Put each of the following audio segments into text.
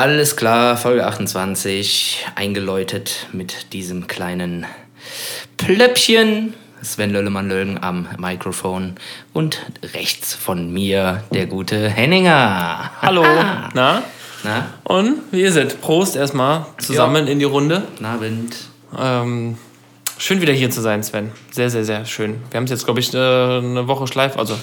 Alles klar, Folge 28, eingeläutet mit diesem kleinen Plöppchen. Sven Löllemann-Lölgen am Mikrofon und rechts von mir der gute Henninger. Hallo, na? Na? Und wie ihr seid? Prost erstmal zusammen ja. in die Runde. Guten Abend. Ähm, schön wieder hier zu sein, Sven. Sehr, sehr, sehr schön. Wir haben es jetzt, glaube ich, äh, eine Woche schleifen, also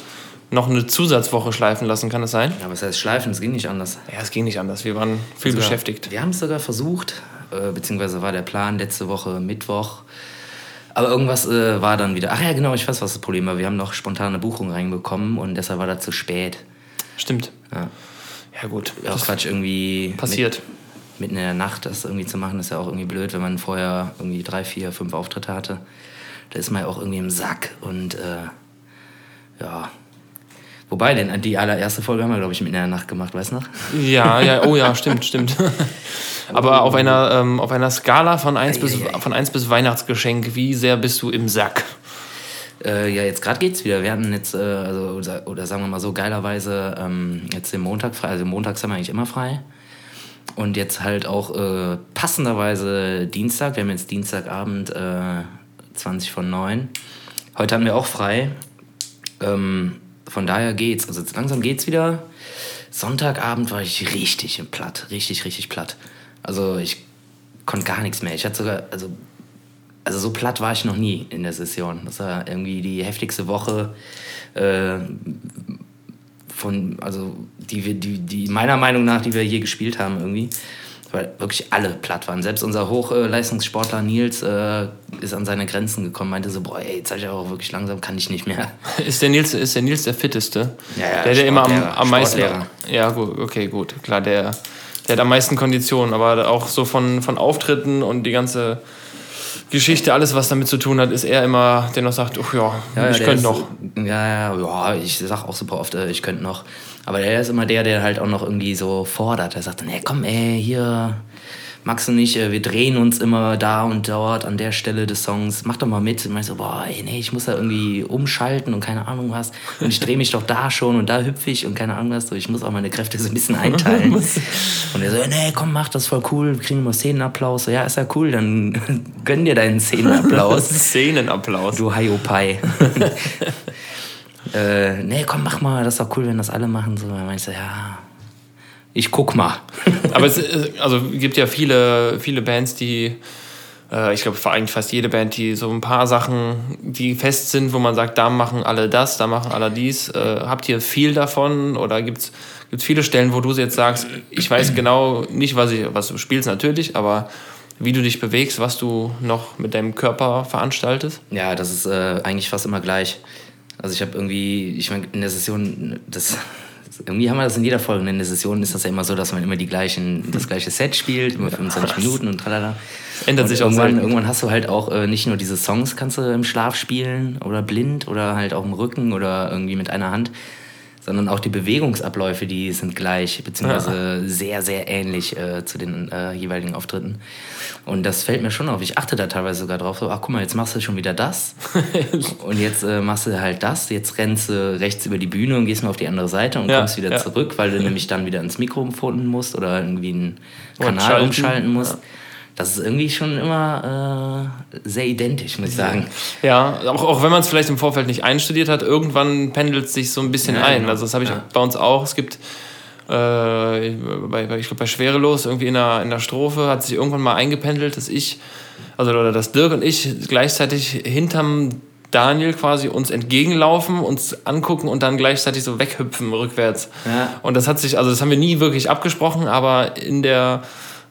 noch eine Zusatzwoche schleifen lassen, kann das sein? Ja, was heißt schleifen? Es ging nicht anders. Ja, es ging nicht anders. Wir waren viel sogar, beschäftigt. Wir haben es sogar versucht, äh, beziehungsweise war der Plan letzte Woche Mittwoch. Aber irgendwas äh, war dann wieder. Ach ja, genau, ich weiß, was das Problem war. Wir haben noch spontane Buchungen reinbekommen und deshalb war das zu spät. Stimmt. Ja, ja gut. Ja, auch Quatsch, irgendwie. Passiert. Mitten in der Nacht das irgendwie zu machen, ist ja auch irgendwie blöd, wenn man vorher irgendwie drei, vier, fünf Auftritte hatte. Da ist man ja auch irgendwie im Sack und äh, ja, Wobei, denn die allererste Folge haben wir, glaube ich, mit in der Nacht gemacht, weißt du noch? Ja, ja, oh ja, stimmt, stimmt. Aber auf einer, ähm, auf einer Skala von 1, bis, von 1 bis Weihnachtsgeschenk, wie sehr bist du im Sack? Äh, ja, jetzt gerade geht's wieder. Wir hatten jetzt, äh, also, oder, oder, sagen wir mal so, geilerweise ähm, jetzt den Montag frei. Also montags haben wir eigentlich immer frei. Und jetzt halt auch äh, passenderweise Dienstag. Wir haben jetzt Dienstagabend 20 äh, von 9. Heute haben wir auch frei. Ähm, von daher geht's. Also langsam geht's wieder. Sonntagabend war ich richtig im Platt. Richtig, richtig platt. Also ich konnte gar nichts mehr. Ich hatte sogar, also, also so platt war ich noch nie in der Session. Das war irgendwie die heftigste Woche. Äh, von, also die, die, die meiner Meinung nach, die wir je gespielt haben irgendwie weil wirklich alle platt waren. Selbst unser Hochleistungssportler Nils äh, ist an seine Grenzen gekommen, meinte so, boah, ey, jetzt habe ich auch wirklich langsam, kann ich nicht mehr. Ist der Nils, ist der, Nils der fitteste? Ja, ja, der, der immer am, am meisten. Ja, gut, okay, gut, klar, der, der hat am meisten Konditionen, aber auch so von, von Auftritten und die ganze Geschichte, alles, was damit zu tun hat, ist er immer, der noch sagt, ach ja, ja, ich könnte noch. Ja, ja, ja, ich sag auch super oft, äh, ich könnte noch. Aber er ist immer der, der halt auch noch irgendwie so fordert. Er sagt dann, hey, komm, ey, hier, magst du nicht, äh, wir drehen uns immer da und dort an der Stelle des Songs, mach doch mal mit. Und ich so, boah, ey, nee, ich muss da irgendwie umschalten und keine Ahnung was. Und ich drehe mich doch da schon und da hüpfe ich und keine Ahnung was. So, ich muss auch meine Kräfte so ein bisschen einteilen. und er so, nee, komm, mach das voll cool, wir kriegen immer Szenenapplaus. So, ja, ist ja cool, dann gönn dir deinen Szenenapplaus. Szenenapplaus. Du Hiopai. Äh, nee, komm, mach mal, das ist doch cool, wenn das alle machen. So, dann meinst du, ja, ich guck mal. Aber es also, gibt ja viele, viele Bands, die, äh, ich glaube, eigentlich fast jede Band, die so ein paar Sachen, die fest sind, wo man sagt, da machen alle das, da machen alle dies. Äh, habt ihr viel davon oder gibt es viele Stellen, wo du jetzt sagst, ich weiß genau nicht, was, ich, was du spielst natürlich, aber wie du dich bewegst, was du noch mit deinem Körper veranstaltest? Ja, das ist äh, eigentlich fast immer gleich. Also ich habe irgendwie, ich meine, in der Session, das, irgendwie haben wir das in jeder Folge. In der Session ist das ja immer so, dass man immer die gleichen, das gleiche Set spielt, immer 25 Krass. Minuten und tralala. Das ändert und sich auch irgendwann, selten. irgendwann hast du halt auch äh, nicht nur diese Songs kannst du im Schlaf spielen oder blind oder halt auch im Rücken oder irgendwie mit einer Hand, sondern auch die Bewegungsabläufe, die sind gleich, beziehungsweise ja. sehr, sehr ähnlich äh, zu den äh, jeweiligen Auftritten. Und das fällt mir schon auf. Ich achte da teilweise sogar drauf, so, ach guck mal, jetzt machst du schon wieder das. und jetzt äh, machst du halt das. Jetzt rennst du rechts über die Bühne und gehst mal auf die andere Seite und ja, kommst wieder ja. zurück, weil du nämlich dann wieder ins Mikrofon musst oder irgendwie einen Kanal umschalten musst. Das ist irgendwie schon immer äh, sehr identisch, muss ich sagen. Ja, auch, auch wenn man es vielleicht im Vorfeld nicht einstudiert hat, irgendwann pendelt es sich so ein bisschen ja, ein. Genau. Also das habe ich ja. bei uns auch. Es gibt äh, bei, ich glaube bei Schwerelos irgendwie in der, in der Strophe hat sich irgendwann mal eingependelt, dass ich, also oder dass Dirk und ich gleichzeitig hinterm Daniel quasi uns entgegenlaufen, uns angucken und dann gleichzeitig so weghüpfen rückwärts. Ja. Und das hat sich, also das haben wir nie wirklich abgesprochen, aber in der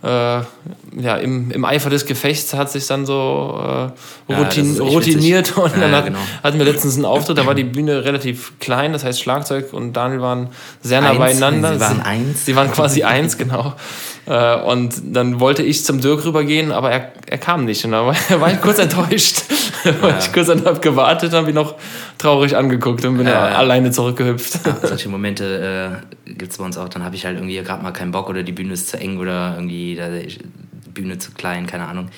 äh, ja, im, im Eifer des Gefechts hat sich dann so äh, routin, ja, routiniert und dann ja, hat, genau. hatten wir letztens einen Auftritt, da war die Bühne relativ klein, das heißt Schlagzeug und Daniel waren sehr nah eins, beieinander. Sie waren eins. Sie waren quasi eins, genau. Äh, und dann wollte ich zum Dirk rübergehen, aber er, er kam nicht. Und da war, war ich kurz enttäuscht. Ja. ich kurz habe gewartet, habe ich noch traurig angeguckt und bin ja, alleine zurückgehüpft. Ja, solche Momente äh, gibt es bei uns auch. Dann habe ich halt irgendwie gerade mal keinen Bock oder die Bühne ist zu eng oder irgendwie die Bühne zu klein, keine Ahnung.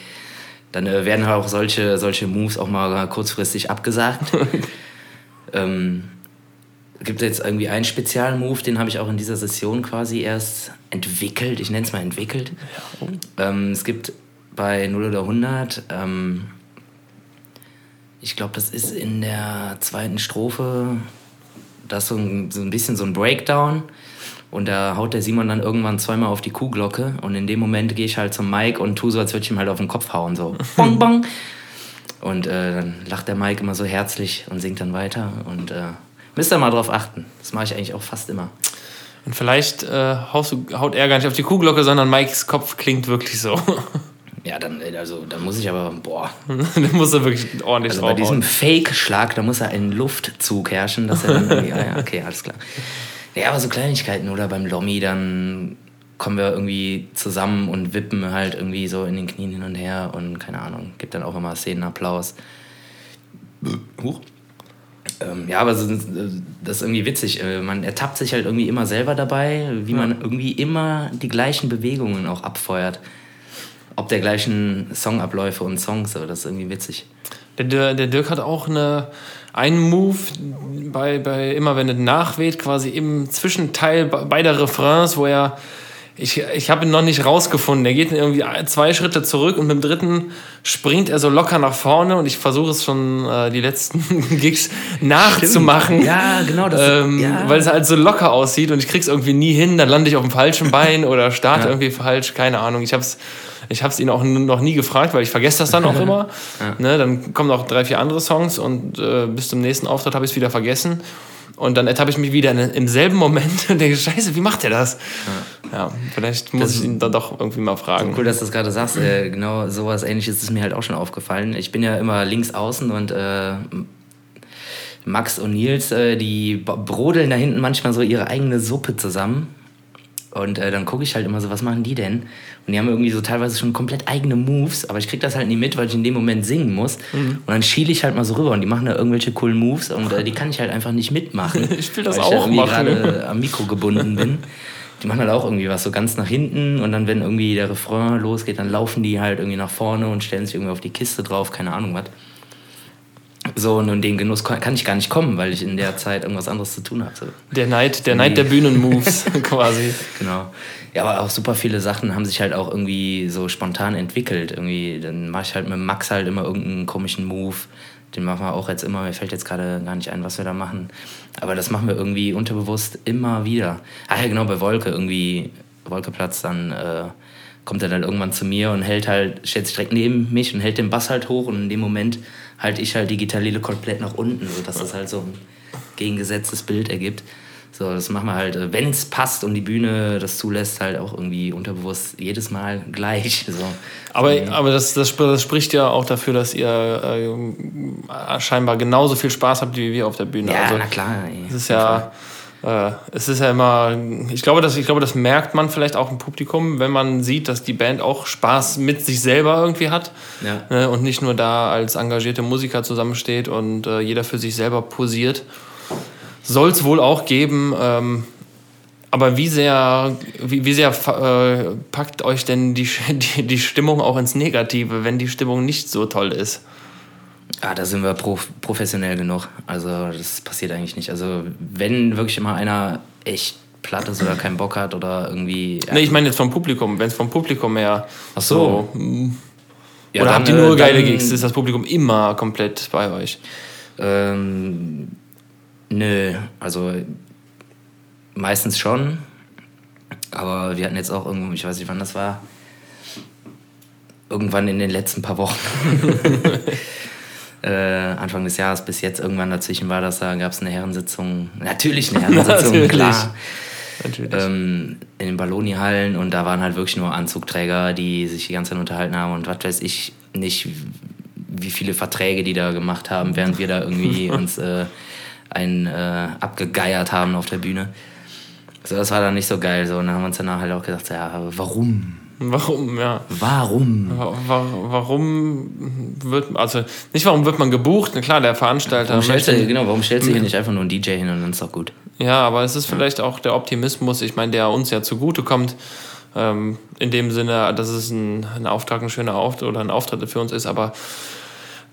Dann äh, werden halt auch solche, solche Moves auch mal kurzfristig abgesagt. ähm, gibt jetzt irgendwie einen Spezialmove, den habe ich auch in dieser Session quasi erst entwickelt. Ich nenne es mal entwickelt. Ja. Ähm, es gibt bei 0 oder 100, ähm, ich glaube, das ist in der zweiten Strophe, das so ein, so ein bisschen so ein Breakdown. Und da haut der Simon dann irgendwann zweimal auf die Kuhglocke und in dem Moment gehe ich halt zum Mike und tue so, als würde ich ihm halt auf den Kopf hauen. So bong, bong. Und äh, dann lacht der Mike immer so herzlich und singt dann weiter. Und äh, müsst ihr mal drauf achten. Das mache ich eigentlich auch fast immer. Und vielleicht äh, haut, haut er gar nicht auf die Kuhglocke, sondern Mikes Kopf klingt wirklich so. Ja, dann, also, dann muss ich aber, boah. dann muss er wirklich ordentlich also Bei diesem Fake-Schlag, da muss er einen Luftzug herrschen, dass er dann irgendwie, ah ja, okay, alles klar. Ja, aber so Kleinigkeiten oder beim Lommi, dann kommen wir irgendwie zusammen und wippen halt irgendwie so in den Knien hin und her und keine Ahnung, gibt dann auch immer Szenenapplaus. Huch. Ähm, ja, aber das ist irgendwie witzig. Äh, man ertappt sich halt irgendwie immer selber dabei, wie man irgendwie immer die gleichen Bewegungen auch abfeuert. Ob der gleichen Songabläufe und Songs, aber das ist irgendwie witzig. Der, der Dirk hat auch eine, einen Move bei, bei immer wenn es nachweht, quasi im Zwischenteil beider Refrains, wo er ich, ich habe ihn noch nicht rausgefunden. Er geht irgendwie zwei Schritte zurück und mit dem dritten springt er so locker nach vorne und ich versuche es schon äh, die letzten Gigs nachzumachen. Stimmt. Ja, genau. Das, ähm, ja. Weil es halt so locker aussieht und ich krieg's irgendwie nie hin. Dann lande ich auf dem falschen Bein oder starte ja. irgendwie falsch. Keine Ahnung. Ich habe es ich hab's ihn auch noch nie gefragt, weil ich vergesse das dann auch immer. Ja. Ne, dann kommen noch drei, vier andere Songs und äh, bis zum nächsten Auftritt habe ich es wieder vergessen. Und dann ertappe ich mich wieder in, im selben Moment und denke, scheiße, wie macht er das? Ja, ja vielleicht muss das ich ihn dann doch irgendwie mal fragen. So cool, dass du das gerade sagst. Äh, genau sowas ähnliches ist mir halt auch schon aufgefallen. Ich bin ja immer links außen und äh, Max und Nils, äh, die brodeln da hinten manchmal so ihre eigene Suppe zusammen. Und äh, dann gucke ich halt immer so, was machen die denn? Und die haben irgendwie so teilweise schon komplett eigene Moves, aber ich krieg das halt nie mit, weil ich in dem Moment singen muss. Mhm. Und dann schiele ich halt mal so rüber und die machen da irgendwelche coolen Moves und äh, die kann ich halt einfach nicht mitmachen. ich will das auch ich machen. gerade am Mikro gebunden bin. Die machen halt auch irgendwie was so ganz nach hinten und dann, wenn irgendwie der Refrain losgeht, dann laufen die halt irgendwie nach vorne und stellen sich irgendwie auf die Kiste drauf, keine Ahnung was. So, und in den Genuss kann ich gar nicht kommen, weil ich in der Zeit irgendwas anderes zu tun habe. So. Der Neid, der Neid der Bühnenmoves quasi. Genau. Ja, aber auch super viele Sachen haben sich halt auch irgendwie so spontan entwickelt. Irgendwie, dann mache ich halt mit Max halt immer irgendeinen komischen Move. Den machen wir auch jetzt immer. Mir fällt jetzt gerade gar nicht ein, was wir da machen. Aber das machen wir irgendwie unterbewusst immer wieder. Ach ja, genau, bei Wolke irgendwie, Wolkeplatz, dann äh, kommt er dann irgendwann zu mir und hält halt, stellt sich direkt neben mich und hält den Bass halt hoch und in dem Moment halte ich halt die Gitarre komplett nach unten, sodass das halt so ein gegengesetztes Bild ergibt. So, das machen wir halt, äh, wenn es passt und die Bühne das zulässt, halt auch irgendwie unterbewusst jedes Mal gleich. So. Aber, aber das, das, das spricht ja auch dafür, dass ihr äh, scheinbar genauso viel Spaß habt wie wir auf der Bühne. Ja, also, na klar. Ey. Es ist ja. Äh, es ist ja immer, ich glaube, das, ich glaube, das merkt man vielleicht auch im Publikum, wenn man sieht, dass die Band auch Spaß mit sich selber irgendwie hat ja. ne, und nicht nur da als engagierte Musiker zusammensteht und äh, jeder für sich selber posiert. Soll es wohl auch geben. Ähm, aber wie sehr, wie, wie sehr äh, packt euch denn die, die, die Stimmung auch ins Negative, wenn die Stimmung nicht so toll ist? Ja, da sind wir prof professionell genug. Also das passiert eigentlich nicht. Also wenn wirklich immer einer echt platt ist oder keinen Bock hat oder irgendwie... Nee, ich meine jetzt vom Publikum. Wenn es vom Publikum her... Ach so. so mm. ja, oder dann, habt ihr nur äh, geile Gigs? Ist das Publikum immer komplett bei euch? Ähm, nö, also meistens schon. Aber wir hatten jetzt auch irgendwo, ich weiß nicht wann das war, irgendwann in den letzten paar Wochen äh, Anfang des Jahres bis jetzt irgendwann dazwischen war das, da gab es eine Herrensitzung. Natürlich eine Herrensitzung, Natürlich. klar. Natürlich. Ähm, in den Balloni-Hallen und da waren halt wirklich nur Anzugträger, die sich die ganze Zeit unterhalten haben und was weiß ich nicht, wie viele Verträge die da gemacht haben, während wir da irgendwie uns äh, einen äh, abgegeiert haben auf der Bühne. So, das war dann nicht so geil. So. Und dann haben wir uns danach halt auch gedacht, ja, warum? Warum, ja. Warum? Warum wird, also nicht warum wird man gebucht, klar, der Veranstalter. Warum stellst du, genau, warum stellst du hier nicht einfach nur einen DJ hin und dann ist doch gut? Ja, aber es ist vielleicht auch der Optimismus, ich meine, der uns ja zugutekommt. Ähm, in dem Sinne, dass es ein, ein Auftrag, ein schöner Auftritt oder ein Auftritt für uns ist, aber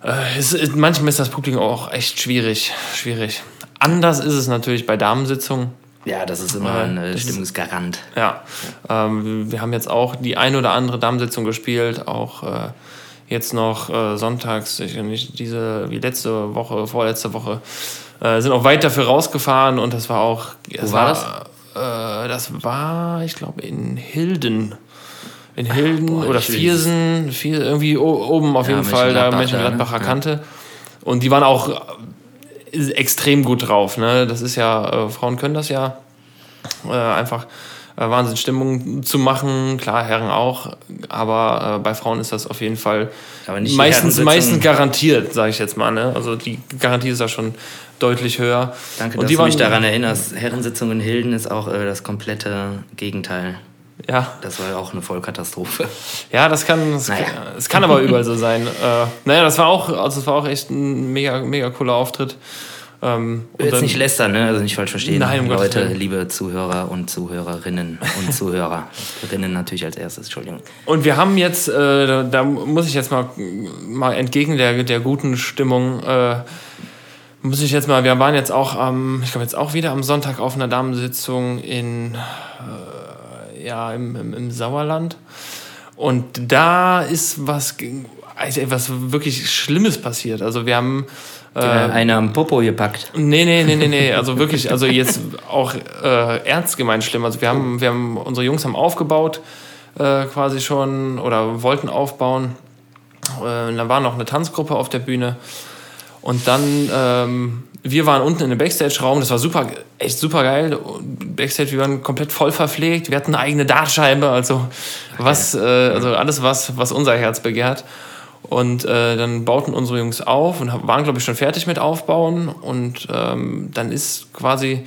äh, es, manchmal ist das Publikum auch echt schwierig. Schwierig. Anders ist es natürlich bei Damensitzungen. Ja, das ist immer ein äh, Stimmungsgarant. Ja, ähm, wir haben jetzt auch die ein oder andere Damensitzung gespielt, auch äh, jetzt noch äh, sonntags, ich, nicht diese wie letzte Woche, vorletzte Woche, äh, sind auch weit dafür rausgefahren und das war auch. Wo war das? Äh, das war, ich glaube, in Hilden. In Hilden Ach, boah, oder Viersen, Vier, irgendwie oben auf ja, jeden Fall, da Mönchengladbacher ja. Kante. Und die waren auch äh, extrem gut drauf. Ne? Das ist ja, äh, Frauen können das ja äh, einfach äh, Wahnsinnsstimmung zu machen. Klar, Herren auch, aber äh, bei Frauen ist das auf jeden Fall meistens, meistens garantiert, sage ich jetzt mal. Ne? Also die Garantie ist ja schon deutlich höher. Danke, Und dass die du mich daran erinnerst. Herrensitzung in Hilden ist auch äh, das komplette Gegenteil. Ja. Das war ja auch eine Vollkatastrophe. Ja, das kann, das, naja. kann, aber überall so sein. Äh, naja, das war auch, also das war auch echt ein mega, mega cooler Auftritt. Ähm, Jetzt dann, nicht lästern, ne? Also nicht falsch verstehen. Nein, um Leute, Gottes liebe Zuhörer und Zuhörerinnen und Zuhörerinnen natürlich als erstes, Entschuldigung. Und wir haben jetzt, äh, da, da, muss ich jetzt mal, mal entgegen der, der guten Stimmung, äh, muss ich jetzt mal, wir waren jetzt auch am, ich glaube jetzt auch wieder am Sonntag auf einer Damensitzung in, äh, ja, im, im, im, Sauerland. Und da ist was, also was wirklich Schlimmes passiert. Also wir haben äh, einer am Popo gepackt. Nee, nee, nee, nee, nee. Also wirklich, also jetzt auch äh, ernst gemeint schlimm. Also wir haben, wir haben, unsere Jungs haben aufgebaut äh, quasi schon oder wollten aufbauen. Äh, dann war noch eine Tanzgruppe auf der Bühne. Und dann, ähm, wir waren unten in einem Backstage-Raum, das war super, echt super geil. Backstage, wir waren komplett voll verpflegt, wir hatten eine eigene Dartscheibe, also was, äh, also alles was, was unser Herz begehrt. Und äh, dann bauten unsere Jungs auf und waren, glaube ich, schon fertig mit Aufbauen. Und ähm, dann ist quasi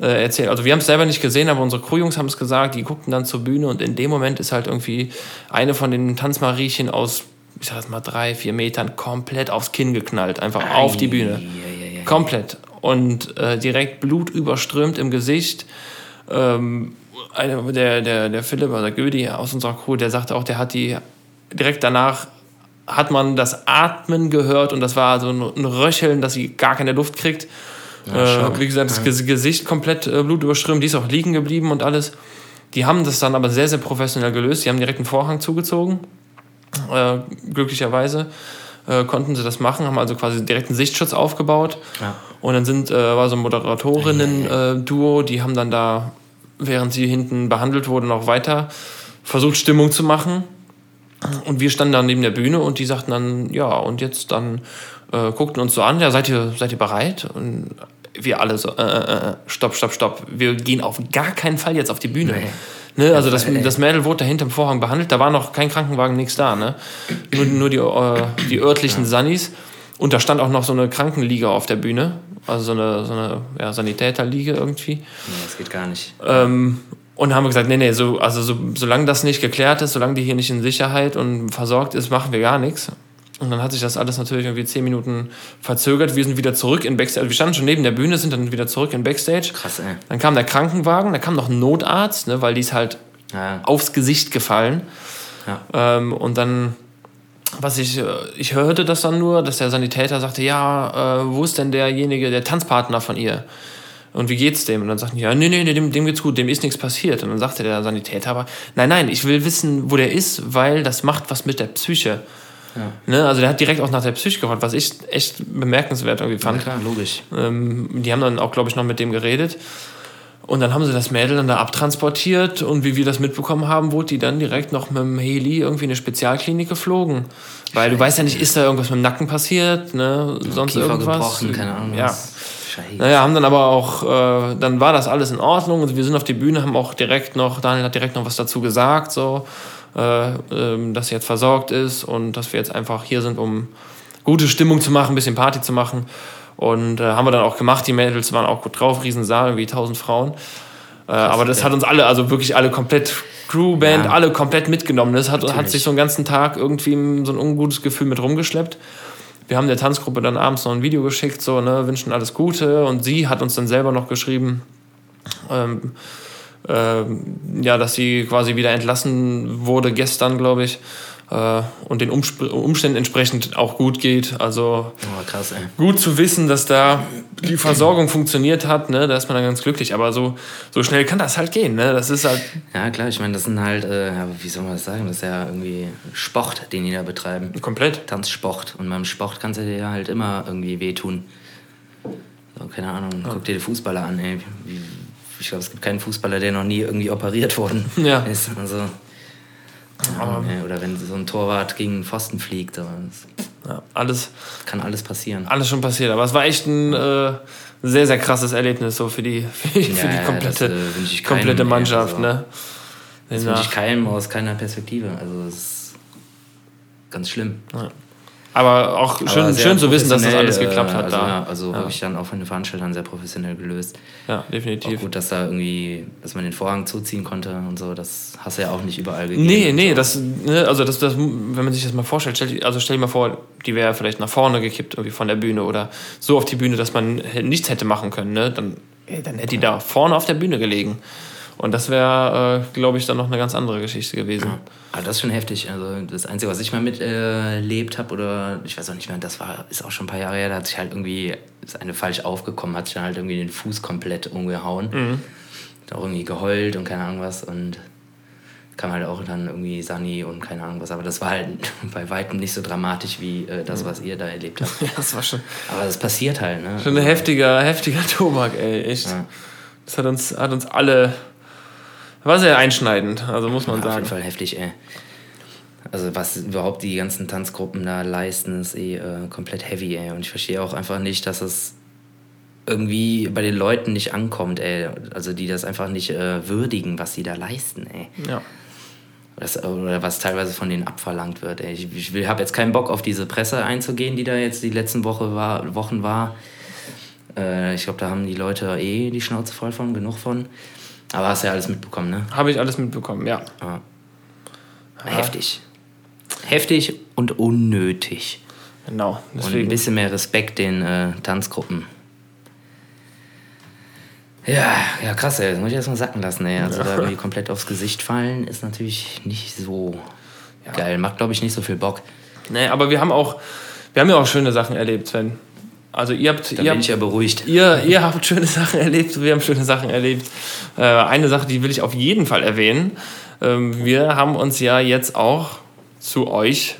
äh, erzählt, also wir haben es selber nicht gesehen, aber unsere Crewjungs haben es gesagt, die guckten dann zur Bühne und in dem Moment ist halt irgendwie eine von den Tanzmariechen aus, ich sag jetzt mal, drei, vier Metern komplett aufs Kinn geknallt, einfach ei, auf die Bühne. Komplett. Und äh, direkt Blut überströmt im Gesicht. Ähm, eine, der, der, der Philipp, oder Gödi aus unserer Crew, der sagte auch, der hat die direkt danach hat man das Atmen gehört und das war so ein Röcheln, dass sie gar keine Luft kriegt. Ja, äh, wie gesagt, das ja. Gesicht komplett äh, blutüberströmt, die ist auch liegen geblieben und alles. Die haben das dann aber sehr, sehr professionell gelöst. Die haben direkt einen Vorhang zugezogen. Äh, glücklicherweise äh, konnten sie das machen, haben also quasi direkt einen Sichtschutz aufgebaut. Ja. Und dann sind, äh, war so ein Moderatorinnen-Duo, die haben dann da, während sie hinten behandelt wurden, noch weiter versucht, Stimmung zu machen. Und wir standen dann neben der Bühne und die sagten dann, ja, und jetzt dann äh, guckten uns so an, ja, seid ihr, seid ihr bereit? Und wir alle so, äh, äh, äh stopp, stopp, stopp. Wir gehen auf gar keinen Fall jetzt auf die Bühne. Nee. Ne, also das, das Mädel wurde da hinterm Vorhang behandelt, da war noch kein Krankenwagen, nichts da. Ne? Nur, nur die, äh, die örtlichen ja. Sannis. Und da stand auch noch so eine Krankenliege auf der Bühne. Also so eine, so eine ja, Sanitäterliege irgendwie. Nee, das geht gar nicht. Ähm, und haben wir gesagt, nee, nee, so, also so, solange das nicht geklärt ist, solange die hier nicht in Sicherheit und versorgt ist, machen wir gar nichts. Und dann hat sich das alles natürlich irgendwie zehn Minuten verzögert. Wir sind wieder zurück in Backstage. Also wir standen schon neben der Bühne, sind dann wieder zurück in Backstage. Krass, ey. Dann kam der Krankenwagen, dann kam noch ein Notarzt, ne, weil die ist halt ja. aufs Gesicht gefallen. Ja. Ähm, und dann, was ich, äh, ich hörte das dann nur, dass der Sanitäter sagte, ja, äh, wo ist denn derjenige, der Tanzpartner von ihr? und wie geht's dem? Und dann sagten die, ja, nee, nee, dem, dem geht's gut, dem ist nichts passiert. Und dann sagte der Sanitäter aber, nein, nein, ich will wissen, wo der ist, weil das macht was mit der Psyche. Ja. Ne? Also der hat direkt auch nach der Psyche gefragt, was ich echt bemerkenswert irgendwie fand. Ja, klar, logisch. Ähm, die haben dann auch, glaube ich, noch mit dem geredet. Und dann haben sie das Mädel dann da abtransportiert und wie wir das mitbekommen haben, wurde die dann direkt noch mit dem Heli irgendwie in eine Spezialklinik geflogen. Weil du weißt ja nicht, ist da irgendwas mit dem Nacken passiert, ne? Sonst Kiefer irgendwas. gebrochen, keine Ahnung. Ja. Scheiße. Naja, haben dann aber auch, äh, dann war das alles in Ordnung und wir sind auf die Bühne, haben auch direkt noch, Daniel hat direkt noch was dazu gesagt, so, dass sie jetzt versorgt ist und dass wir jetzt einfach hier sind, um gute Stimmung zu machen, ein bisschen Party zu machen. Und äh, haben wir dann auch gemacht, die Mädels waren auch gut drauf, Riesensaal, irgendwie 1000 Frauen. Äh, aber das hat uns alle, also wirklich alle komplett Crewband, ja. alle komplett mitgenommen. Das hat, hat sich so einen ganzen Tag irgendwie so ein ungutes Gefühl mit rumgeschleppt wir haben der Tanzgruppe dann abends noch ein Video geschickt, so, ne, wünschen alles Gute. Und sie hat uns dann selber noch geschrieben, ähm, ähm, ja, dass sie quasi wieder entlassen wurde gestern, glaube ich. äh, und den Umständen entsprechend auch gut geht. Also Oh, krass, ey. gut zu wissen, dass da die Versorgung funktioniert hat, ne? da ist man dann ganz glücklich. Aber so, so schnell kann das halt gehen. Ne? Das ist halt, Ja, klar, ich meine, das sind halt, äh, wie soll man das sagen? Das ist ja irgendwie Sport, den die da betreiben. Komplett. Tanzsport. Und beim Sport kannst du dir ja halt immer irgendwie wehtun. So, keine Ahnung, guck dir die Fußballer an, ey. Wie, ich glaube, es gibt keinen Fußballer, der noch nie irgendwie operiert worden Ja. ist. Also, ja, ey, oder wenn so ein Torwart gegen einen Pfosten fliegt. Ja, alles, kann alles passieren. alles schon passiert. Aber es war echt ein äh, sehr, sehr krasses Erlebnis so für die, für Ja, die ja, komplette, das, äh, keinem, komplette ey, Mannschaft. also- ne? Das Ja. wünsche ich keinem aus keiner Perspektive. Also, es ist ganz schlimm. Aber auch schön, Aber schön zu wissen, dass das alles professionell, geklappt äh, hat also, da. Ja, also Ja. habe ich dann auch von den Veranstaltern sehr professionell gelöst. Ja, Auch definitiv. gut, dass da irgendwie, dass man den Vorhang zuziehen konnte und so. Das hast du ja auch nicht überall gegeben. Nee, nee, so. das, ne, also das, das, wenn man sich das mal vorstellt, stell, also stell dir mal vor, die wäre vielleicht nach vorne gekippt, irgendwie von der Bühne oder so auf die Bühne, dass man nichts hätte machen können, ne? Dann, ey, dann hätte die da vorne auf der Bühne gelegen. Und das wäre, äh, glaube ich, dann noch eine ganz andere Geschichte gewesen. Aber das ist schon heftig. Also das Einzige, was ich mal miterlebt habe, oder ich weiß auch nicht mehr, das war, ist auch schon ein paar Jahre her, da hat sich halt irgendwie, ist eine falsch aufgekommen, hat sich dann halt irgendwie den Fuß komplett umgehauen. Mhm. Hat auch irgendwie geheult und keine Ahnung was und kam halt auch dann irgendwie Sani und keine Ahnung was. Aber das war halt bei weitem nicht so dramatisch wie äh, das, was ihr da erlebt habt. Ja, das war schon, Aber das passiert halt, ne? schon ein heftiger, heftiger Tobak, ey, echt. Ja. Das hat uns, hat uns alle, war sehr einschneidend, also muss man Ja, auf sagen. jeden Fall heftig, ey. Also was überhaupt die ganzen Tanzgruppen da leisten, ist eh äh, komplett heavy, ey. Und ich verstehe auch einfach nicht, dass es irgendwie bei den Leuten nicht ankommt, ey. Also die das einfach nicht äh, würdigen, was sie da leisten, ey. Ja. Das, oder was teilweise von denen abverlangt wird, ey. Ich, ich habe jetzt keinen Bock auf diese Presse einzugehen, die da jetzt die letzten Woche war, Wochen war. Äh, ich glaube, da haben die Leute eh die Schnauze voll von, genug von. Aber hast ja alles mitbekommen, ne? Habe ich alles mitbekommen, ja. Ja. Heftig. Heftig und unnötig. Genau, Und ein deswegen. bisschen mehr Respekt den äh, Tanzgruppen. Ja, ja, krass, ey. Das muss ich erstmal sacken lassen, ey. Also da irgendwie komplett aufs Gesicht fallen ist natürlich nicht so geil. Macht, glaube ich, nicht so viel Bock. Nee, aber wir haben auch, wir haben ja auch schöne Sachen erlebt, Sven. Also ihr habt, Da ihr bin habt ich ja beruhigt. Ihr, ihr habt schöne Sachen erlebt, wir haben schöne Sachen erlebt. Äh, eine Sache, die will ich auf jeden Fall erwähnen. Ähm, wir haben uns ja jetzt auch zu euch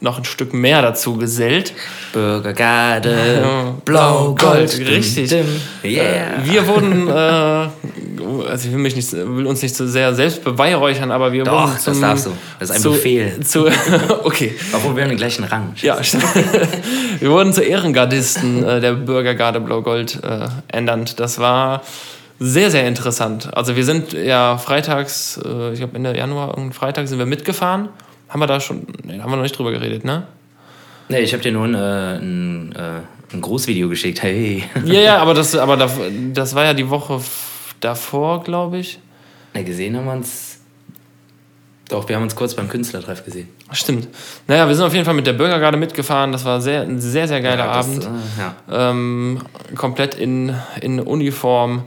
noch ein Stück mehr dazu gesellt. Bürgergarde, Blau, Gold. Richtig. Dim, dim. Yeah. Wir wurden, äh, also ich will, mich nicht, will uns nicht so sehr selbst beweihräuchern, aber wir Doch, wurden das zum... darfst du. Das ist ein zu, Befehl. Zu, okay. Obwohl wir haben den gleichen Rang. Ja, stimmt. wir wurden zu Ehrengardisten äh, der Bürgergarde Blau-Gold äh, ernannt. Das war sehr, sehr interessant. Also wir sind ja freitags, äh, ich glaube Ende Januar, irgendein Freitag sind wir mitgefahren. Haben wir da schon, nee, da haben wir noch nicht drüber geredet, ne? Nee, ich habe dir nur ein, äh, ein, äh, ein Großvideo geschickt. Hey. Ja, ja, aber das, aber das, das war ja die Woche davor, glaube ich. Ne, gesehen haben wir uns. Doch, wir haben uns kurz beim Künstlertreff gesehen. Stimmt. Naja, wir sind auf jeden Fall mit der Bürgergarde mitgefahren. Das war sehr, ein sehr, sehr geiler Ja, das, Abend. äh, ja. ähm, komplett in, in Uniform.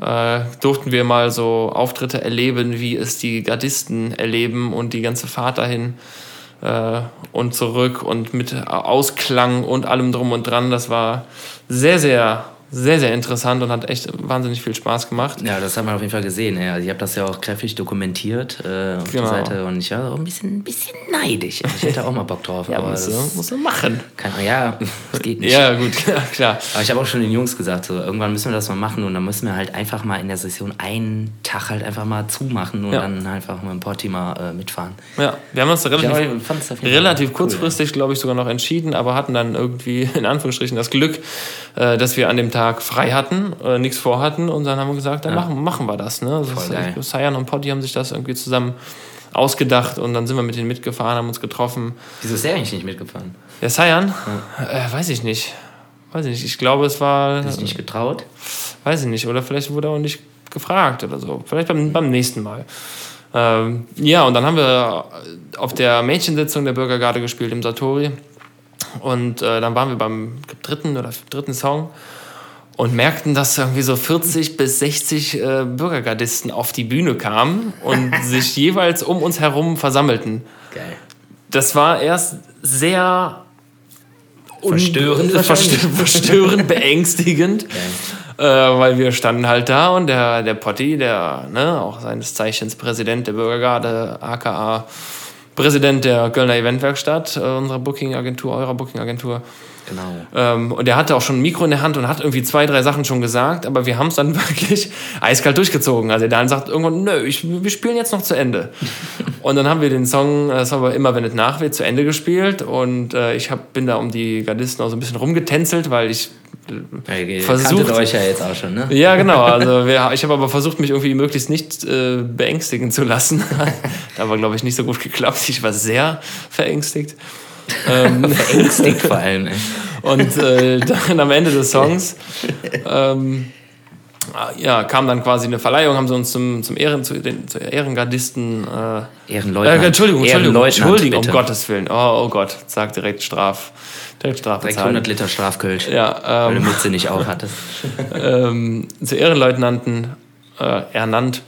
Äh, durften wir mal so Auftritte erleben, wie es die Gardisten erleben und die ganze Fahrt dahin äh, und zurück und mit Ausklang und allem drum und dran. Das war sehr, sehr, sehr, sehr interessant und hat echt wahnsinnig viel Spaß gemacht. Ja, das hat man auf jeden Fall gesehen. Ja. Also ich habe das ja auch kräftig dokumentiert äh, auf Genau. der Seite und ich war auch ein bisschen, ein bisschen neidisch. Ich hätte auch mal Bock drauf. Ja, aber musst das musst du machen. kann, ja, das geht nicht. Ja, gut, klar. Aber ich habe auch schon den Jungs gesagt, so, irgendwann müssen wir das mal machen und dann müssen wir halt einfach mal in der Session einen Tag halt einfach mal zumachen und Ja. dann einfach mit dem Porti mal äh, mitfahren. Ja, wir haben uns da relativ, Ja, relativ cool, kurzfristig, glaube ich, sogar noch entschieden, aber hatten dann irgendwie in Anführungsstrichen das Glück, äh, dass wir an dem Tag frei hatten, äh, nichts vorhatten und dann haben wir gesagt, dann machen, machen wir das. Ne? Also das-. Sayan und Potti haben sich das irgendwie zusammen ausgedacht und dann sind wir mit denen mitgefahren, haben uns getroffen. Wieso ist der eigentlich nicht mitgefahren? Ja, Sayan? Äh, weiß ich nicht. Weiß ich nicht. Ich glaube, es war. Ist nicht getraut? Weiß ich nicht. Oder vielleicht wurde er auch nicht gefragt oder so. Vielleicht beim, beim nächsten Mal. Ähm, ja, und dann haben wir auf der Mädchensitzung der Bürgergarde gespielt im Satori. Und äh, dann waren wir beim dritten oder dritten Song und merkten, dass irgendwie so 40 bis 60 äh, Bürgergardisten auf die Bühne kamen und sich jeweils um uns herum versammelten. Geil. das war erst sehr verstörend, verstörend, beängstigend. Äh, weil wir standen halt da und der, der Potti, der ne, auch seines Zeichens Präsident der Bürgergarde, aka Präsident der Kölner Eventwerkstatt, äh, unserer Booking-Agentur, eurer Booking-Agentur, Genau. Ähm, und er hatte auch schon ein Mikro in der Hand und hat irgendwie zwei, drei Sachen schon gesagt, aber wir haben es dann wirklich eiskalt durchgezogen. Also der dann sagt irgendwann, nö, ich, wir spielen jetzt noch zu Ende. und dann haben wir den Song, das haben wir immer, wenn es nach wird, zu Ende gespielt und äh, ich hab, bin da um die Gardisten auch so ein bisschen rumgetänzelt, weil ich ja, versucht euch ja jetzt auch schon, ne? Ja, genau. Also wir, ich habe aber versucht, mich irgendwie möglichst nicht äh, beängstigen zu lassen. da war, glaube ich, nicht so gut geklappt. Ich war sehr verängstigt. Ähm, Verängstigt vor allem. Ey. Und äh, dann am Ende des Songs ähm, ja, kam dann quasi eine Verleihung, haben sie uns zum, zum Ehren, zu den zu Ehrengardisten. Äh, Ehrenleutnant. Äh, Entschuldigung, Entschuldigung, Entschuldigung, um Gottes Willen. Oh, oh Gott, sag direkt Straf. Direkt Straf Direkt 100 Liter Strafkölsch. Ja, ähm, weil du Mütze nicht auf hattest. ähm, zu Ehrenleutnanten äh, ernannt.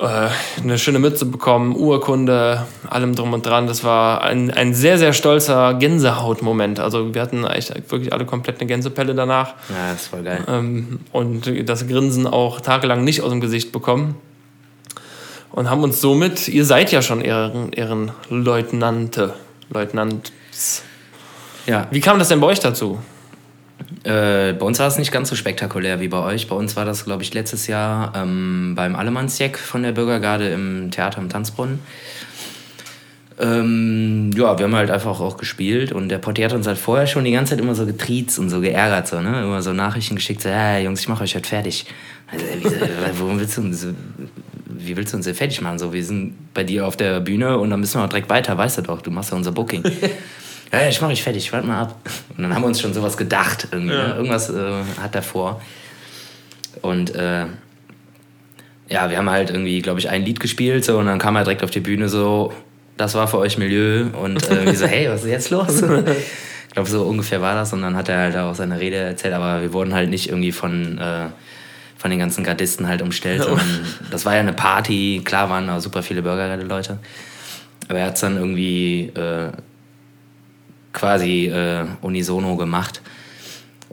Äh, eine schöne Mütze bekommen, Urkunde, allem drum und dran. Das war ein, ein sehr, sehr stolzer Gänsehautmoment. Also wir hatten eigentlich wirklich alle komplett eine Gänsepelle danach. Ja, das war geil. Ähm, und das Grinsen auch tagelang nicht aus dem Gesicht bekommen. Und haben uns somit, ihr seid ja schon Ehren, Ehrenleutnante, Leutnants. Ja. Wie kam das denn bei euch dazu? Äh, bei uns war es nicht ganz so spektakulär wie bei euch. Bei uns war das, glaube ich, letztes Jahr ähm, beim Allemannsjack von der Bürgergarde im Theater am Tanzbrunnen. Ähm, ja, wir haben halt einfach auch gespielt und der Portier hat uns halt vorher schon die ganze Zeit immer so getriezt und so geärgert, so, ne? Immer so Nachrichten geschickt, so, ja, Jungs, ich mache euch halt fertig. Also, wie, warum willst du uns, wie willst du uns denn fertig machen? So, wir sind bei dir auf der Bühne und dann müssen wir auch direkt weiter, weißt du doch, du machst ja unser Booking. Ja, ich mache ich fertig, warte mal ab. Und dann haben wir uns schon sowas gedacht, irgendwie. Ja. Ne? Irgendwas äh, hat er vor. Und äh, ja, wir haben halt irgendwie, glaube ich, ein Lied gespielt so, und dann kam er direkt auf die Bühne so, das war für euch Milieu. Und äh, wir so, hey, was ist jetzt los? ich glaube, so ungefähr war das. Und dann hat er halt auch seine Rede erzählt, aber wir wurden halt nicht irgendwie von, äh, von den ganzen Gardisten halt umstellt, sondern das war ja eine Party. Klar waren da super viele Bürgerleute. Aber er hat es dann irgendwie äh, quasi äh, unisono gemacht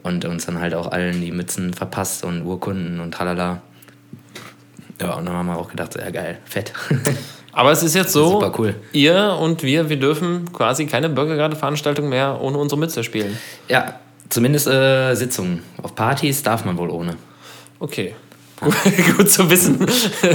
und uns dann halt auch allen die Mützen verpasst und Urkunden und tralala. Ja, und dann haben wir auch gedacht, ja geil, fett. Aber es ist jetzt so, Super cool. ihr und wir, wir dürfen quasi keine Bürgergarde-Veranstaltung mehr ohne unsere Mütze spielen. Ja, zumindest äh, Sitzungen. Auf Partys darf man wohl ohne. Okay. Gut zu wissen.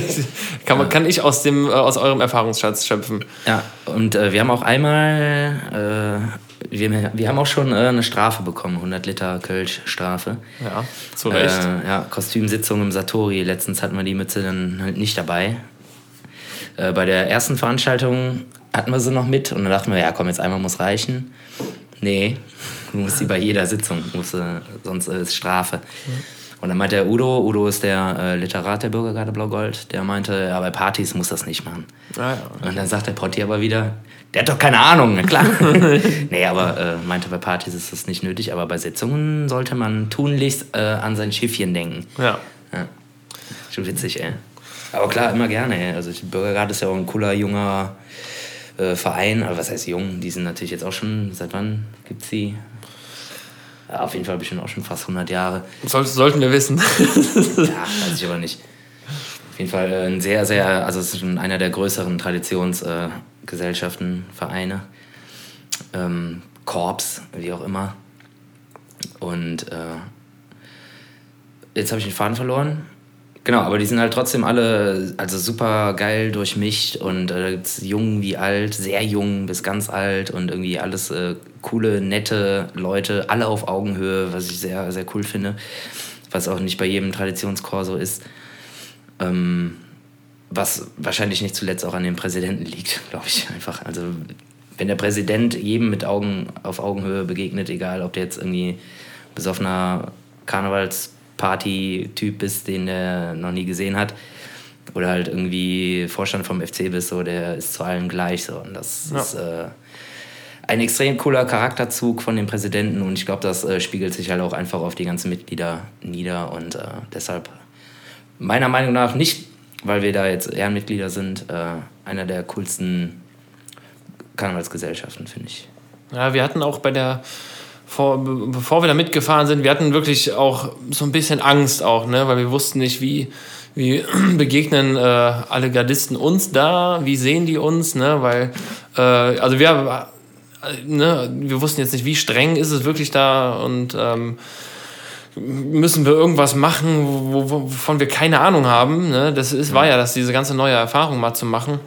kann, man, kann ich aus, dem, äh, aus eurem Erfahrungsschatz schöpfen. Ja, und äh, wir haben auch einmal äh, wir, wir haben auch schon äh, eine Strafe bekommen, 100 Liter Kölsch-Strafe. Ja, zu Recht. Äh, ja, Kostümsitzung im Satori. Letztens hatten wir die Mütze dann halt nicht dabei. Äh, bei der ersten Veranstaltung hatten wir sie noch mit und dann dachten wir, ja komm, jetzt einmal muss reichen. Nee, du musst sie bei jeder Sitzung, musst, sonst ist Strafe. Mhm. Und dann meinte der Udo, Udo ist der äh, Literat der Bürgergarde Blau-Gold, der meinte, ja, bei Partys muss das nicht machen. Ah, ja. Und dann sagt der Portier aber wieder, der hat doch keine Ahnung, na klar. nee, aber äh, meinte, bei Partys ist das nicht nötig, aber bei Sitzungen sollte man tunlichst äh, an sein Schiffchen denken. Ja. ja. Schon witzig, ey. Aber klar, immer gerne, ey. Also die Bürgerrat ist ja auch ein cooler, junger äh, Verein. Aber was heißt jung? Die sind natürlich jetzt auch schon, seit wann gibt es die? Ja, auf jeden Fall bestimmt auch schon fast 100 Jahre. Soll, sollten wir wissen. ja, weiß ich aber nicht. Auf jeden Fall äh, ein sehr, sehr, also es ist schon einer der größeren Traditions- äh, Gesellschaften, Vereine, ähm, Korps, wie auch immer. Und äh, jetzt habe ich den Faden verloren. Genau, aber die sind halt trotzdem alle also super geil durchmischt und äh, da jung wie alt, sehr jung bis ganz alt und irgendwie alles äh, coole, nette Leute, alle auf Augenhöhe, was ich sehr, sehr cool finde, was auch nicht bei jedem Traditionschor so ist. Ähm, was wahrscheinlich nicht zuletzt auch an dem Präsidenten liegt, glaube ich einfach. Also wenn der Präsident jedem mit Augen auf Augenhöhe begegnet, egal ob der jetzt irgendwie besoffener Karnevalsparty-Typ ist, den er noch nie gesehen hat, oder halt irgendwie Vorstand vom FC bist, so, der ist zu allen gleich. So. Und das ja. ist äh, ein extrem cooler Charakterzug von dem Präsidenten und ich glaube, das äh, spiegelt sich halt auch einfach auf die ganzen Mitglieder nieder und äh, deshalb meiner Meinung nach nicht weil wir da jetzt Ehrenmitglieder sind, äh, einer der coolsten Karnevalsgesellschaften, finde ich. Ja, wir hatten auch bei der, vor, bevor wir da mitgefahren sind, wir hatten wirklich auch so ein bisschen Angst auch, ne? weil wir wussten nicht, wie, wie begegnen äh, alle Gardisten uns da, wie sehen die uns, ne? weil, äh, also wir, äh, ne, wir wussten jetzt nicht, wie streng ist es wirklich da und ähm, müssen wir irgendwas machen, wo, wovon wir keine Ahnung haben. Ne? Das ist, war ja das, diese ganze neue Erfahrung mal zu machen.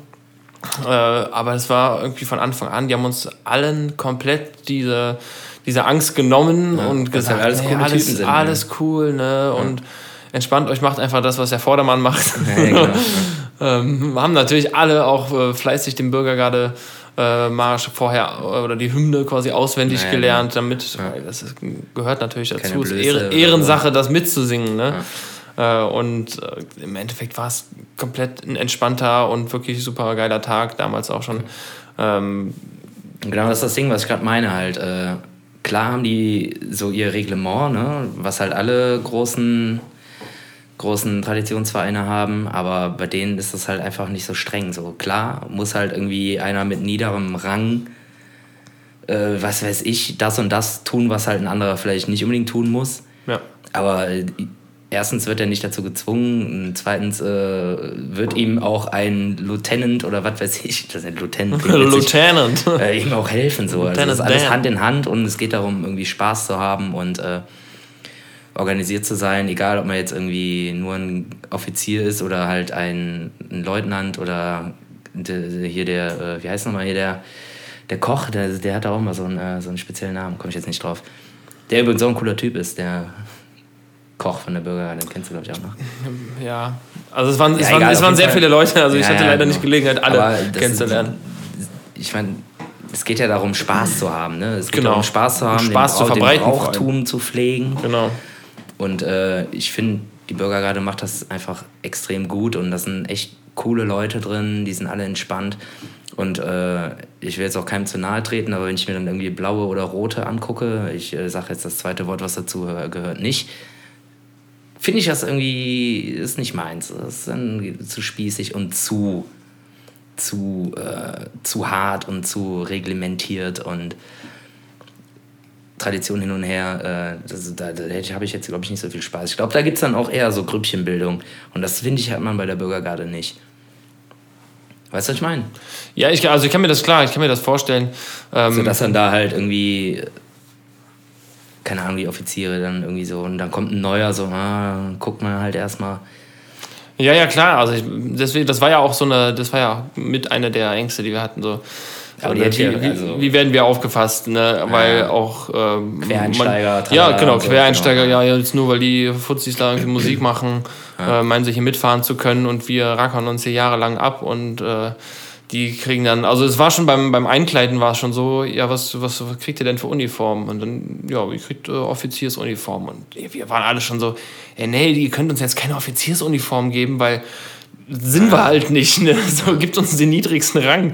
Äh, aber es war irgendwie von Anfang an, die haben uns allen komplett diese, diese Angst genommen ja, und gesagt, halt alles, nee, alles, sind, alles cool, ne? Ja. Und entspannt euch, macht einfach das, was der Vordermann macht. Genau. ähm, haben natürlich alle auch äh, fleißig den Bürgergarde äh, Marsch vorher oder die Hymne quasi auswendig ja, gelernt, ja. damit ja. das ist, gehört natürlich dazu. Es ist Ehrensache, das mitzusingen. Ne? Äh, und äh, im Endeffekt war es komplett ein entspannter und wirklich super geiler Tag, damals auch schon. Ähm, genau, das ist das Ding, was ich gerade meine halt. Äh, klar haben die so ihr Reglement, ne? was halt alle großen großen Traditionsvereine haben, aber bei denen ist das halt einfach nicht so streng. So klar muss halt irgendwie einer mit niederem Rang, äh, was weiß ich, das und das tun, was halt ein anderer vielleicht nicht unbedingt tun muss. Ja. Aber äh, erstens wird er nicht dazu gezwungen, zweitens äh, wird ihm auch ein Lieutenant oder was weiß ich, das ist ein Lieutenant, Lieutenant. Äh, ihm auch helfen. So. Also das ist alles Hand in Hand und es geht darum, irgendwie Spaß zu haben und äh, organisiert zu sein, egal ob man jetzt irgendwie nur ein Offizier ist oder halt ein, ein Leutnant oder de, hier der, äh, wie heißt nochmal hier der, der Koch, der, der hat auch immer so einen, äh, so einen speziellen Namen, komme ich jetzt nicht drauf. Der übrigens so ein cooler Typ ist, der Koch von der Bürger, den kennst du, glaube ich, auch noch. Ja, also es waren, ja, es waren, es waren sehr viele Leute, also ich hatte leider genau. nicht Gelegenheit, alle kennenzulernen. Ich meine, es geht ja darum, Spaß zu haben. Ne? Es geht genau. darum, Spaß zu haben, Spaß den, zu verbreiten, den Brauchtum zu pflegen. Genau. Und äh, ich finde, die Bürgergarde macht das einfach extrem gut und da sind echt coole Leute drin, die sind alle entspannt. Und äh, ich will jetzt auch keinem zu nahe treten, aber wenn ich mir dann irgendwie blaue oder rote angucke, ich äh, sage jetzt das zweite Wort, was dazu gehört, nicht, finde ich das irgendwie, ist nicht meins. Das ist dann zu spießig und zu, zu, äh, zu hart und zu reglementiert und Tradition hin und her, äh, das, da, da habe ich jetzt, glaube ich, nicht so viel Spaß. Ich glaube, da gibt es dann auch eher so Grüppchenbildung. Und das, finde ich, hat man bei der Bürgergarde nicht. Weißt du, was ich meine? Ja, ich, also ich kann mir das klar, ich kann mir das vorstellen. Ähm, so, dass dann da halt irgendwie, keine Ahnung, die Offiziere dann irgendwie so, und dann kommt ein neuer, so, ah, guckt man halt erstmal. Ja, ja, klar. Also ich, deswegen, das war ja auch so eine, das war ja mit einer der Ängste, die wir hatten. So, ja, wie, wie, also wie, werden wir aufgefasst? Ne? Ja, weil auch ähm, Quereinsteiger. Man, ja, genau, Quereinsteiger, genau. ja, jetzt nur weil die Fuzis da irgendwie Musik machen, ja. äh, meinen sie hier mitfahren zu können und wir rackern uns hier jahrelang ab und äh, die kriegen dann, also es war schon beim, beim Einkleiden war es schon so, ja, was, was, was kriegt ihr denn für Uniform? Und dann, ja, ihr kriegt äh, Offiziersuniform. Und wir waren alle schon so, ey, nee, ihr könnt uns jetzt keine Offiziersuniform geben, weil sind wir halt nicht. Ne? So, gibt uns den niedrigsten Rang.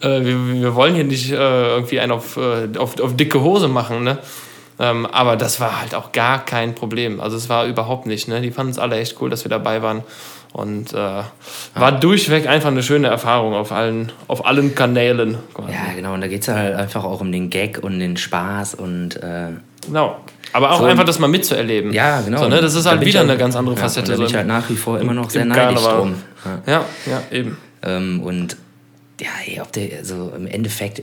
Äh, wir, wir, wollen hier nicht äh, irgendwie einen auf, äh, auf, auf dicke Hose machen. Ne? Ähm, aber das war halt auch gar kein Problem. Also es war überhaupt nicht. Ne? Die fanden es alle echt cool, dass wir dabei waren. Und äh, war ja. durchweg einfach eine schöne Erfahrung auf allen, auf allen Kanälen. Quasi. Ja, genau. Und da geht es halt einfach auch um den Gag und den Spaß und. Äh, genau. Aber auch so, einfach das mal mitzuerleben. Ja, genau. So, ne? Das ist halt wieder halt, eine ganz andere Facette. Ja, da bin ich halt nach wie vor immer noch sehr neidisch drum. Ja, ja, eben. Ähm, und ja, ey, ob der, also im Endeffekt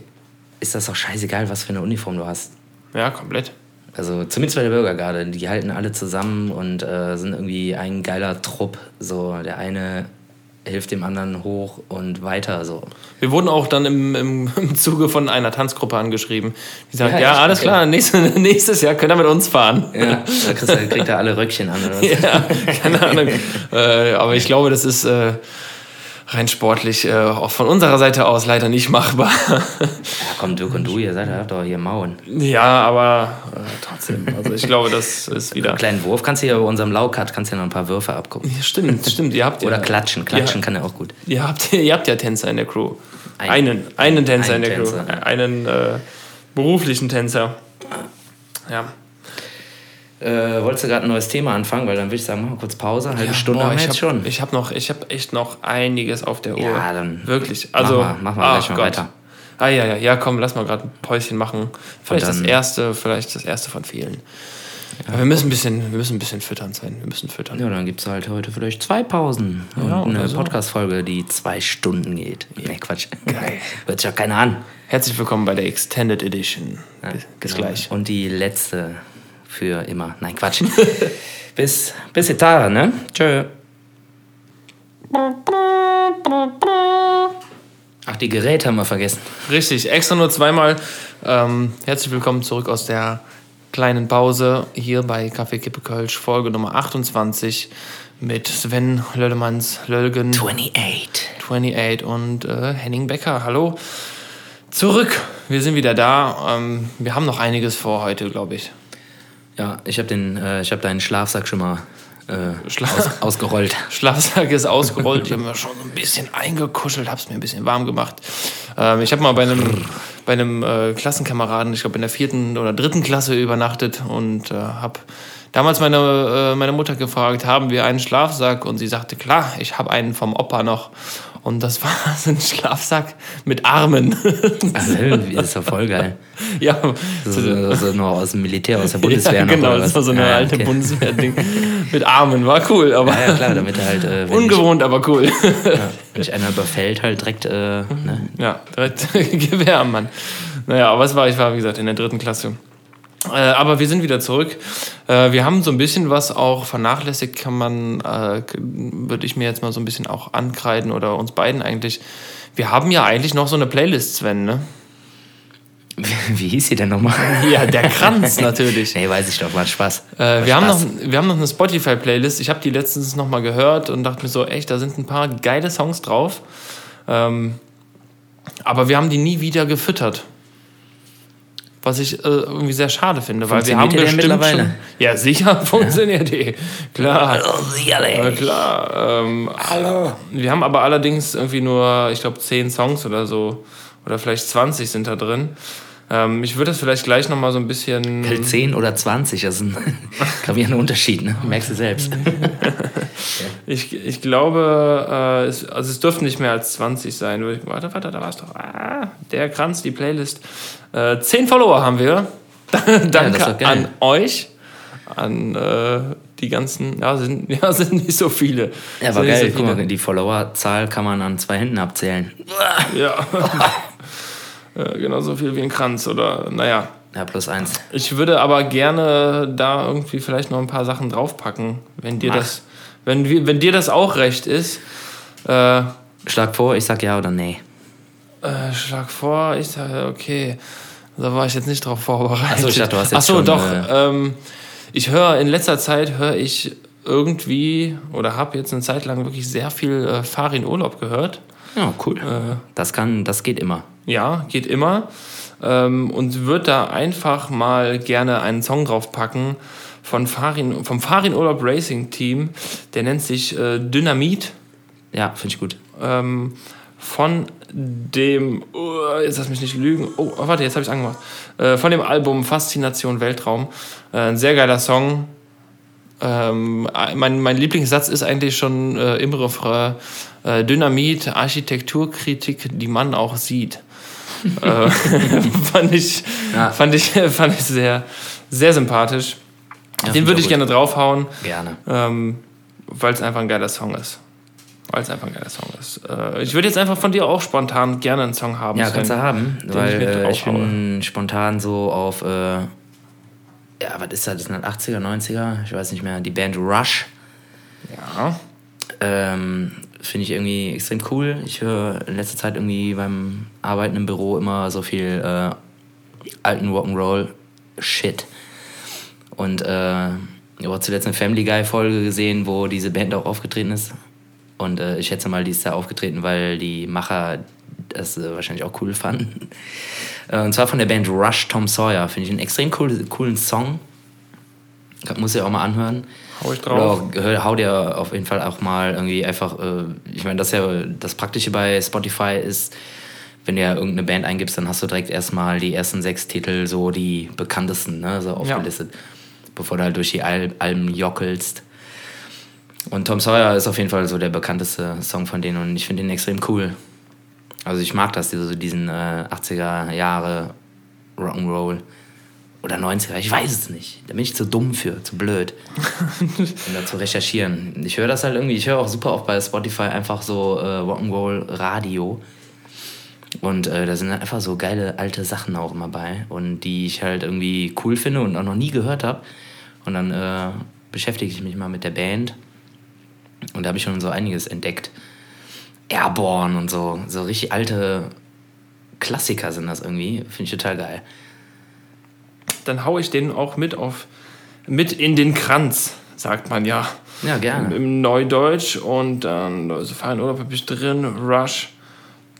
ist das doch scheißegal, was für eine Uniform du hast. Ja, komplett. Also zumindest bei der Bürgergarde, die halten alle zusammen und äh, sind irgendwie ein geiler Trupp. So, der eine hilft dem anderen hoch und weiter so. Wir wurden auch dann im, im, im Zuge von einer Tanzgruppe angeschrieben, die sagt, ja, ja alles klar, nächstes, nächstes Jahr könnt ihr mit uns fahren. Ja, da kriegt er alle Röckchen an oder was? Ja, keine Ahnung. äh, aber ich glaube, das ist... Äh, rein sportlich äh, auch von unserer Seite aus leider nicht machbar. ja, komm, Dirk und du, ihr seid ja doch hier Mauen. Ja, aber äh, trotzdem. Also ich glaube, das ist wieder. Einen kleinen Wurf kannst du ja bei unserem Laukat kannst du ja noch ein paar Würfe abgucken. Ja, stimmt, stimmt. Ihr habt Oder ja, klatschen. Klatschen kann ja auch gut. Ihr habt, ihr habt ja Tänzer in der Crew. Ein, einen, einen Tänzer einen in der Tänzer, Crew. Ja. Einen äh, beruflichen Tänzer. Ja. Äh, wolltest du gerade ein neues Thema anfangen? Weil dann würde ich sagen, machen wir kurz Pause. Halbe ja, Stunde boah, haben wir jetzt hab, schon. Ich habe noch, ich habe echt noch einiges auf der Uhr. Ja, dann wirklich. Also, mach mal, mach mal gleich mal Gott. weiter. Ah ja, ja, ja, komm, lass mal gerade ein Päuschen machen. Vielleicht das erste, vielleicht das erste von vielen. Ja. Aber wir müssen ein bisschen, wir müssen ein bisschen füttern sein. Wir müssen füttern. Ja, dann gibt es halt heute vielleicht zwei Pausen. Ja, und eine so. Podcast-Folge, die zwei Stunden geht. Nee, Quatsch. Geil. Hört sich ja keiner an. Herzlich willkommen bei der Extended Edition. Ja, bis genau. gleich. Und die letzte für immer. Nein, Quatsch. bis, bis Etara, ne? Tschö. Ach, die Geräte haben wir vergessen. Richtig, extra nur zweimal. Ähm, herzlich willkommen zurück aus der kleinen Pause hier bei Kaffee Kippe Kölsch, Folge Nummer 28 mit Sven Löllemanns Löllgen. 28. 28 und äh, Henning Becker. Hallo. Zurück. Wir sind wieder da. Ähm, wir haben noch einiges vor heute, glaube ich. Ja, ich habe äh, hab deinen Schlafsack schon mal äh, Schla aus, ausgerollt. Schlafsack ist ausgerollt. Ich habe mir schon ein bisschen eingekuschelt, habe es mir ein bisschen warm gemacht. Ähm, ich habe mal bei einem, bei einem äh, Klassenkameraden, ich glaube in der vierten oder dritten Klasse übernachtet und äh, habe damals meine, äh, meine Mutter gefragt, haben wir einen Schlafsack? Und sie sagte, klar, ich habe einen vom Opa noch. Und das war so ein Schlafsack mit Armen. Also, das ist ja voll geil. Ja. So, so, so noch aus dem Militär, aus der Bundeswehr. Ja, genau, das war so eine ja, alte okay. Bundeswehr-Ding. Mit Armen, war cool. Aber ja, ja klar, damit er halt... Äh, ungewohnt, ich, aber cool. Ja, wenn dich einer überfällt, halt direkt... Äh, ne? Ja, direkt Gewehr am Mann. Naja, aber was war, ich war, wie gesagt, in der dritten Klasse. Äh, aber wir sind wieder zurück. Äh, wir haben so ein bisschen was auch vernachlässigt, kann man, äh, würde ich mir jetzt mal so ein bisschen auch ankreiden oder uns beiden eigentlich. Wir haben ja eigentlich noch so eine Playlist, Sven, ne? Wie, hieß sie denn nochmal? Ja, der Kranz natürlich. nee, weiß ich doch, war Spaß. Äh, war wir, Spaß. Haben noch, wir haben noch eine Spotify-Playlist. Ich habe die letztens nochmal gehört und dachte mir so, echt, da sind ein paar geile Songs drauf. Ähm, aber wir haben die nie wieder gefüttert was ich äh, irgendwie sehr schade finde, weil wir haben bestimmt mittlerweile? Schon, ja sicher funktioniert ja. die, klar, ja, klar. Ähm, Hallo. Wir haben aber allerdings irgendwie nur, ich glaube, 10 Songs oder so oder vielleicht 20 sind da drin. Ähm, ich würde das vielleicht gleich nochmal so ein bisschen. 10 oder 20, das ist ein gravierender Unterschied, ne? Merkst du selbst. ich, ich glaube, äh, es, also es dürften nicht mehr als 20 sein. Warte, warte, da war es doch. Ah, der Kranz, die Playlist. Äh, 10 Follower haben wir. Danke ja, an euch. An äh, die ganzen, ja sind, ja, sind nicht so viele. Ja, aber geil, so guck mal, die Followerzahl kann man an zwei Händen abzählen. Ja. Äh, genauso viel wie ein Kranz oder naja. Ja, plus eins. Ich würde aber gerne da irgendwie vielleicht noch ein paar Sachen draufpacken, wenn dir Mach. das, wenn, wenn dir das auch recht ist. Äh, schlag vor, ich sag ja oder nee. Äh, schlag vor, ich sage okay. Da war ich jetzt nicht drauf vorbereitet. Achso, ich dachte, du hast jetzt Achso, schon, doch. Äh, ähm, ich höre in letzter Zeit höre ich irgendwie oder habe jetzt eine Zeit lang wirklich sehr viel äh, Farin Urlaub gehört. Ja, cool. Äh, das kann, das geht immer. Ja, geht immer. Ähm, und würde da einfach mal gerne einen Song draufpacken von Farin, vom Farin Urlaub Racing Team. Der nennt sich äh, Dynamit. Ja, finde ich gut. Ähm, von dem, oh, jetzt lass mich nicht lügen, oh, warte, jetzt habe ich angemacht. Äh, von dem Album Faszination Weltraum. Äh, ein sehr geiler Song. Ähm, mein, mein Lieblingssatz ist eigentlich schon äh, im Refrain äh, Dynamit, Architekturkritik, die man auch sieht. äh, fand, ich, ja. fand, ich, fand ich sehr, sehr sympathisch. Ja, Den würde ich gerne draufhauen. Gerne. Ähm, Weil es einfach ein geiler Song ist. Weil es einfach ein geiler Song ist. Äh, ich würde jetzt einfach von dir auch spontan gerne einen Song haben. Ja, kannst du haben. Weil ich, äh, ich bin spontan so auf, äh, ja, was ist das? Das sind 80er, 90er, ich weiß nicht mehr, die Band Rush. Ja. Ähm, Finde ich irgendwie extrem cool. Ich höre in letzter Zeit irgendwie beim Arbeiten im Büro immer so viel äh, alten Rock'n'Roll-Shit. Und äh, ich habe zuletzt eine Family Guy-Folge gesehen, wo diese Band auch aufgetreten ist. Und äh, ich schätze mal, die ist da aufgetreten, weil die Macher das äh, wahrscheinlich auch cool fanden. Äh, und zwar von der Band Rush Tom Sawyer. Finde ich einen extrem cool, coolen Song. Muss ich auch mal anhören. Hau ich drauf. Oder hau dir auf jeden Fall auch mal irgendwie einfach, äh, ich meine, das ja das Praktische bei Spotify ist, wenn du ja irgendeine Band eingibst, dann hast du direkt erstmal die ersten sechs Titel, so die bekanntesten, ne, so aufgelistet, ja. bevor du halt durch die Al Alben jockelst. Und Tom Sawyer ist auf jeden Fall so der bekannteste Song von denen und ich finde ihn extrem cool. Also ich mag das, diese, diesen äh, 80er Jahre Rock'n'Roll. Oder 90er, ich weiß es nicht. Da bin ich zu dumm für, zu blöd, um da zu recherchieren. Ich höre das halt irgendwie, ich höre auch super oft bei Spotify einfach so äh, Rock'n'Roll Radio. Und äh, da sind halt einfach so geile alte Sachen auch immer bei. Und die ich halt irgendwie cool finde und auch noch nie gehört habe. Und dann äh, beschäftige ich mich mal mit der Band. Und da habe ich schon so einiges entdeckt. Airborne und so. So richtig alte Klassiker sind das irgendwie. Finde ich total geil dann haue ich den auch mit auf mit in den Kranz, sagt man ja. Ja, gerne. Im, im Neudeutsch und dann, also Fein Urlaub habe ich drin, Rush,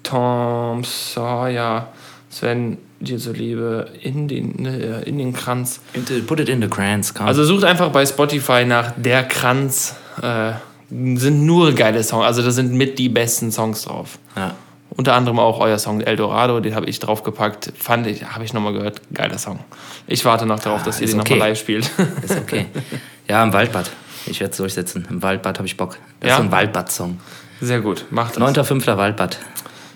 Tom Sawyer, Sven, dir so Liebe, in den, ne, in den Kranz. Put it in the Kranz, komm. Also sucht einfach bei Spotify nach Der Kranz. Äh, sind nur geile Songs, also da sind mit die besten Songs drauf. Ja. Unter anderem auch euer Song Eldorado, den habe ich draufgepackt. Fand ich, habe ich nochmal gehört. Geiler Song. Ich warte noch darauf, ah, dass ihr den okay. nochmal live spielt. Ist okay. Ja, im Waldbad. Ich werde es durchsetzen. Im Waldbad habe ich Bock. Das ja? ist so ein Waldbad-Song. Sehr gut, macht das. 9.5. Waldbad.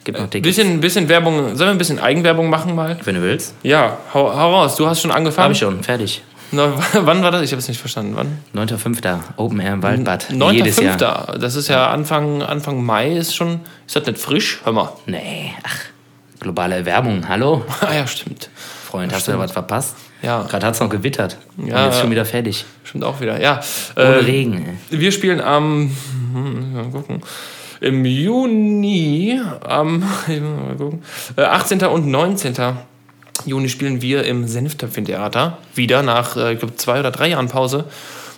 Gibt noch Tickets. Bisschen, bisschen Werbung. Sollen wir ein bisschen Eigenwerbung machen mal? Wenn du willst. Ja, hau, hau raus. Du hast schon angefangen. Habe ich schon, fertig. wann war das? Ich habe es nicht verstanden. Wann? 9.5. Open Air im Waldbad. 9.5. Das ist ja Anfang, Anfang Mai. Ist schon. Ist das nicht frisch? Hör mal. Nee, ach. Globale Erwärmung, hallo? ah ja, stimmt. Freund, ja, hast stimmt. du ja was verpasst? Ja. Gerade hat es noch gewittert. Ja. Und jetzt schon wieder fertig. Stimmt auch wieder, ja. Ohne äh, Regen. Wir spielen am. Hm, mal gucken. Im Juni, am. Mal gucken, 18. Äh, und 19. Juni spielen wir im Senftöpfchen-Theater. Wieder nach, äh, ich glaube, zwei oder drei Jahren Pause.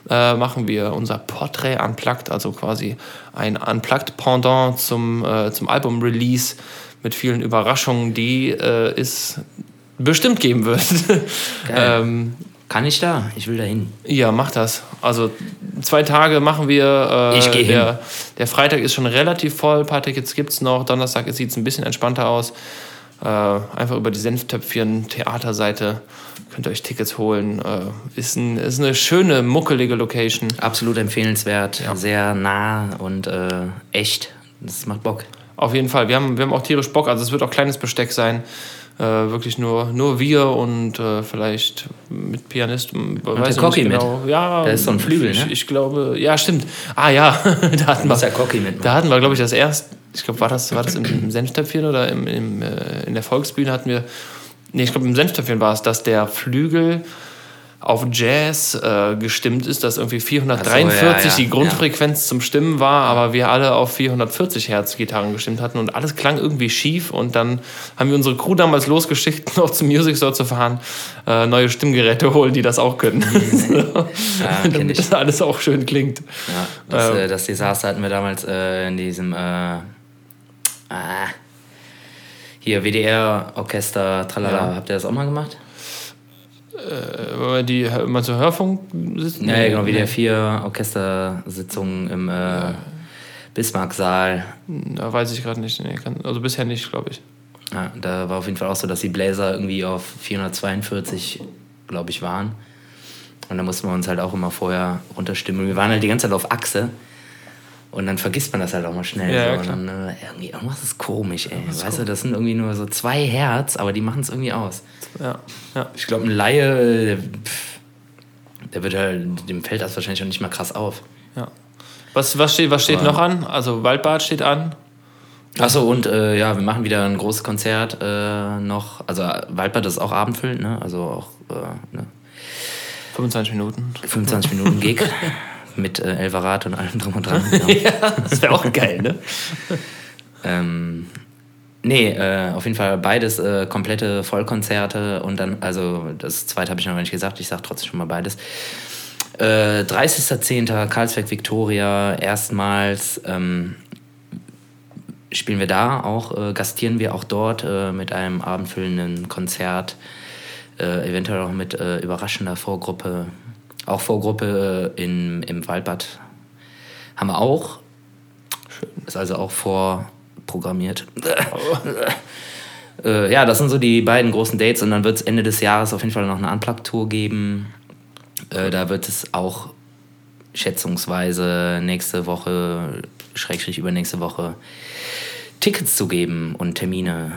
Äh, machen wir unser Portrait Unplugged, also quasi ein Unplugged-Pendant zum, äh, zum Album-Release mit vielen Überraschungen, die äh, es bestimmt geben wird. ähm, Kann ich da? Ich will da hin. Ja, mach das. Also zwei Tage machen wir. Äh, ich gehe hin. Der, der Freitag ist schon relativ voll, ein paar Tickets gibt es noch. Donnerstag sieht es ein bisschen entspannter aus. Äh, einfach über die Senftöpfchen Theaterseite könnt ihr euch Tickets holen. Äh, ist, ein, ist eine schöne, muckelige Location. Absolut empfehlenswert, ja. sehr nah und äh, echt. Das macht Bock. Auf jeden Fall. Wir haben, wir haben auch tierisch Bock. Also es wird auch kleines Besteck sein. Äh, wirklich nur, nur wir und äh, vielleicht mit Pianist. Und weiß der Cocky genau. mit. Ja, der ist so ein Flügel, ich, ne? Ich glaube, ja, stimmt. Ah ja, da hatten wir. Cocky mit. Da hatten wir, glaube ich, das erste ich glaube, war das, war das im, im Senftöpfchen oder im, im, äh, in der Volksbühne hatten wir, nee, ich glaube, im Senftöpfchen war es, dass der Flügel auf Jazz äh, gestimmt ist, dass irgendwie 443 so, ja, ja, die Grundfrequenz ja. zum Stimmen war, aber wir alle auf 440 Hertz Gitarren gestimmt hatten und alles klang irgendwie schief und dann haben wir unsere Crew damals losgeschickt, noch zum Music Store zu fahren, äh, neue Stimmgeräte holen, die das auch können. so. Damit das alles auch schön klingt. Ja, das, ähm, äh, das Desaster hatten wir damals äh, in diesem äh, Ah. Hier, WDR-Orchester, tralala. Ja. Habt ihr das auch mal gemacht? Äh, die immer zur Hörfunk sitzen? Ja, genau, WDR 4 Orchestersitzungen im äh, Bismarck-Saal. Da weiß ich gerade nicht. Nee, kann, also bisher nicht, glaube ich. Ja, da war auf jeden Fall auch so, dass die Bläser irgendwie auf 442, glaube ich, waren. Und da mussten wir uns halt auch immer vorher runterstimmen. Wir waren halt die ganze Zeit auf Achse. Und dann vergisst man das halt auch mal schnell. Ja, so. Und dann, äh, irgendwie, irgendwas ist komisch, ey. Ist weißt komisch. du, das sind irgendwie nur so zwei Herz, aber die machen es irgendwie aus. Ja. ja. Ich glaube, ein Laie, der, pff, der, wird halt, dem fällt das wahrscheinlich schon nicht mal krass auf. Ja. Was, was steht, was steht noch an? Also Waldbad steht an. Achso, und äh, ja, wir machen wieder ein großes Konzert äh, noch. Also Waldbad ist auch abendfüllend, ne? Also auch, äh, ne? 25 Minuten. 25 Minuten Gig. mit äh, Elvarat und allem drum und dran. ja, das wäre auch geil, ne? ähm, nee, äh, auf jeden Fall beides äh, komplette Vollkonzerte und dann, also das zweite habe ich noch nicht gesagt, ich sage trotzdem schon mal beides. Äh, 30.10. Karlsberg Victoria, erstmals ähm, spielen wir da auch, äh, gastieren wir auch dort äh, mit einem abendfüllenden Konzert, äh, eventuell auch mit äh, überraschender Vorgruppe auch Vorgruppe in, im Waldbad haben wir auch. Schön. Ist also auch vorprogrammiert. äh, ja, das sind so die beiden großen Dates und dann wird es Ende des Jahres auf jeden Fall noch eine Unplugged-Tour geben. Äh, da wird es auch schätzungsweise nächste Woche, schrägstrich übernächste Woche, Tickets zu geben und Termine.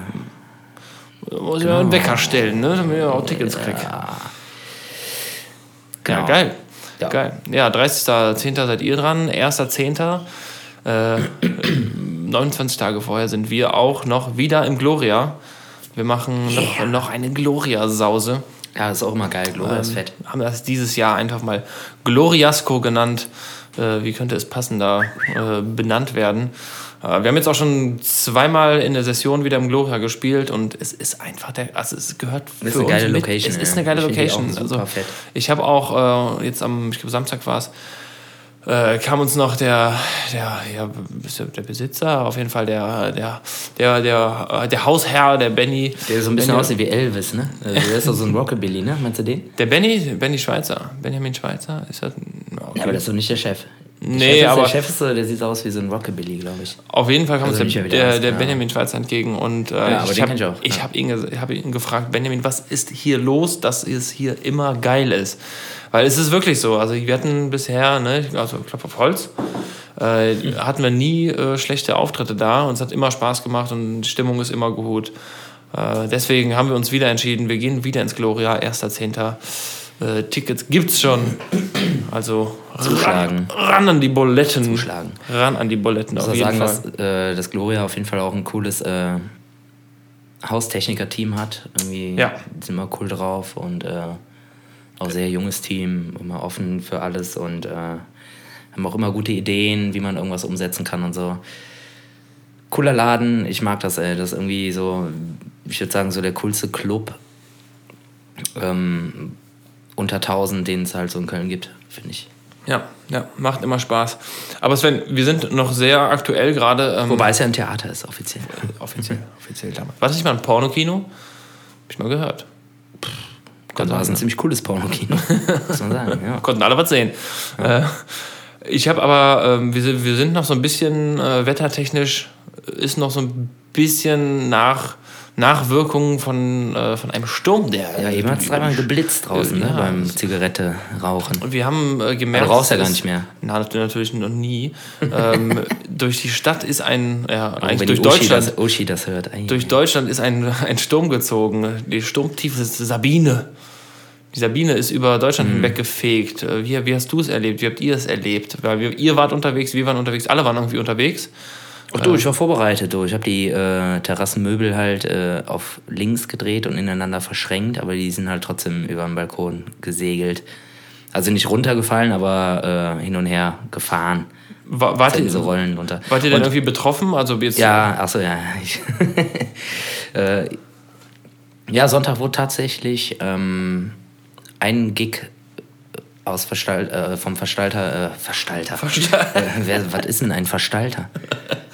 Da muss ich ja einen Wecker stellen, ne? damit ich auch Tickets kriege. Ja. Ja, Genau. geil. Ja. Geil. Ja, 30.10. seid ihr dran, 1.10. Äh, 29 Tage vorher sind wir auch noch wieder im Gloria. Wir machen noch, noch eine Gloria-Sause. Ja, ist auch immer geil. Gloria ist Ähm, fett. Haben das dieses Jahr einfach mal Gloriasco genannt. Äh, wie könnte es passender äh, benannt werden? Äh, wir haben jetzt auch schon zweimal in der Session wieder im Gloria gespielt und es ist einfach der, also es gehört ist für eine uns geile mit. Location, Es ist ja. eine geile Ich Location. also, fett. Ich habe auch äh, jetzt am, ich glaube Samstag war es, äh, kam uns noch der, der, ja, der Besitzer, auf jeden Fall der, der, der, der, äh, der Hausherr, der Benny. Der so ein bisschen Benny- aussieht wie Elvis, ne? Also der ist doch so ein Rockabilly, ne? Meinst du den? Der Benny, Benny Schweizer, Benjamin Schweizer, ist das? Okay. Ja, aber das ist doch nicht der Chef. Der Nee, Chef aber- Der Chef ist so, der sieht aus wie so ein Rockabilly, glaube ich. Auf jeden Fall kam Also uns der, der, der ja. Benjamin Schweizer entgegen und äh, Ja, aber ich habe ich ja. hab ihn, hab ihn gefragt, Benjamin, was ist hier los, dass es hier immer geil ist? Weil es ist wirklich so, also wir hatten bisher, ne, also Klopf auf Holz, äh, hatten wir nie äh, schlechte Auftritte da und es hat immer Spaß gemacht und die Stimmung ist immer gut. Äh, deswegen haben wir uns wieder entschieden, wir gehen wieder ins Gloria, 1.10. Äh, Tickets gibt's schon. Also ran, Zuschlagen. ran an die Buletten. Zuschlagen. Ran an die Buletten Ich auf jeden sagen, Fall. dass äh, das Gloria auf jeden Fall auch ein cooles äh, Haustechniker-Team hat. Irgendwie Ja. sind immer cool drauf und äh, auch sehr junges Team, immer offen für alles und äh, haben auch immer gute Ideen, wie man irgendwas umsetzen kann und so. Cooler Laden, ich mag das, ey. Das ist irgendwie so, ich würde sagen, so der coolste Club ähm, unter 1000, den es halt so in Köln gibt, finde ich. Ja, ja, macht immer Spaß. Aber Sven, wir sind noch sehr aktuell gerade. Ähm, Wobei es ja ein Theater ist, offiziell. offiziell, offiziell damals. War das nicht mal ein Pornokino? Hab ich mal gehört. Das war ein ziemlich cooles Pornokino, muss man sagen. Ja. Konnten alle was sehen. Äh, ich habe aber, ähm, wir, sind, wir sind noch so ein bisschen äh, wettertechnisch, ist noch so ein bisschen nach Nachwirkungen von, äh, von einem Sturm, der. Ja, eben hat es dreimal geblitzt draußen, Ja. ne, beim Zigarette rauchen. Und wir haben äh, gemerkt. Du rauchst ja es gar nicht mehr. Na, nat- natürlich noch nie. ähm, durch die Stadt ist ein, ja, Oh, eigentlich durch Uschi Deutschland. das, Uschi das hört. Ei, Durch Deutschland ist ein, ein Sturm gezogen. Die Sturmtiefe ist Sabine. Die Sabine ist über Deutschland Mhm. hinweg gefegt. Äh, Wie, wie hast du es erlebt? Wie habt ihr es erlebt? Weil wir, ihr wart unterwegs, wir waren unterwegs, alle waren irgendwie unterwegs. Ach du, ich war vorbereitet. Du. Ich habe die äh, Terrassenmöbel halt äh, auf links gedreht und ineinander verschränkt, aber die sind halt trotzdem über den Balkon gesegelt. Also nicht runtergefallen, aber äh, hin und her gefahren. Wa- Wart ihr, Diese Rollen runter. wart ihr denn Und- irgendwie betroffen? Also jetzt, Ja, achso, ja. Ich, äh, ja, Sonntag wurde tatsächlich ähm, ein Gig aus Verstalt, äh, vom Verstalter, äh, Verstalter. Äh, wer, was ist denn ein Verstalter?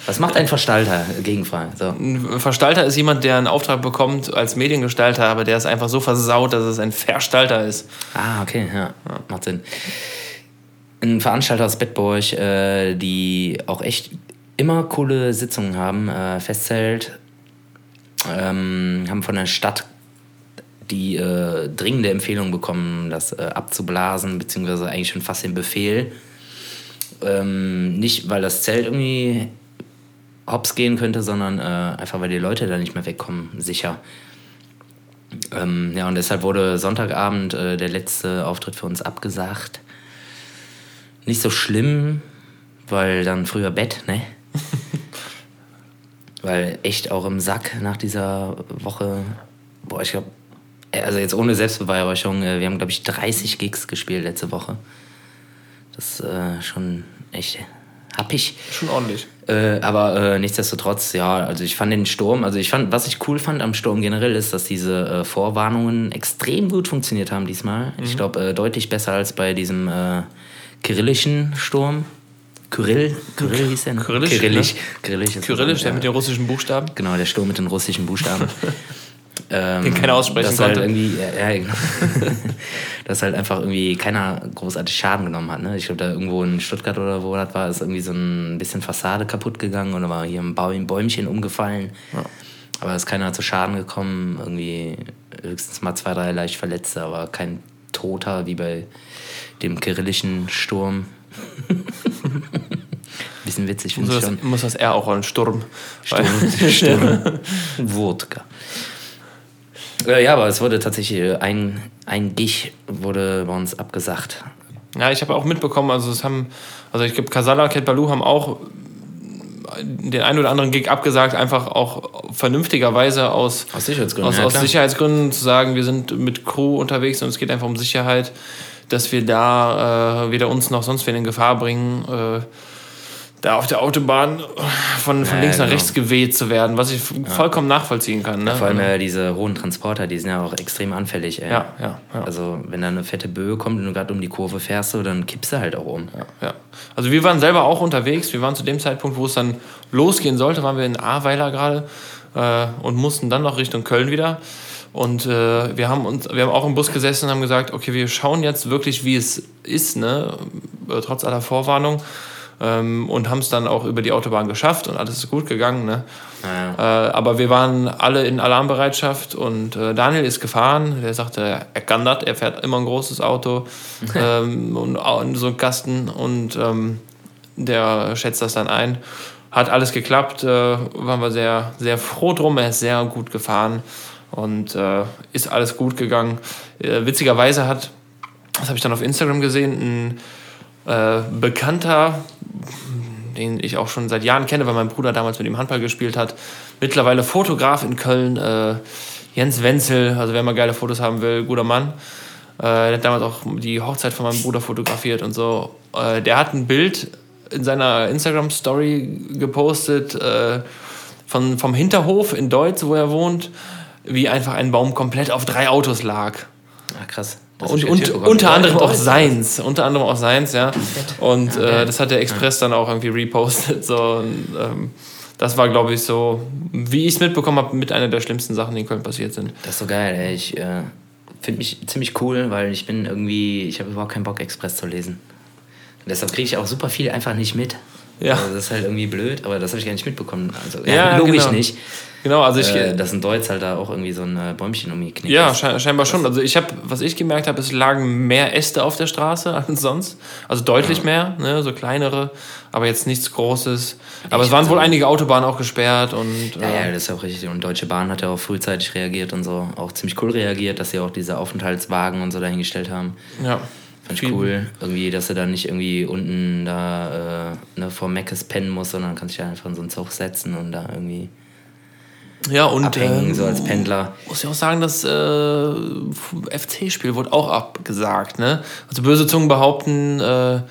Was macht ein Verstalter? Gegenfrage. So. Ein Verstalter ist jemand, der einen Auftrag bekommt als Mediengestalter, aber der ist einfach so versaut, dass es ein Verstalter ist. Ah, okay, ja, macht Sinn. Ein Veranstalter aus Bettburg, äh, die auch echt immer coole Sitzungen haben, äh, Festzelt, ähm, haben von der Stadt die äh, dringende Empfehlung bekommen, das äh, abzublasen, beziehungsweise eigentlich schon fast den Befehl. Ähm, nicht, weil das Zelt irgendwie hops gehen könnte, sondern äh, einfach, weil die Leute da nicht mehr wegkommen, sicher. Ähm, ja, und deshalb wurde Sonntagabend äh, der letzte Auftritt für uns abgesagt. Nicht so schlimm, weil dann früher Bett, ne? weil echt auch im Sack nach dieser Woche, boah, ich glaube, also jetzt ohne Selbstbeweihräucherung, äh, wir haben, glaube ich, 30 Gigs gespielt letzte Woche. Das ist äh, schon echt happig. Schon ordentlich. Äh, aber äh, nichtsdestotrotz, ja, also ich fand den Sturm, also ich fand, was ich cool fand am Sturm generell ist, dass diese äh, Vorwarnungen extrem gut funktioniert haben diesmal. Ich glaube, äh, deutlich besser als bei diesem kyrillischen Sturm. Kyrill, Kyrill hieß der, ne? Kyrillisch, Kyrillisch. ne? Kyrillisch, ist Kyrillisch, der ja. mit den russischen Buchstaben. Genau, der Sturm mit den russischen Buchstaben. ähm, Den keiner aussprechen dass halt konnte. irgendwie, ja, ja, genau. dass halt einfach irgendwie keiner großartig Schaden genommen hat. Ne? Ich glaube, da irgendwo in Stuttgart oder wo das war, ist irgendwie so ein bisschen Fassade kaputt gegangen oder war hier ein Bäumchen umgefallen. Aber es ist keiner zu Schaden gekommen. Irgendwie höchstens mal zwei, drei leicht Verletzte, aber kein Toter wie bei dem kyrillischen Sturm. bisschen witzig, finde ich schon. Muss das R auch rollen, Sturm. Sturm, Sturm. Wodka. Ja, aber es wurde tatsächlich äh, ein, ein Gig wurde bei uns abgesagt. Ja, ich habe auch mitbekommen, also es haben, also ich glaube, Kasala, Cat Baloo haben auch den einen oder anderen Gig abgesagt, einfach auch vernünftigerweise aus, aus Sicherheitsgründen, aus, ja, aus Sicherheitsgründen zu sagen, wir sind mit Crew unterwegs und es geht einfach um Sicherheit, dass wir da äh, weder uns noch sonst wen in Gefahr bringen. Äh, da auf der Autobahn von, von ja, links nach genau. rechts geweht zu werden, was ich ja. vollkommen nachvollziehen kann. Ne? Ja, vor allem äh, diese hohen Transporter, die sind ja auch extrem anfällig. Ey. Ja, ja, Also wenn da eine fette Böe kommt und du gerade um die Kurve fährst, so, dann kippst du halt auch um. Ja, Also wir waren selber auch unterwegs. Wir waren zu dem Zeitpunkt, wo es dann losgehen sollte, waren wir in Ahrweiler gerade äh, und mussten dann noch Richtung Köln wieder. Und äh, wir, haben uns, wir haben auch im Bus gesessen und haben gesagt, okay, wir schauen jetzt wirklich, wie es ist, ne? Äh, trotz aller Vorwarnung ähm, und haben es dann auch über die Autobahn geschafft und alles ist gut gegangen. Ne? Ja. Äh, aber wir waren alle in Alarmbereitschaft und äh, Daniel ist gefahren. Der sagte, er kann das, er fährt immer ein großes Auto ähm, und, und, so ein Kasten und ähm, der schätzt das dann ein. Hat alles geklappt, äh, waren wir sehr, sehr froh drum. Er ist sehr gut gefahren und äh, ist alles gut gegangen. Äh, witzigerweise hat, das habe ich dann auf Instagram gesehen, ein äh, Bekannter, den ich auch schon seit Jahren kenne, weil mein Bruder damals mit ihm Handball gespielt hat. Mittlerweile Fotograf in Köln, äh, Jens Wenzel, also wer mal geile Fotos haben will, guter Mann. Äh, der hat damals auch die Hochzeit von meinem Bruder fotografiert und so. Äh, der hat ein Bild in seiner Instagram-Story gepostet äh, von, vom Hinterhof in Deutsch, wo er wohnt, wie einfach ein Baum komplett auf drei Autos lag. Ah, krass und, und unter anderem auch seins, unter anderem auch seins, ja. Und äh, das hat der Express dann auch irgendwie repostet. So, und, ähm, das war, glaube ich, so, wie ich es mitbekommen habe, mit einer der schlimmsten Sachen, die in Köln passiert sind. Das ist so geil, ey. Ich äh, finde mich ziemlich cool, weil ich bin irgendwie, ich habe überhaupt keinen Bock, Express zu lesen. Und deshalb kriege ich auch super viel einfach nicht mit. Ja. Also das ist halt irgendwie blöd, aber das habe ich gar nicht mitbekommen. Also, ja, ja logisch genau. nicht. Genau, also ich. Äh, dass ein Deutsch halt da auch irgendwie so ein äh, Bäumchen umgeknickt Ja, ist. scheinbar schon. Also ich habe, was ich gemerkt habe, es lagen mehr Äste auf der Straße als sonst. Also deutlich ja. mehr, ne, so kleinere, aber jetzt nichts Großes. Aber ich es waren wohl einige Autobahnen auch gesperrt und. Ja, äh, ja, das ist auch richtig. Und Deutsche Bahn hat ja auch frühzeitig reagiert und so. Auch ziemlich cool reagiert, dass sie auch diese Aufenthaltswagen und so dahingestellt haben. Ja. Fand ich cool. Irgendwie, dass er dann nicht irgendwie unten da äh, ne, vor Meckes pennen muss, sondern kann sich einfach in so einen Zug setzen und da irgendwie ja, und, abhängen, äh, so als Pendler. Muss ich auch sagen, das äh, FC-Spiel wurde auch abgesagt. Ne? Also böse Zungen behaupten, äh,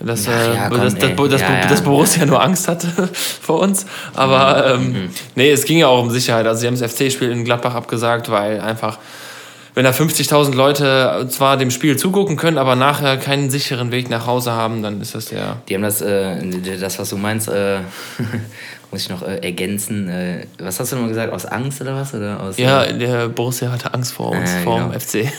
dass, ja, ja, komm, dass, dass, dass, ja, dass, Borussia nur Angst hatte vor uns. Aber mhm. ähm, mhm. nee, es ging ja auch um Sicherheit. Also sie haben das FC-Spiel in Gladbach abgesagt, weil einfach wenn da 50.000 Leute zwar dem Spiel zugucken können, aber nachher keinen sicheren Weg nach Hause haben, dann ist das der. Die haben das, äh, das was du meinst, äh, muss ich noch äh, ergänzen. Äh, was hast du nochmal gesagt? Aus Angst oder was? Oder aus, ja, äh, der Borussia hatte Angst vor uns, vor genau. dem FC.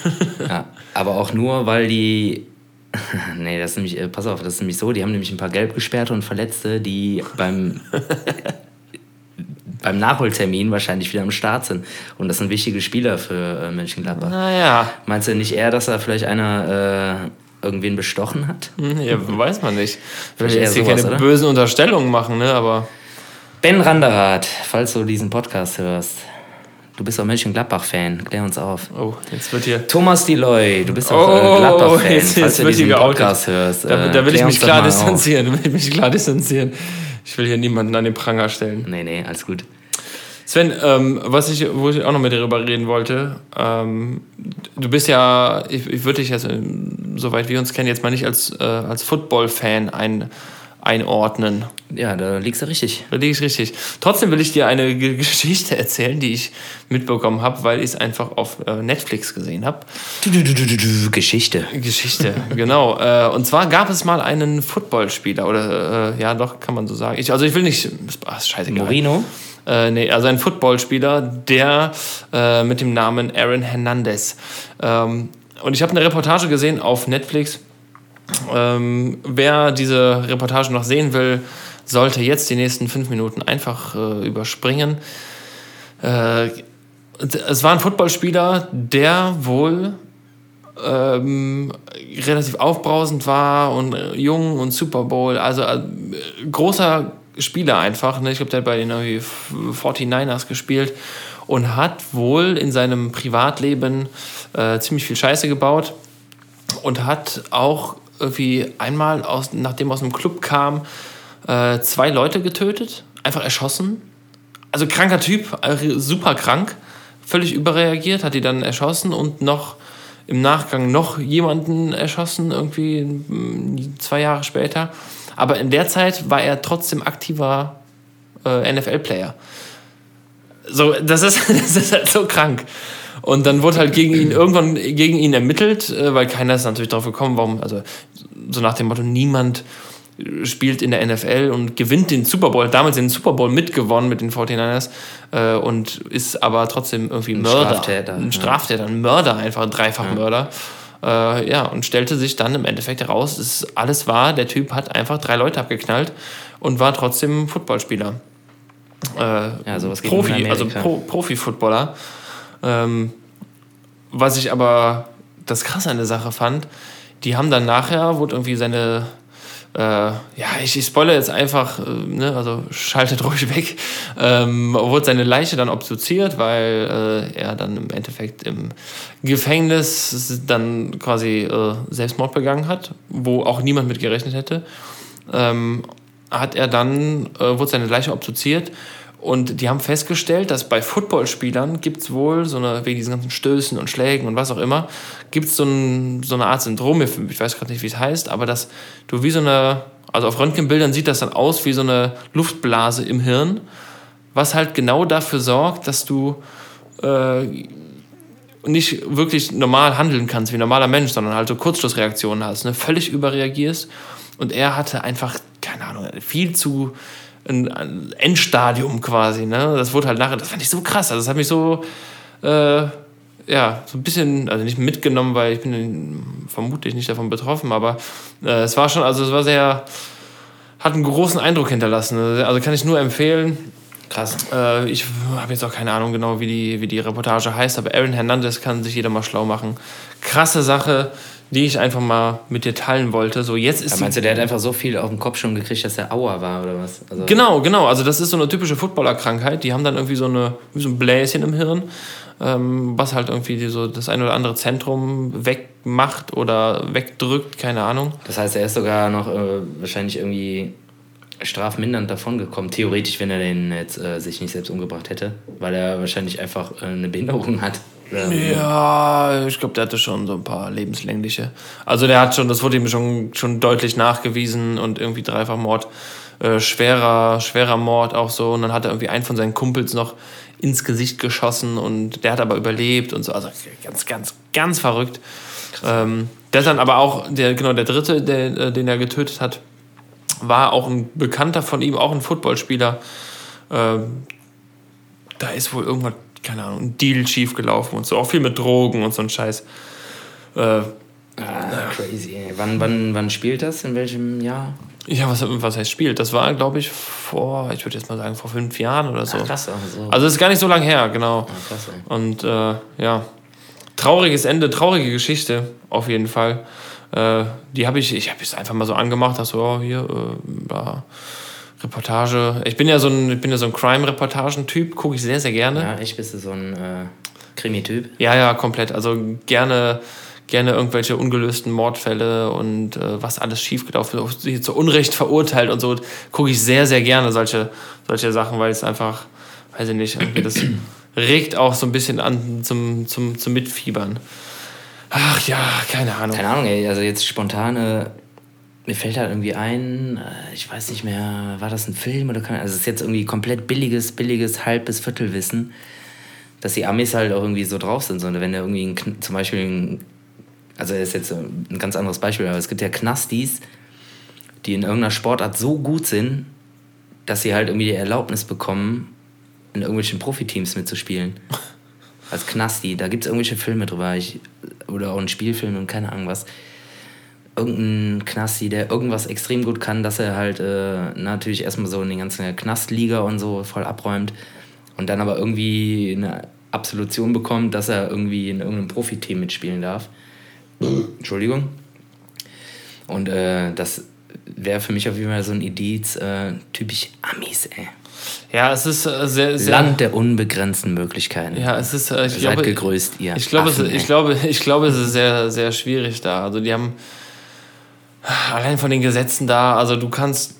ja, aber auch nur, weil die. nee, das ist nämlich, äh, pass auf, das ist nämlich so, die haben nämlich ein paar Gelbgesperrte und Verletzte, die beim beim Nachholtermin wahrscheinlich wieder am Start sind. Und das sind wichtige Spieler für äh, Mönchengladbach. Naja. Meinst du nicht eher, dass da vielleicht einer äh, irgendwen bestochen hat? Hm, ja, weiß man nicht. Vielleicht jetzt hier keine oder? bösen Unterstellungen machen, ne? Aber. Ben Randerath, falls du diesen Podcast hörst. Du bist auch Mönchengladbach-Fan, klär uns auf. Oh, jetzt wird hier. Thomas Deloy, du bist auch äh, oh, Gladbach-Fan, jetzt, jetzt falls du diesen Podcast hörst. Da, da will äh, ich mich klar distanzieren, da will ich mich klar distanzieren. Ich will hier niemanden an den Pranger stellen. Nee, nee, alles gut. Sven, ähm, was ich, wo ich auch noch mit dir darüber reden wollte, ähm, du bist ja, ich, ich würde dich jetzt, soweit wir uns kennen, jetzt mal nicht als, äh, als Football-Fan ein, einordnen. Ja, da liegst du richtig. Da liegst richtig. Trotzdem will ich dir eine Geschichte erzählen, die ich mitbekommen habe, weil ich es einfach auf äh, Netflix gesehen habe. Geschichte. Geschichte, genau. Äh, und zwar gab es mal einen Footballspieler, oder äh, ja, doch, kann man so sagen. Ich, also ich will nicht, ach, scheißegal. Morino? Äh, nee, also ein Footballspieler, der äh, mit dem Namen Aaron Hernandez. Ähm, und ich habe eine Reportage gesehen auf Netflix. Ähm, wer diese Reportage noch sehen will, sollte jetzt die nächsten fünf Minuten einfach äh, überspringen. Äh, es war ein Footballspieler, der wohl ähm, relativ aufbrausend war und äh, jung und Super Bowl. Also äh, großer Spieler einfach. Ne? Ich glaube, der hat bei den 49ers gespielt und hat wohl in seinem Privatleben äh, ziemlich viel Scheiße gebaut und hat auch irgendwie einmal, aus, nachdem aus einem Club kam, äh, zwei Leute getötet, einfach erschossen. Also kranker Typ, äh, super krank, völlig überreagiert, hat die dann erschossen und noch im Nachgang noch jemanden erschossen, irgendwie mm, zwei Jahre später. Aber in der Zeit war er trotzdem aktiver äh, NFL-Player. So, das ist, das ist halt so krank. Und dann wurde halt gegen ihn irgendwann gegen ihn ermittelt, äh, weil keiner ist natürlich darauf gekommen, warum, also so nach dem Motto, niemand spielt in der NFL und gewinnt den Super Bowl, damals den Super Bowl mitgewonnen mit den 49ers äh, und ist aber trotzdem irgendwie ein Mörder. Straftäter. Ein Straftäter, ein Mörder einfach, ein Dreifachmörder. Ja. Äh, ja, und stellte sich dann im Endeffekt heraus, dass alles war, der Typ hat einfach drei Leute abgeknallt und war trotzdem Footballspieler. Äh, ja, sowas Profi, also Pro, Profi-Footballer. Ähm, was ich aber das Krasse an der Sache fand, die haben dann nachher, wurde irgendwie seine äh, ja, ich, ich spoilere jetzt einfach, äh, ne, also schaltet ruhig weg, ähm, wurde seine Leiche dann obduziert, weil äh, er dann im Endeffekt im Gefängnis dann quasi äh, Selbstmord begangen hat, wo auch niemand mit gerechnet hätte. Ähm, hat er dann, äh, wurde seine Leiche obduziert und die haben festgestellt, dass bei Footballspielern gibt es wohl, so eine, wegen diesen ganzen Stößen und Schlägen und was auch immer, gibt es so, ein, so eine Art Syndrom, ich weiß gerade nicht, wie es heißt, aber dass du wie so eine, also auf Röntgenbildern sieht das dann aus wie so eine Luftblase im Hirn, was halt genau dafür sorgt, dass du äh, nicht wirklich normal handeln kannst wie ein normaler Mensch, sondern halt so Kurzschlussreaktionen hast, ne? völlig überreagierst. Und er hatte einfach, keine Ahnung, viel zu ein Endstadium quasi. Ne? Das wurde halt nachher, das fand ich so krass. Also das hat mich so, äh, ja, so ein bisschen, also nicht mitgenommen, weil ich bin vermutlich nicht davon betroffen, aber äh, es war schon, also es war sehr, hat einen großen Eindruck hinterlassen. Also kann ich nur empfehlen. Krass. Äh, ich habe jetzt auch keine Ahnung genau, wie die, wie die Reportage heißt, aber Aaron Hernandez kann sich jeder mal schlau machen. Krasse Sache die ich einfach mal mit dir teilen wollte. So, jetzt ist ja, meinst du, der hat einfach so viel auf den Kopf schon gekriegt, dass er Auer war oder was? Also genau, genau. Also das ist so eine typische Footballerkrankheit. Die haben dann irgendwie so, eine, so ein Bläschen im Hirn, ähm, was halt irgendwie so das ein oder andere Zentrum wegmacht oder wegdrückt, keine Ahnung. Das heißt, er ist sogar noch äh, wahrscheinlich irgendwie strafmindernd davongekommen, theoretisch, wenn er den jetzt äh, sich nicht selbst umgebracht hätte, weil er wahrscheinlich einfach äh, eine Behinderung hat. Ja, ich glaube, der hatte schon so ein paar lebenslängliche. Also der hat schon, das wurde ihm schon, schon deutlich nachgewiesen und irgendwie Dreifachmord, äh, schwerer, schwerer Mord auch so. Und dann hat er irgendwie einen von seinen Kumpels noch ins Gesicht geschossen und der hat aber überlebt und so. Also ganz, ganz, ganz verrückt. Ähm, der ist dann aber auch, der, genau, der dritte, der, äh, den er getötet hat, war auch ein Bekannter von ihm, auch ein Footballspieler. Ähm, da ist wohl irgendwas keine Ahnung, ein Deal schief gelaufen und so. Auch viel mit Drogen und so ein Scheiß. Äh, ah, crazy. Wann, wann, wann spielt das? In welchem Jahr? Ja, was, was heißt spielt? Das war, glaube ich, vor, ich würde jetzt mal sagen, vor fünf Jahren oder so. Ah, krass, also. also ist gar nicht so lange her, genau. Ah, krass, und äh, ja, trauriges Ende, traurige Geschichte, auf jeden Fall. Äh, die habe ich, ich habe es einfach mal so angemacht, dass so, oh, hier, äh, Reportage. Ich bin ja so ein, ich so ein Crime-Reportagen-Typ, gucke ich sehr, sehr gerne. Ja, ich bist du so ein äh, Krimi-Typ. Ja, ja, komplett. Also gerne, gerne irgendwelche ungelösten Mordfälle und äh, was alles schiefgelaufen ist, zu Unrecht verurteilt und so, gucke ich sehr, sehr gerne solche, solche Sachen, weil es einfach, weiß ich nicht, das regt auch so ein bisschen an zum, zum, zum Mitfiebern. Ach ja, keine Ahnung. Keine Ahnung, ey. Also jetzt spontane mir fällt halt irgendwie ein, äh, ich weiß nicht mehr, war das ein Film oder kann, also es ist jetzt irgendwie komplett billiges, billiges Halb- bis Viertelwissen, dass die Amis halt auch irgendwie so drauf sind, sondern wenn da irgendwie ein, zum Beispiel, ein, also ist jetzt ein ganz anderes Beispiel, aber es gibt ja Knastis, die in irgendeiner Sportart so gut sind, dass sie halt irgendwie die Erlaubnis bekommen, in irgendwelchen Profiteams mitzuspielen. Als Knasti, da gibt es irgendwelche Filme drüber, ich, oder auch einen Spielfilm und keine Ahnung was irgendein Knasti, der irgendwas extrem gut kann, dass er halt äh, natürlich erstmal so in den ganzen Knastliga und so voll abräumt und dann aber irgendwie eine Absolution bekommt, dass er irgendwie in irgendeinem Profiteam mitspielen darf. Entschuldigung. Und äh, das wäre für mich auf jeden Fall so ein Indiz, äh, typisch Amis, ey. Ja, es ist äh, sehr, sehr. Land der unbegrenzten Möglichkeiten. Ja, es ist. Äh, ich Seid glaube, gegrüßt, ihr. Ich glaube, Affen, es, ich, glaube, ich glaube, es ist sehr, sehr schwierig da. Also, die haben. Allein von den Gesetzen da, also du kannst.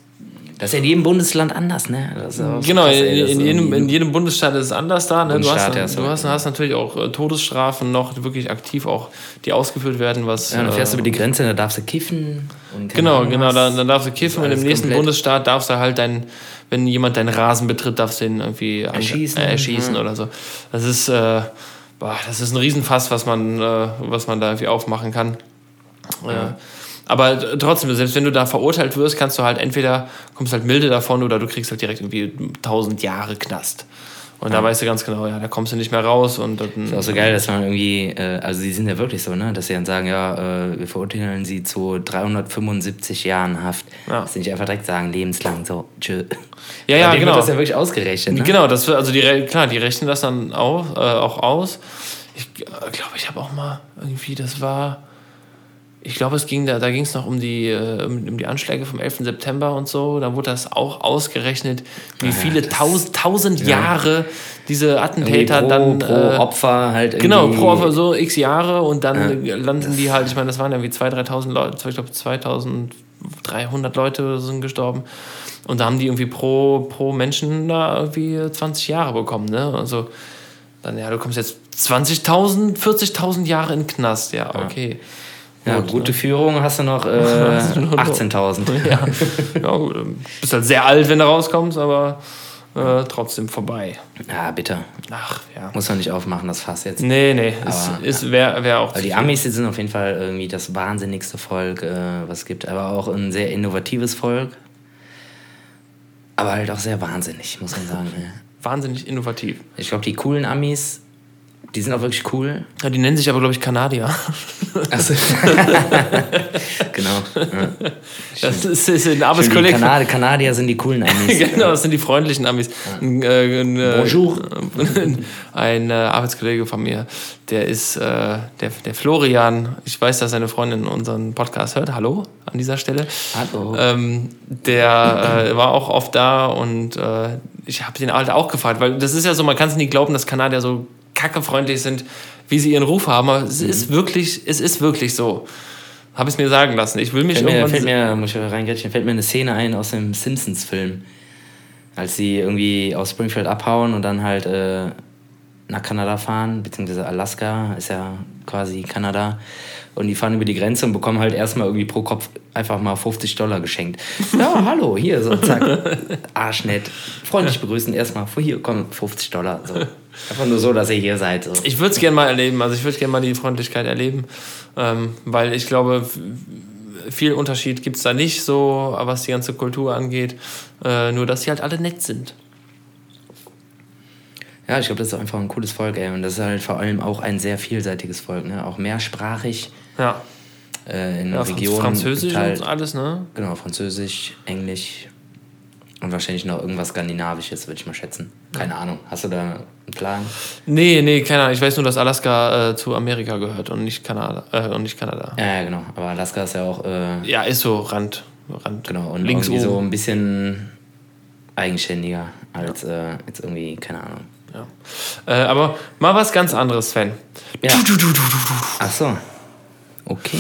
Das ist ja in jedem Bundesland anders, ne? So Genau, krass, in, ey, in, ist jedem, in jedem Bundesstaat ist es anders da. Ne? Du, hast, ja, du hast, hast natürlich auch äh, Todesstrafen noch wirklich aktiv auch, die ausgeführt werden, was. Ja, dann fährst du äh, über die Grenze, da darfst du kiffen. Genau, Ahnung genau, dann, dann darfst du kiffen und im nächsten komplett. Bundesstaat darfst du halt dein, wenn jemand deinen Rasen betritt, darfst du ihn irgendwie Erschießen, äh, erschießen ja. oder so. Das ist, äh, boah, das ist ein Riesenfass, was man, äh, was man da irgendwie aufmachen kann. Äh, aber trotzdem, selbst wenn du da verurteilt wirst, kannst du halt entweder kommst halt milde davon oder du kriegst halt direkt irgendwie 1000 Jahre Knast. Und da weißt du ganz genau, ja, da kommst du nicht mehr raus und dann, Ist auch so geil, dass man irgendwie, äh, also die sind ja wirklich so, ne, dass sie dann sagen, ja, äh, wir verurteilen sie zu 375 Jahren Haft. Ja. Dass sie nicht einfach direkt sagen, lebenslang, so, tschö. Ja, ja, genau. wird das ja wirklich ausgerechnet, ne? Genau, das also die, klar, die rechnen das dann auch, äh, auch aus. Ich äh, glaube, ich habe auch mal irgendwie, das war, ich glaube, es ging da, da ging es noch um die, äh, um, die Anschläge vom 11. September und so. Da wurde das auch ausgerechnet, wie viele tausend, tausend Jahre diese Attentäter pro, dann. pro äh, Opfer halt irgendwie. Genau, pro Opfer so x Jahre und dann landen die halt, ich meine, das waren irgendwie 2.000, 3.000 Leute, ich glaube 2.300 Leute sind gestorben. Und da haben die irgendwie pro, pro Menschen da irgendwie 20 Jahre bekommen, ne? Also, dann, ja, du kommst jetzt 20.000, 40.000 Jahre in den Knast, ja, okay. Ja, Gut, gute Führung hast du noch äh, Hast du noch- 18.000. Ja, ja gut, du bist halt sehr alt, wenn du rauskommst, aber äh, trotzdem vorbei. Ja, bitter. Ach, ja. Muss man nicht aufmachen, das Fass jetzt. Nee, nee, Aber, es ist, wäre wär auch Weil die. Amis sind auf jeden Fall irgendwie das wahnsinnigste Volk, äh, was es gibt. Aber auch ein sehr innovatives Volk. Aber halt auch sehr wahnsinnig, muss man sagen. ja. wahnsinnig innovativ. Ich glaube, die coolen Amis, die sind auch wirklich cool. Ja, die nennen sich aber, glaube ich, Kanadier. Also, genau. Ja. Das ist, ist ein Die Arbeitskollege. Kanad Kanadier sind die coolen Amis. genau, das sind die freundlichen Amis. Ein, äh, ein, äh, Bonjour. Ein äh, Arbeitskollege von mir, der ist äh, der, der Florian. Ich weiß, dass seine Freundin unseren Podcast hört. Hallo an dieser Stelle. Hallo. Ähm, der äh, war auch oft da und äh, ich habe den halt auch gefragt, weil das ist ja so, man kann es nie glauben, dass Kanadier so kackefreundlich sind, wie sie ihren Ruf haben. Aber es ist wirklich, es ist wirklich so. Habe ich es mir sagen lassen. Ich will mich Fällt mir, irgendwann. fällt mir, muss ich reingrätschen, fällt mir eine Szene ein aus dem Simpsons-Film. Als sie irgendwie aus Springfield abhauen und dann halt äh, nach Kanada fahren, beziehungsweise Alaska ist ja quasi Kanada. Und die fahren über die Grenze und bekommen halt erstmal irgendwie pro Kopf einfach mal 50 Dollar geschenkt. Ja, hallo, hier, so, zack. Arschnett. Freundlich begrüßen, erstmal, hier, komm, 50 Dollar. So. Einfach nur so, dass ihr hier seid. So. Ich würde es gerne mal erleben. Also ich würde gerne mal die Freundlichkeit erleben, ähm, weil ich glaube, viel Unterschied gibt es da nicht so, was die ganze Kultur angeht. Äh, nur, dass sie halt alle nett sind. Ja, ich glaube, das ist einfach ein cooles Volk, ey. Und das ist halt vor allem auch ein sehr vielseitiges Volk, ne? Auch mehrsprachig Ja, äh, in ja Regionen. Französisch geteilt. und alles, ne? Genau, Französisch, Englisch und wahrscheinlich noch irgendwas Skandinavisches, würde ich mal schätzen. Keine Ahnung. Hast du da einen Plan? Nee, nee, keine Ahnung. Ich weiß nur, dass Alaska äh, zu Amerika gehört und nicht Kanada. Äh, und nicht Kanada. Ja, ja, genau. Aber Alaska ist ja auch, äh, Ja, ist so Rand. Rand. genau, und links irgendwie oben. so ein bisschen eigenständiger als äh, jetzt irgendwie, keine Ahnung. Ja. Äh, aber mal was ganz anderes, Sven. Ja. Ach so. Okay.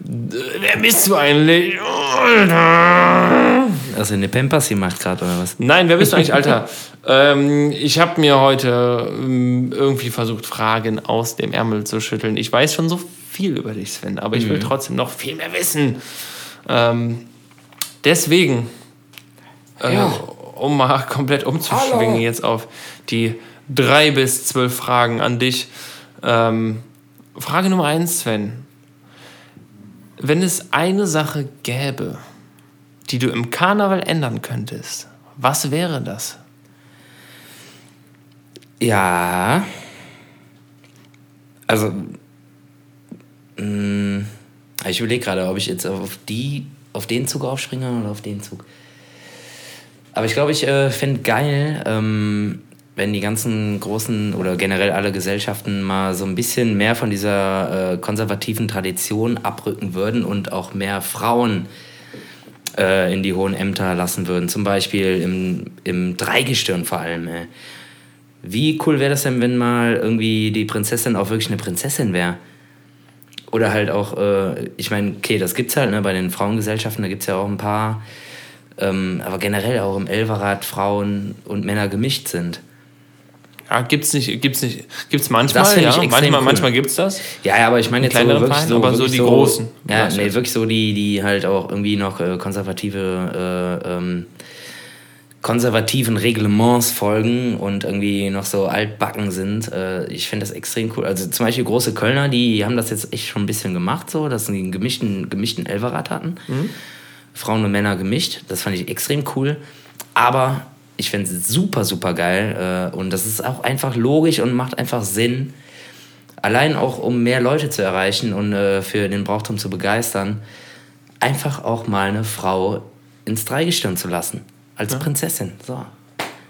Wer bist du eigentlich? Also eine Pampas gemacht gerade, oder was? Nein, wer bist du eigentlich, Alter? ähm, ich habe mir heute ähm, irgendwie versucht, Fragen aus dem Ärmel zu schütteln. Ich weiß schon so viel über dich, Sven, aber ich will trotzdem noch viel mehr wissen. Ähm, deswegen, äh, Ja. um mal komplett umzuschwingen Hallo. jetzt auf die drei bis zwölf Fragen an dich. Ähm, Frage Nummer eins, Sven. Wenn es eine Sache gäbe, die du im Karneval ändern könntest, was wäre das? Ja. Also, mh, ich überlege gerade, ob ich jetzt auf die, auf den Zug aufspringe oder auf den Zug. Aber ich glaube, ich äh, fände geil, ähm, wenn die ganzen großen oder generell alle Gesellschaften mal so ein bisschen mehr von dieser äh, konservativen Tradition abrücken würden und auch mehr Frauen äh, in die hohen Ämter lassen würden. Zum Beispiel im, im Dreigestirn vor allem. Ey. Wie cool wäre das denn, wenn mal irgendwie die Prinzessin auch wirklich eine Prinzessin wäre? Oder halt auch, äh, ich meine, okay, das gibt's halt ne, bei den Frauengesellschaften, da gibt's ja auch ein paar, ähm, aber generell auch im Elverrat Frauen und Männer gemischt sind. Ja, gibt's nicht, gibt's nicht, gibt's manchmal, ja, manchmal, cool. manchmal gibt's das. Ja, ja, aber ich meine jetzt so wirklich Verein, so, aber wirklich so die so, großen. Ja, nee, wirklich so die, die halt auch irgendwie noch äh, konservative, äh, ähm, konservativen Reglements folgen und irgendwie noch so altbacken sind. Äh, ich finde das extrem cool. Also zum Beispiel große Kölner, die haben das jetzt echt schon ein bisschen gemacht, so, dass sie einen gemischten, gemischten Elverrat hatten. Mhm. Frauen und Männer gemischt. Das fand ich extrem cool. Aber ich finde es super, super geil. Äh, und das ist auch einfach logisch und macht einfach Sinn. Allein auch, um mehr Leute zu erreichen und äh, für den Brauchtum zu begeistern, einfach auch mal eine Frau ins Dreigestirn zu lassen. Als ja. Prinzessin. So.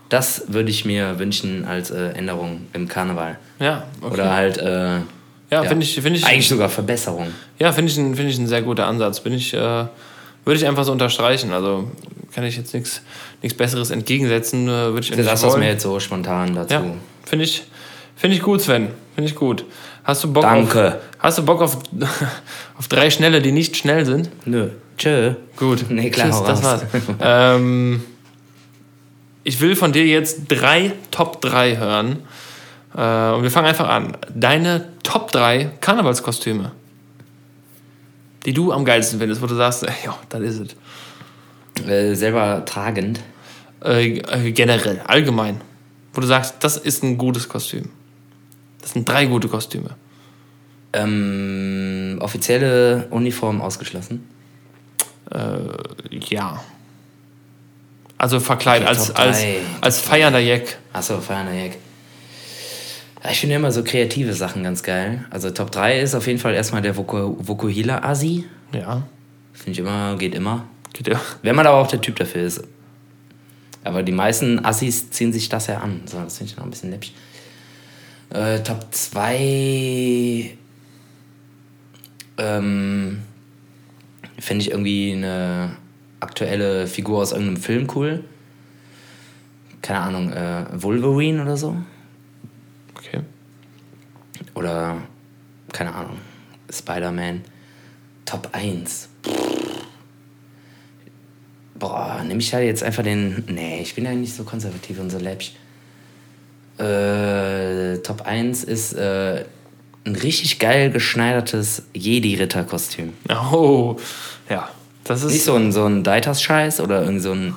Das würde ich mir wünschen als äh, Änderung im Karneval. Ja, okay. Oder halt. Äh, ja, ja finde ich, find ich. Eigentlich sogar Verbesserung. Ja, finde ich, find ich ein sehr guter Ansatz. Bin ich, äh, würde ich einfach so unterstreichen. Also kann ich jetzt nichts Besseres entgegensetzen. Würde ich das ist mir jetzt so spontan dazu. Ja, finde ich, find ich gut, Sven. Finde ich gut. Hast du Bock Danke. Auf, hast du Bock auf, auf drei Schnelle, die nicht schnell sind? Nö. Tschö. Gut. Nee, klar. Tschüss, das war's. ähm, ich will von dir jetzt drei Top 3 hören. Äh, und wir fangen einfach an. Deine Top 3 Karnevalskostüme. Die du am geilsten findest, wo du sagst, ja, das ist es. Äh, selber tragend? Äh, äh, generell, allgemein. Wo du sagst, das ist ein gutes Kostüm. Das sind drei gute Kostüme. Ähm, offizielle Uniform ausgeschlossen? Äh, ja. Also verkleidet okay, als, als, als feiernder Jack. Achso, feiernder Jack. Ich finde immer so kreative Sachen ganz geil. Also Top 3 ist auf jeden Fall erstmal der Vokuhila Asi. Ja. Finde ich immer, geht immer. Geht ja. Wenn man aber auch der Typ dafür ist. Aber die meisten Assis ziehen sich das ja an. So, das finde ich noch ein bisschen läppsch. Äh, Top 2 ähm, finde ich irgendwie eine aktuelle Figur aus irgendeinem Film cool. Keine Ahnung, äh, Wolverine oder so. Oder, keine Ahnung, Spider-Man. Top 1. Boah, nehme ich da jetzt einfach den. Nee, ich bin ja nicht so konservativ und so läppsch. Äh, Top 1 ist äh, ein richtig geil geschneidertes Jedi-Ritter-Kostüm. Oh, ja. Das ist nicht so ein, so ein Deitas-Scheiß oder irgend so ein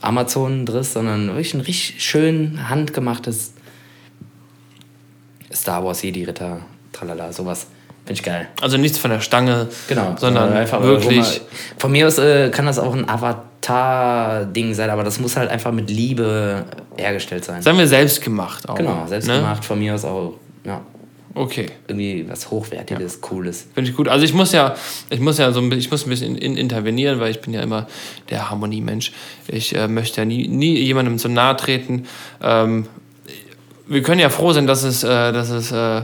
Amazon-Driss, sondern wirklich ein richtig schön handgemachtes Star Wars Jedi-Ritter, tralala, sowas. Finde ich geil. Also nichts von der Stange, genau, sondern einfach wirklich. Man, von mir aus äh, kann das auch ein Avatar-Ding sein, aber das muss halt einfach mit Liebe hergestellt sein. Sagen wir selbst gemacht auch. Genau, selbst ne? gemacht, von mir aus auch. Ja. Okay. Irgendwie was Hochwertiges, ja. Cooles. Finde ich gut. Also ich muss ja, ich muss ja so ein, ich muss ein bisschen in, intervenieren, weil ich bin ja immer der Harmoniemensch. Ich äh, möchte ja nie, nie jemandem zu nahe treten. Ähm, wir können ja froh sein, dass es, äh, dass es äh,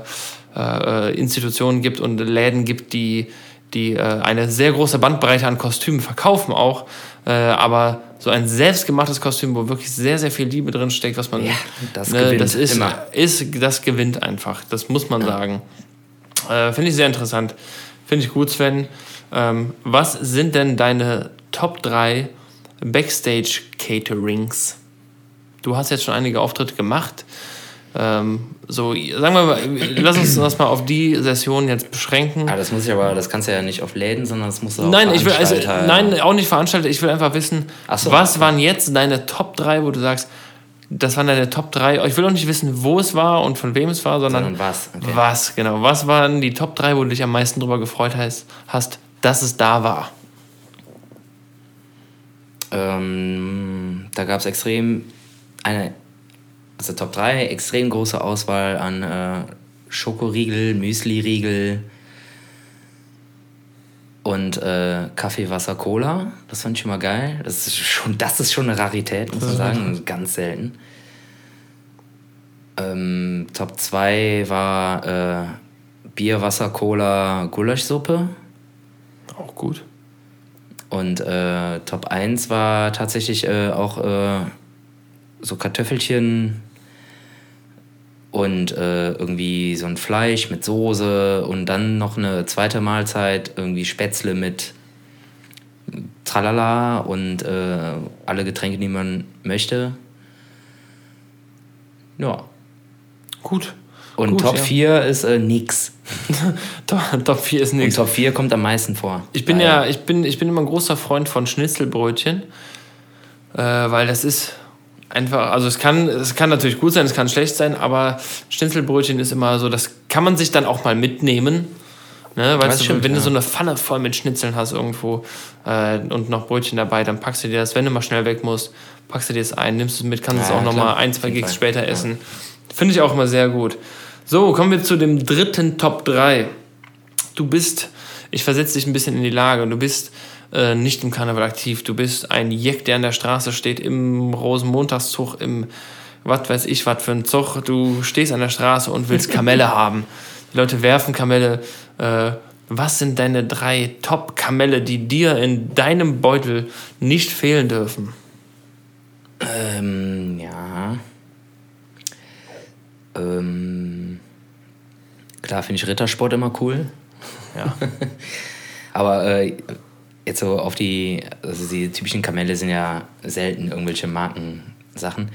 äh Institutionen gibt und Läden gibt, die, die äh, eine sehr große Bandbreite an Kostümen verkaufen auch. Äh, aber so ein selbstgemachtes Kostüm, wo wirklich sehr, sehr viel Liebe drin steckt, was man. Ja, das ne, gewinnt das ist, immer. Ist, das gewinnt einfach. Das muss man ja. sagen. Äh, Finde ich sehr interessant. Finde ich gut, Sven. Ähm, was sind denn deine Top 3 Backstage-Caterings? Du hast jetzt schon einige Auftritte gemacht. Ähm, so, sagen wir mal, lass uns das mal auf die Session jetzt beschränken. Ah, das muss ich aber, das kannst du ja nicht auf Läden, sondern das muss auch Nein, ich will, also, nein, auch nicht Veranstalter. Ich will einfach wissen, so, was okay. waren jetzt deine Top 3, wo du sagst, das waren deine Top 3. Ich will auch nicht wissen, wo es war und von wem es war, sondern, sondern was. Okay. Was, genau. Was waren die Top 3, wo du dich am meisten darüber gefreut hast, hast dass es da war? Ähm, da gab es extrem eine also Top 3, extrem große Auswahl an äh, Schokoriegel, Müsli-Riegel und äh, Kaffee, Wasser, Cola. Das fand ich mal geil. Das ist schon, das ist schon eine Rarität, muss man sagen. Ganz selten. Ähm, Top 2 war äh, Bier, Wasser, Cola, Gulaschsuppe. Auch gut. Und äh, Top 1 war tatsächlich äh, auch äh, so Kartoffelchen und äh, irgendwie so ein Fleisch mit Soße und dann noch eine zweite Mahlzeit, irgendwie Spätzle mit Tralala und äh, alle Getränke, die man möchte. Ja. Gut. Und Gut, Top ja. 4 ist äh, nix. Top, Top 4 ist nichts. Und Top 4 kommt am meisten vor. Ich bin ja, ich bin, ich bin immer ein großer Freund von Schnitzelbrötchen, äh, weil das ist einfach, also es kann, es kann natürlich gut sein, es kann schlecht sein, aber Schnitzelbrötchen ist immer so, das kann man sich dann auch mal mitnehmen. Ne, weißt du, stimmt, wenn du ja. so eine Pfanne voll mit Schnitzeln hast irgendwo äh, und noch Brötchen dabei, dann packst du dir das, wenn du mal schnell weg musst, packst du dir das ein, nimmst es mit, kannst es Ja, auch noch klar, mal ein, zwei Gigs später essen. Finde ich auch immer sehr gut. So, kommen wir zu dem dritten Top 3 du bist, ich versetze dich ein bisschen in die Lage, du bist äh, nicht im Karneval aktiv, du bist ein Jeck, der an der Straße steht, im Rosenmontagszug, im was weiß ich, was für ein Zug, du stehst an der Straße und willst Kamelle haben. Die Leute werfen Kamelle. Äh, was sind deine drei Top-Kamelle, die dir in deinem Beutel nicht fehlen dürfen? Ähm, ja. Ähm, klar finde ich Rittersport immer cool. Ja. Aber äh, jetzt so auf die, also die typischen Kamelle sind ja selten irgendwelche Markensachen.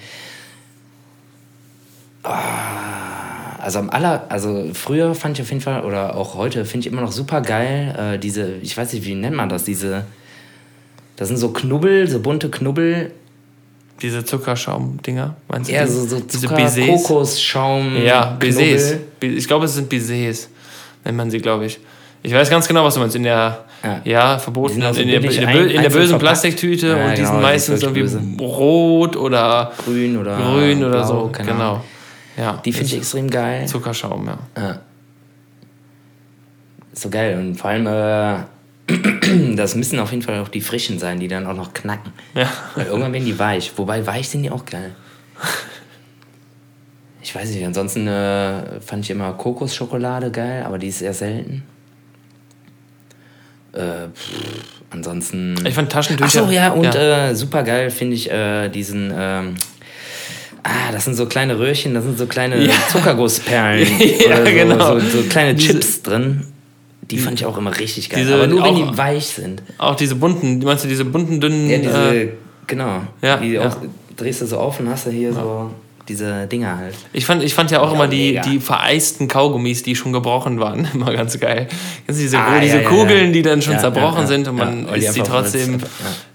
Ah, Also am aller, also früher fand ich auf jeden Fall, oder auch heute finde ich immer noch super geil, äh, diese, ich weiß nicht, wie nennt man das, diese, das sind so Knubbel, so bunte Knubbel, Diese Zuckerschaum-Dinger, meinst du? ja, die? so, so Zucker, Baisers? Kokosschaum, Ja, Baisers. Knubbel. Bi- Ich glaube, es sind Baisers, nennt man sie, glaube ich. Ich weiß ganz genau, was du meinst. In der, ja, Ja. verboten, Die sind auch so in, der, in, der, ein- in der bösen. Plastiktüte Ja, und die genau, sind meistens irgendwie wirklich rot oder Grün oder grün oder blau, so. Genau. Ahnung. Ja, Die finde ich extrem geil. Zuckerschaum, ja. Ja. Ist so geil. Und vor allem, äh, das müssen auf jeden Fall auch die frischen sein, die dann auch noch knacken. ja. Weil irgendwann werden die weich. Wobei weich sind die auch geil. Ich weiß nicht, ansonsten äh, fand ich immer Kokosschokolade geil, aber die ist sehr selten. Äh, pff, ansonsten. Ich fand Taschentücher. so, ja, und ja. Äh, super geil finde ich äh, diesen. Ähm, ah, das sind so kleine Röhrchen, das sind so kleine Ja. Zuckergussperlen. Ja, so, genau. so, so kleine Diese- Chips drin. Die fand ich auch immer richtig geil. Diese aber nur wenn auch- die weich sind. Auch diese bunten, meinst du diese bunten, dünnen. Ja, diese, äh, genau. ja, die ja. Auch, drehst du so auf und hast du hier so diese Dinger halt. ich, fand, ich fand ja auch Ja, immer die, mega. die vereisten Kaugummis, die schon gebrochen waren, immer ganz geil. Kennst du diese, Ah, diese ja, ja, ja. Kugeln, die dann schon zerbrochen sind und man isst einfach- trotzdem.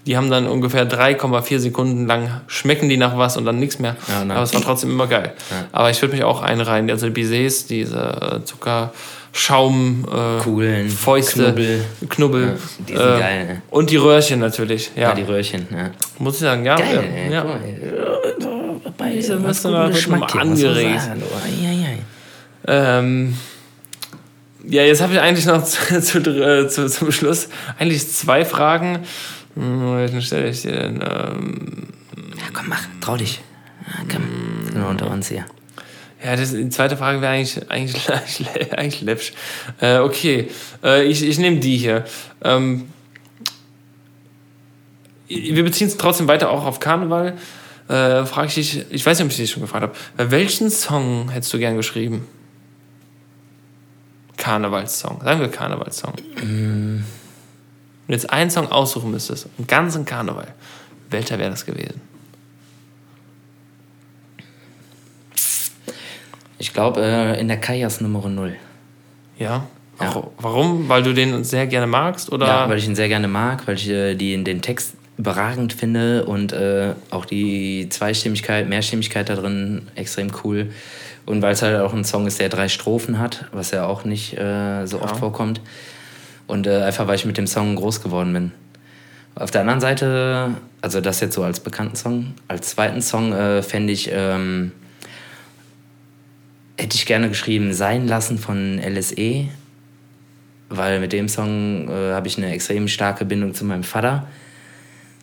Die haben dann ungefähr 3,4 Sekunden lang, schmecken die nach was und dann nichts mehr. Aber es war trotzdem immer geil. Aber ich würde mich auch einreihen. Also die Bisets, diese äh, Zuckerschaum, äh, Kugeln, Fäuste, Knubbel. Knubbel. Ja, die sind geil, ne? Und die Röhrchen natürlich. Ja, Ja, die Röhrchen. Ja. muss ich sagen. Ja, Geil, ja, ey. Ja. Diese was müssen guten Geschmack angeregt. ei, ei. Ähm, ja, jetzt habe ich eigentlich noch zu, zu, äh, zu, zum Schluss eigentlich zwei Fragen. Hm, Welchen stelle ich dir denn? Ähm, Ja, komm, mach, trau dich. Ja, komm, sind wir unter uns hier. ja, das, die zweite Frage wäre eigentlich, eigentlich, eigentlich, eigentlich läppsch. Äh, okay, äh, ich, ich nehme die hier. Ähm, wir beziehen es trotzdem weiter auch auf Karneval. Äh, frage ich dich, ich weiß nicht, ob ich dich schon gefragt habe, äh, welchen Song hättest du gern geschrieben? Karnevalssong. Sagen wir Karnevalssong. Wenn du jetzt einen Song aussuchen müsstest, einen ganzen Karneval, welcher wäre das gewesen? Ich glaube, äh, in der Kajas Nummer 0. Ja? Warum? Warum? Weil du den sehr gerne magst? Oder? Ja, weil ich ihn sehr gerne mag, weil ich äh, die, den Text überragend finde und äh, auch die Zweistimmigkeit, Mehrstimmigkeit da drin extrem cool. Und weil es halt auch ein Song ist, der drei Strophen hat, was ja auch nicht äh, so oft vorkommt. Und äh, einfach, weil ich mit dem Song groß geworden bin. Auf der anderen Seite, also das jetzt so als bekannten Song, als zweiten Song äh, fände ich, ähm, hätte ich gerne geschrieben, Sein lassen von LSE, weil mit dem Song äh, habe ich eine extrem starke Bindung zu meinem Vater.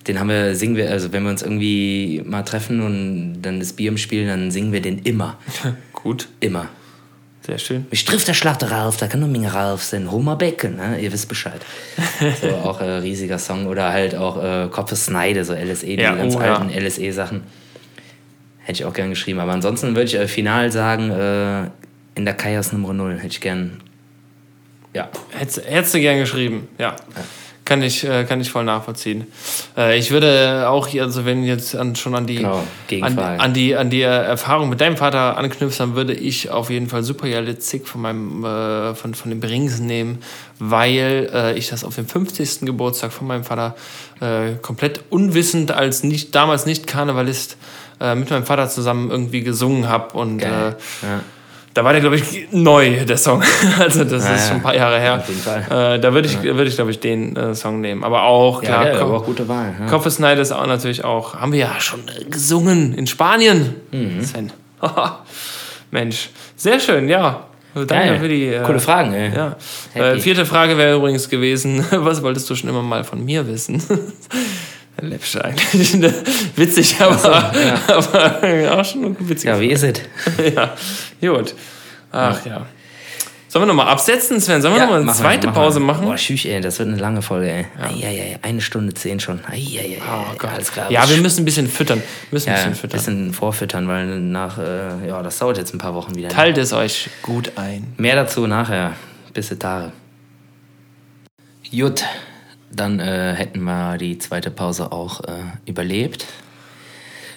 Den haben wir, singen wir, also wenn wir uns irgendwie mal treffen und dann das Bier im Spiel, dann singen wir den immer. Gut. Immer. Sehr schön. Mich trifft der Schlag darauf, da kann nur Menge rauf sein. Homer Becken, ne? ihr wisst Bescheid. so auch ein äh, riesiger Song. Oder halt auch äh, Kopf Sneide, so LSE, die Ja, ganz oh, ja. alten LSE-Sachen. Hätte ich auch gern geschrieben. Aber ansonsten würde ich äh, final sagen, äh, in der Chaos Nummer 0 hätte ich gern. Ja. Hättest, hättest du gern geschrieben, ja. Kann ich, äh, kann ich voll nachvollziehen. Äh, ich würde auch, also wenn jetzt an, schon an die, Genau, an, an, die, an die Erfahrung mit deinem Vater anknüpfst, dann würde ich auf jeden Fall Super Zick von meinem äh, von, von den Bringsen nehmen, weil äh, ich das auf dem 50. Geburtstag von meinem Vater äh, komplett unwissend als nicht, damals nicht Karnevalist mit meinem Vater zusammen irgendwie gesungen habe und ja. Da war der, glaube ich, neu, der Song. Also das Ja, ist ja. schon ein paar Jahre her. Auf jeden Fall. Äh, da würde ich, würd ich glaube ich, den äh, Song nehmen. Aber auch, Ja, klar, geil, Ko- aber auch gute Wahl. Ja. Kopfesneid ist auch natürlich auch, haben wir ja schon äh, gesungen in Spanien. Mhm. Sven. Mensch, sehr schön, ja. Also Danke Geil. für die. Äh, Coole Fragen, ey. Ja. Äh, vierte Frage wäre übrigens gewesen, was wolltest du schon immer mal von mir wissen? Läppsch eigentlich. ne? Witzig, aber, aber auch schon witzig. Ja, wie ist es? ja, gut. Ach ja. Sollen wir nochmal absetzen, Sven? Sollen wir Ja, nochmal eine zweite mach Pause machen? Boah, schüch, ey, das wird eine lange Folge, ey. Eieiei, eine Stunde zehn schon. Eieiei, Oh Gott. alles klar. Ja, wir müssen ein bisschen füttern. Müssen ein ja, bisschen ein füttern. bisschen vorfüttern, weil nach, äh, ja, das dauert jetzt ein paar Wochen wieder. Teilt es euch gut ein. Mehr dazu nachher. Bis die Tage. Gut, dann äh, hätten wir die zweite Pause auch äh, überlebt.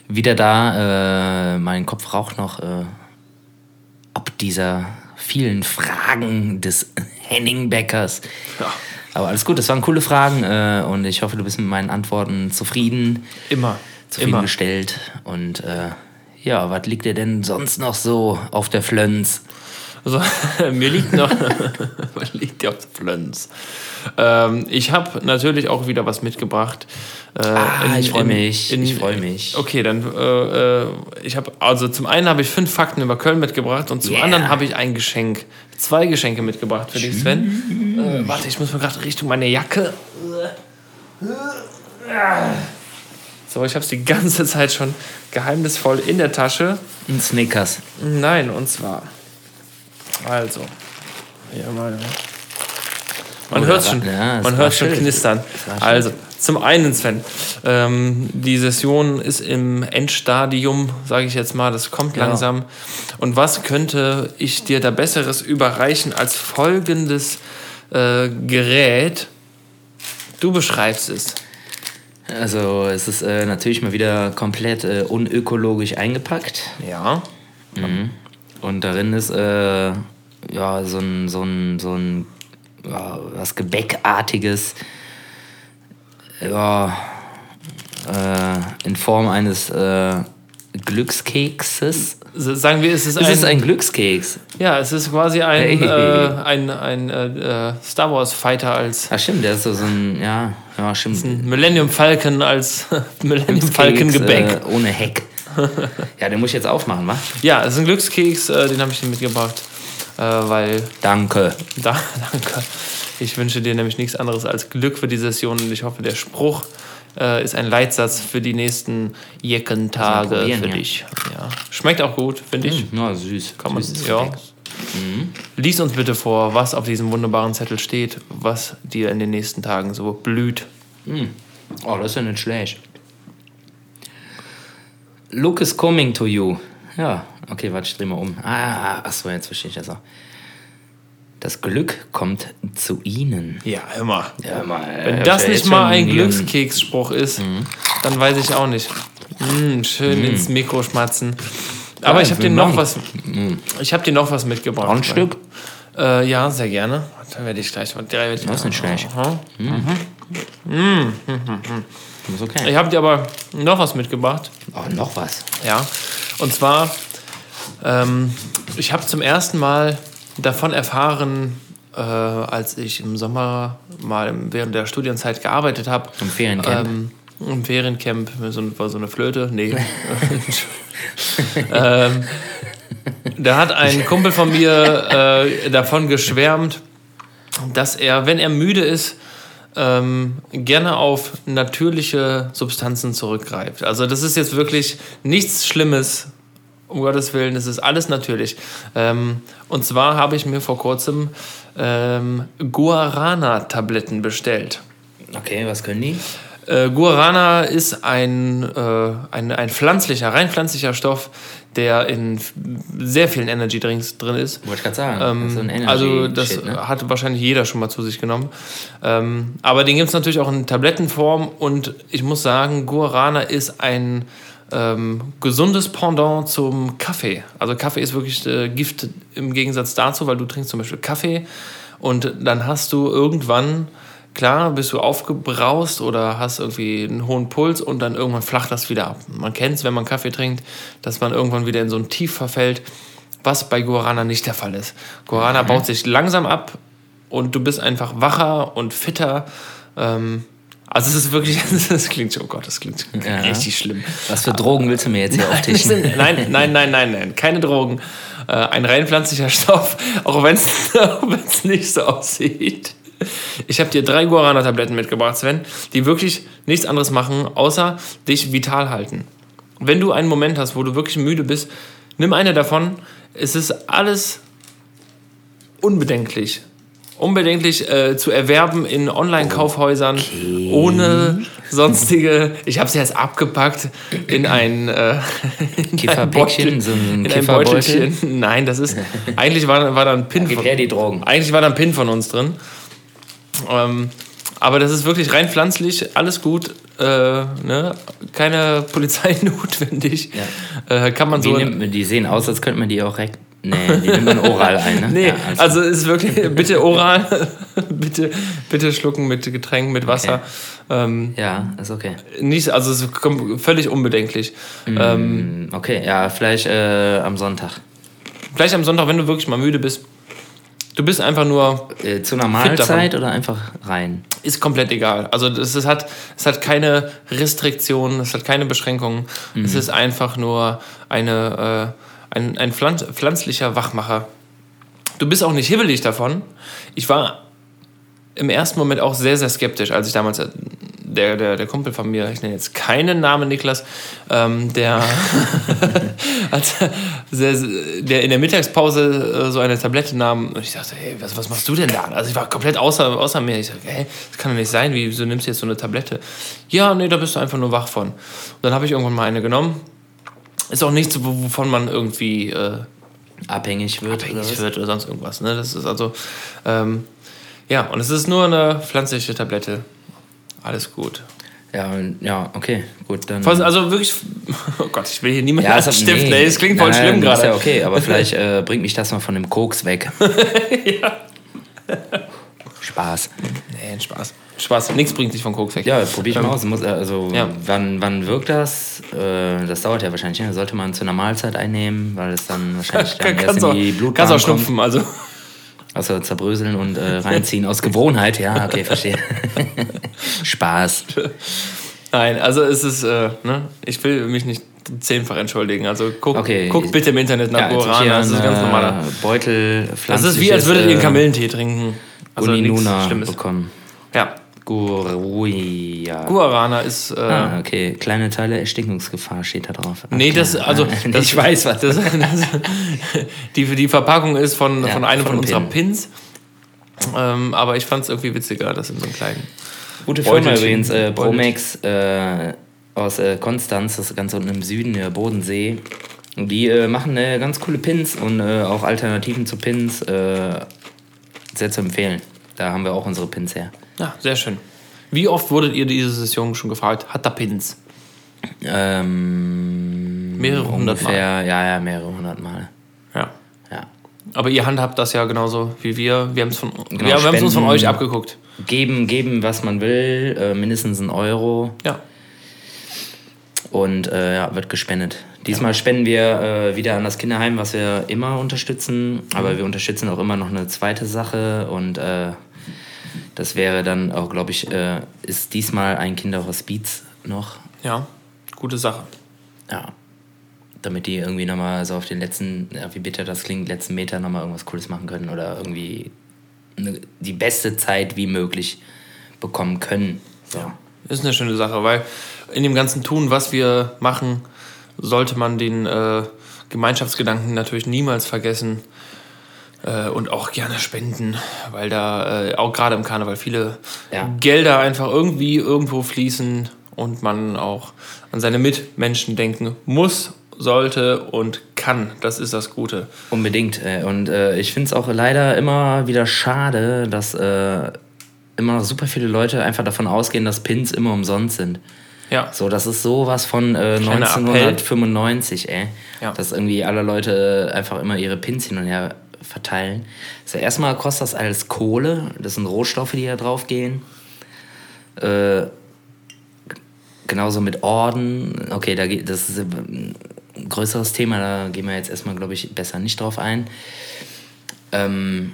Wieder da, äh, mein Kopf raucht noch äh, ab dieser vielen Fragen des Henning Beckers. Ja. Aber alles gut, das waren coole Fragen äh, und ich hoffe, du bist mit meinen Antworten zufrieden, Immer. Immer. zufriedengestellt. Und äh, ja, was liegt dir denn sonst noch so auf der Flönz? Also, mir liegt noch. was liegt dir auf Flönz? Ähm, ich habe natürlich auch wieder was mitgebracht. Äh, Ah, in- ich freu in- mich, in- ich freu mich. Okay, dann äh, äh, ich habe also zum einen habe ich fünf Fakten über Köln mitgebracht und zum Yeah. anderen habe ich ein Geschenk, zwei Geschenke mitgebracht für dich, Sven. Äh, warte, ich muss mal gerade Richtung meine Jacke. So, ich habe es die ganze Zeit schon geheimnisvoll in der Tasche. Ein Snickers. Nein, und zwar. Also. Ja, mal. Man Oh, hört schon, ja, man hört schon schön. knistern. Also, zum einen, Sven, ähm, die Session ist im Endstadium, sage ich jetzt mal, das kommt Ja. langsam. Und was könnte ich dir da Besseres überreichen als folgendes äh, Gerät? Du beschreibst es. Also es ist äh, natürlich mal wieder komplett äh, unökologisch eingepackt. Ja. Und darin ist äh, ja so ein, so ein, so ein ja, was Gebäckartiges. Ja, äh, in Form eines äh, Glückskekses. Sagen wir, es ist Es ein, ist ein Glückskeks. Ja, es ist quasi ein, Hey. äh, ein, ein äh, äh, Star Wars Fighter als Ach stimmt, der ist so, so ein, ja, ja stimmt. Millennium Falcon als Millennium Glückskeks, Falcon Gebäck. Äh, ohne Heck. ja, den muss ich jetzt aufmachen, wa? Ja, es ist ein Glückskeks, äh, den habe ich dir mitgebracht, äh, weil Danke. da, danke. Ich wünsche dir nämlich nichts anderes als Glück für die Session und ich hoffe, der Spruch äh, ist ein Leitsatz für die nächsten Jeckentage für ja. dich. Ja. Schmeckt auch gut, finde ich. Ja, süß. Kann man, Süßes ja. Gebäck. Lies uns bitte vor, was auf diesem wunderbaren Zettel steht, was dir in den nächsten Tagen so blüht. Oh, das ist ja nicht schlecht. Look is coming to you. Ja, okay, warte, ich dreh mal um. Ah, achso, jetzt verstehe ich das auch. Das Glück kommt zu Ihnen. Ja, immer. Ja, mal, Wenn das nicht mal ein Glückskeksspruch ist, dann weiß ich auch nicht. Mm, schön ins Mikro schmatzen. Aber ich habe dir noch was. Ich habe dir noch was mitgebracht. Ein Stück? Äh, ja, sehr gerne. Da werde ich gleich mal. Das Das ist nicht schlecht. Ist okay. Ich habe dir aber noch was mitgebracht. Oh, noch was. Ja. Und zwar, ähm, ich habe zum ersten Mal davon erfahren, äh, als ich im Sommer mal während der Studienzeit gearbeitet habe. Im Feriencamp. Ähm, Im Feriencamp so, war so eine Flöte. Nee. ähm, da hat ein Kumpel von mir äh, davon geschwärmt, dass er, wenn er müde ist, ähm, gerne auf natürliche Substanzen zurückgreift. Also das ist jetzt wirklich nichts Schlimmes, um Gottes Willen, es ist alles natürlich. Ähm, und zwar habe ich mir vor kurzem ähm, Guarana-Tabletten bestellt. Okay, was können die? Äh, Guarana ist ein, äh, ein, ein pflanzlicher, rein pflanzlicher Stoff, der in sehr vielen Energy Drinks drin ist. Wollte ich gerade sagen. Ähm, das also das Shit, ne? hat wahrscheinlich jeder schon mal zu sich genommen. Ähm, aber den gibt es natürlich auch in Tablettenform und ich muss sagen, Guarana ist ein ähm, gesundes Pendant zum Kaffee. Also Kaffee ist wirklich äh, Gift im Gegensatz dazu, weil du trinkst zum Beispiel Kaffee und dann hast du irgendwann klar, bist du aufgebraust oder hast irgendwie einen hohen Puls und dann irgendwann flacht das wieder ab. Man kennt es, wenn man Kaffee trinkt, dass man irgendwann wieder in so ein Tief verfällt, was bei Guarana nicht der Fall ist. Guarana mhm. baut sich langsam ab und du bist einfach wacher und fitter. Ähm, also es ist wirklich, das klingt, oh Gott, das klingt ja. richtig schlimm. Was für Drogen willst du mir jetzt hier nein, auftischen? Nein, nein, nein, nein, nein, keine Drogen. Äh, ein rein pflanzlicher Stoff, auch wenn es nicht so aussieht. Ich habe dir drei Guarana-Tabletten mitgebracht, Sven, die wirklich nichts anderes machen, außer dich vital halten. Wenn du einen Moment hast, wo du wirklich müde bist, nimm eine davon. Es ist alles unbedenklich. Unbedenklich äh, zu erwerben in Online-Kaufhäusern okay. ohne sonstige. Ich habe sie jetzt abgepackt in ein, äh, in ein so ein in ein Beutelchen. Nein, das ist eigentlich war, war da ein Pin. Von, die Drogen. Eigentlich war da ein Pin von uns drin. Ähm, aber das ist wirklich rein pflanzlich, alles gut, äh, ne? keine Polizei notwendig. Ja. Äh, kann man Wie so. Nimmt, die sehen aus, als könnte man die auch direkt. Nee, die nimmt man oral ein. Ne? Nee, ja, also ist wirklich, bitte oral, bitte, bitte schlucken mit Getränk, mit Wasser. Okay. Ähm, ja, ist okay. Nicht, also es ist völlig unbedenklich. Mm, ähm, okay, ja, vielleicht äh, am Sonntag. Vielleicht am Sonntag, wenn du wirklich mal müde bist, Du bist einfach nur. Äh, zu einer Mahlzeit oder einfach rein? Ist komplett egal. Also es, es, hat, es hat keine Restriktionen, es hat keine Beschränkungen. Mhm. Es ist einfach nur eine, äh, ein, ein pflanz pflanzlicher Wachmacher. Du bist auch nicht hibbelig davon. Ich war im ersten Moment auch sehr, sehr skeptisch, als ich damals der, der, der Kumpel von mir, ich nenne jetzt keinen Namen Niklas, ähm, der, der, der in der Mittagspause äh, so eine Tablette nahm und ich dachte, hey, was, was machst du denn da? Also ich war komplett außer, außer mir. Ich dachte, hey, das kann doch nicht sein, wieso nimmst du jetzt so eine Tablette? Ja, nee, da bist du einfach nur wach von. Und dann habe ich irgendwann mal eine genommen. Ist auch nichts, wovon man irgendwie äh, abhängig wird, abhängig oder, wird oder sonst irgendwas. Ne? Das ist also, ähm, ja, und es ist nur eine pflanzliche Tablette. Alles gut. Ja, ja, okay, gut, dann. Also wirklich, oh Gott, ich will hier niemanden ja, anstiften, nee. das klingt voll nein, schlimm gerade. Ist ja okay, aber vielleicht äh, bringt mich das mal von dem Koks weg. ja. Spaß. Nee, Spaß. Spaß, nichts bringt dich von Koks weg. Ja, probier ich mal ähm, aus. Muss, also, ja. wann, wann wirkt das? Äh, das dauert ja wahrscheinlich. Ne? Sollte man zu einer Mahlzeit einnehmen, weil es dann wahrscheinlich dann erst in die Blutbahn Kannst auch schnupfen, also. Also zerbröseln und äh, reinziehen aus Gewohnheit, ja, okay, verstehe. Spaß. Nein, also es ist, äh, ne, ich will mich nicht zehnfach entschuldigen. Also guck, okay. guck bitte im Internet nach ja, Guarana, das ist ganz normaler. Beutel, Das ist wie, als würdet ihr einen Kamillentee trinken. Also Uninuna bekommen. Ja, Guruia. Guarana ist. Äh, ah, okay. Kleine Teile Erstickungsgefahr steht da drauf. Nee, das, also. Das, ich weiß was. Das, das, die, die Verpackung ist von, ja, von einem von, von unserer Pins. Ähm, aber ich fand es irgendwie witziger, das in so einem kleinen. Gute Firma übrigens, äh, Promex äh, aus äh, Konstanz, das ist ganz unten im Süden, der Bodensee. Die äh, machen äh, ganz coole Pins und äh, auch Alternativen zu Pins. sehr zu empfehlen. Da haben wir auch unsere Pins her. Ja, sehr schön. Wie oft wurdet ihr diese Session schon gefragt, hat er Pins? Ähm, mehrere hundert Mal. Ja, ja, mehrere hundert Mal. Ja. Ja. Aber ihr handhabt das ja genauso wie wir. Wir haben es genau, wir, wir uns von euch abgeguckt. Geben, geben, was man will, äh, mindestens ein Euro. Ja. Und äh, ja, wird gespendet. Diesmal ja. spenden wir äh, wieder an das Kinderheim, was wir immer unterstützen. Aber wir unterstützen auch immer noch eine zweite Sache und äh, das wäre dann auch, glaube ich, äh, ist diesmal ein Kinderhospiz noch. Ja, gute Sache. Ja. Damit die irgendwie nochmal so auf den letzten, ja, wie bitter das klingt, letzten Meter nochmal irgendwas Cooles machen können oder irgendwie eine, die beste Zeit wie möglich bekommen können. So. Ja. Ist eine schöne Sache, weil in dem ganzen Tun, was wir machen, sollte man den äh, Gemeinschaftsgedanken natürlich niemals vergessen äh, und auch gerne spenden, weil da äh, auch gerade im Karneval viele ja. Gelder einfach irgendwie irgendwo fließen und man auch an seine Mitmenschen denken muss, sollte und kann. Das ist das Gute. Unbedingt. Äh, und äh, ich finde es auch leider immer wieder schade, dass äh, immer noch super viele Leute einfach davon ausgehen, dass Pins immer umsonst sind. Ja. So, das ist sowas von äh, 1995, ey. Ja. Dass irgendwie alle Leute einfach immer ihre Pins hin und her verteilen. Also erstmal kostet das alles Kohle. Das sind Rohstoffe, die da drauf gehen. Äh, genauso mit Orden. Okay, da geht, das ist ein größeres Thema, da gehen wir jetzt erstmal, glaube ich, besser nicht drauf ein. Ähm,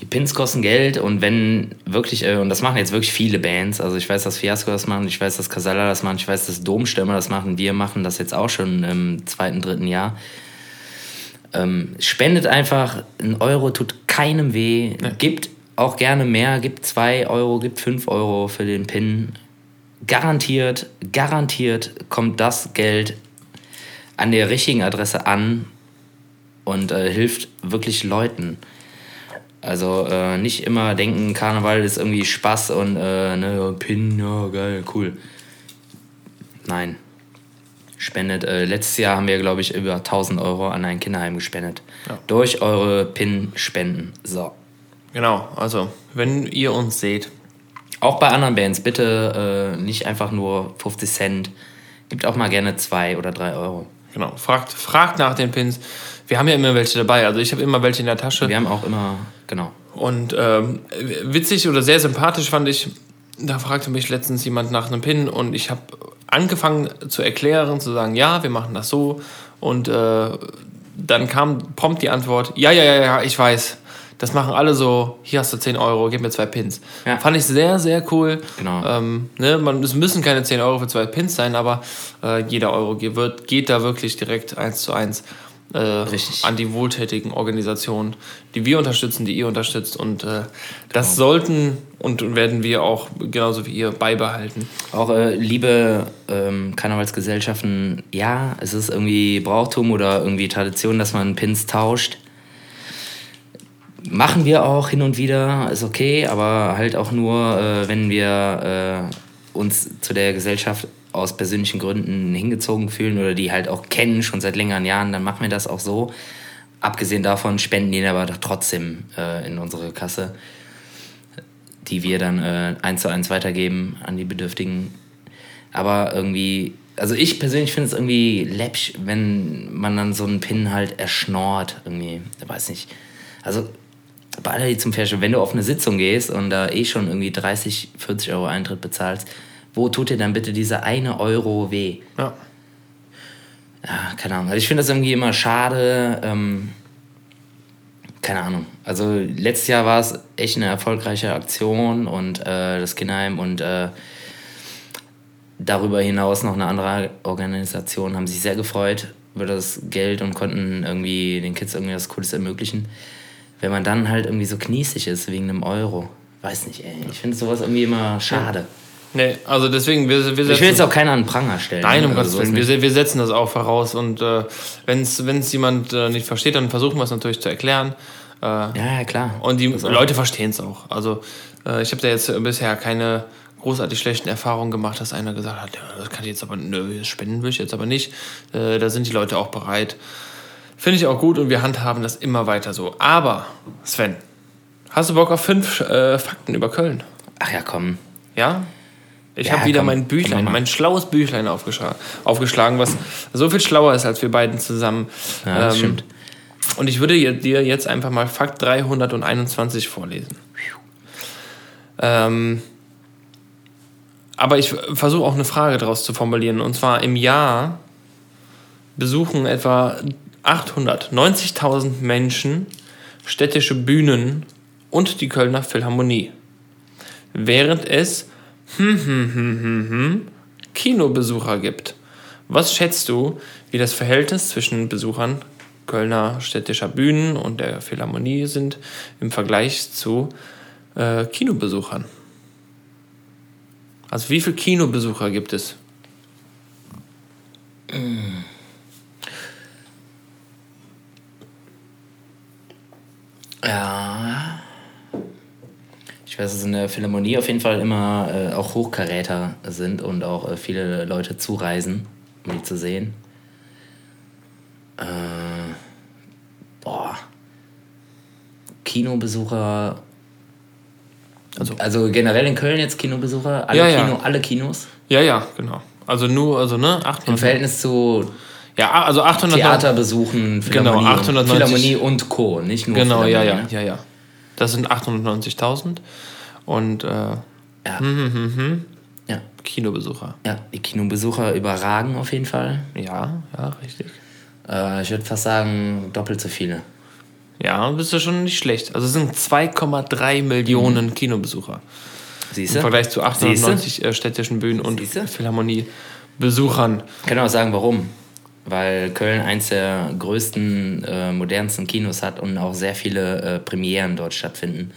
die Pins kosten Geld und wenn wirklich, äh, und das machen jetzt wirklich viele Bands, also ich weiß, dass Fiasco das machen, ich weiß, dass Casalla das machen, ich weiß, dass Domstürmer das machen, wir machen das jetzt auch schon im zweiten, dritten Jahr. Ähm, spendet einfach, ein Euro tut keinem weh, nee. gibt auch gerne mehr, gibt zwei Euro, gibt fünf Euro für den Pin. Garantiert, garantiert kommt das Geld an der richtigen Adresse an und äh, hilft wirklich Leuten. Also äh, nicht immer denken, Karneval ist irgendwie Spaß und äh, ne, Pin, ja, geil, cool. Nein. Spendet. Äh, letztes Jahr haben wir, glaube ich, über 1000 Euro an ein Kinderheim gespendet. Ja. Durch eure Pin-Spenden. So. Genau, also, wenn ihr uns seht. Auch bei anderen Bands, bitte äh, nicht einfach nur 50 Cent. Gibt auch mal gerne 2 oder 3 Euro. Genau, fragt, fragt nach den Pins. Wir haben ja immer welche dabei. Also ich habe immer welche in der Tasche. Wir haben auch immer, genau. Und ähm, witzig oder sehr sympathisch fand ich, da fragte mich letztens jemand nach einem Pin und ich habe angefangen zu erklären, zu sagen, ja, wir machen das so. Und äh, dann kam prompt die Antwort, ja, ja, ja, ja, ich weiß. Das machen alle so, hier hast du 10 Euro, gib mir zwei Pins. Ja. Fand ich sehr, sehr cool. Genau. Ähm, ne, man, es müssen keine 10 Euro für zwei Pins sein, aber äh, jeder Euro geht, geht da wirklich direkt eins zu eins äh, an die wohltätigen Organisationen, die wir unterstützen, die ihr unterstützt. Und äh, das genau. sollten und werden wir auch genauso wie ihr beibehalten. Auch äh, liebe ähm, Karnevalsgesellschaften, ja, es ist irgendwie Brauchtum oder irgendwie Tradition, dass man Pins tauscht. Machen wir auch hin und wieder, ist okay, aber halt auch nur, äh, wenn wir äh, uns zu der Gesellschaft aus persönlichen Gründen hingezogen fühlen oder die halt auch kennen, schon seit längeren Jahren, dann machen wir das auch so. Abgesehen davon spenden die aber trotzdem äh, in unsere Kasse, die wir dann äh, eins zu eins weitergeben an die Bedürftigen. Aber irgendwie, also ich persönlich finde es irgendwie läppsch, wenn man dann so einen Pin halt erschnort, irgendwie, ich weiß nicht. Also bei aller zum Beispiel, wenn du auf eine Sitzung gehst und da eh schon irgendwie 30, 40 Euro Eintritt bezahlst, wo tut dir dann bitte dieser eine Euro weh? Ja. Ja, keine Ahnung. Also ich finde das irgendwie immer schade. Ähm, keine Ahnung. Also letztes Jahr war es echt eine erfolgreiche Aktion und äh, das Kinderheim und äh, darüber hinaus noch eine andere Organisation haben sich sehr gefreut über das Geld und konnten irgendwie den Kids irgendwie was Cooles ermöglichen. Wenn man dann halt irgendwie so kniesig ist wegen einem Euro. Weiß nicht, ey. Ich finde sowas irgendwie immer schade. Nee, also deswegen, wir, wir setzen, Ich will jetzt auch keiner an Pranger stellen. Nein, um Gottes Willen. Wir, wir setzen das auch voraus. Und äh, wenn es jemand äh, nicht versteht, dann versuchen wir es natürlich zu erklären. Äh, ja, ja, klar. Und die Leute verstehen es auch. Also äh, ich habe da jetzt bisher keine großartig schlechten Erfahrungen gemacht, dass einer gesagt hat, ja, das kann ich jetzt aber, nö, spenden will ich jetzt aber nicht. Äh, da sind die Leute auch bereit. Finde ich auch gut und wir handhaben das immer weiter so. Aber, Sven, hast du Bock auf fünf äh, Fakten über Köln? Ach ja, komm. Ja? Ich ja, habe wieder komm, mein Büchlein, mein schlaues Büchlein aufgeschlagen, was so viel schlauer ist als wir beiden zusammen. Ja, das ähm, stimmt. Und ich würde dir jetzt einfach mal Fakt 321 vorlesen. Ähm, aber ich versuche auch eine Frage daraus zu formulieren. Und zwar im Jahr besuchen etwa 890.000 Menschen städtische Bühnen und die Kölner Philharmonie. Während es hm, hm, hm, hm, Kinobesucher gibt. Was schätzt du, wie das Verhältnis zwischen Besuchern Kölner städtischer Bühnen und der Philharmonie sind im Vergleich zu äh, Kinobesuchern? Also wie viele Kinobesucher gibt es? Ja. Ich weiß, dass in der Philharmonie auf jeden Fall immer äh, auch Hochkaräter sind und auch äh, viele Leute zureisen, um die zu sehen. Äh, boah. Kinobesucher. Also, also generell in Köln jetzt Kinobesucher, alle, Ja, ja. Kino, alle Kinos. Ja, ja, genau. Also nur, also ne, Im 800. Verhältnis zu Ja, also 800. Theater besuchen, Genau, Philharmonie, 890. und, Philharmonie und Co. Nicht nur Genau, ja, Philharmonie, ja, ne? ja, ja. Das sind 890.000 und äh, Ja. hm, Ja. Kinobesucher. ja, die Kinobesucher überragen auf jeden Fall. Ja, ja, richtig. Äh, ich würde fast sagen, doppelt so viele. Ja, bist du schon nicht schlecht. Also es sind 2,3 Millionen Kinobesucher. Siehst Im? Vergleich zu 890 äh, städtischen Bühnen und Siehste? Philharmonie-Besuchern. Ich kann auch sagen, warum. Weil Köln eins der größten, äh, modernsten Kinos hat und auch sehr viele äh, Premieren dort stattfinden.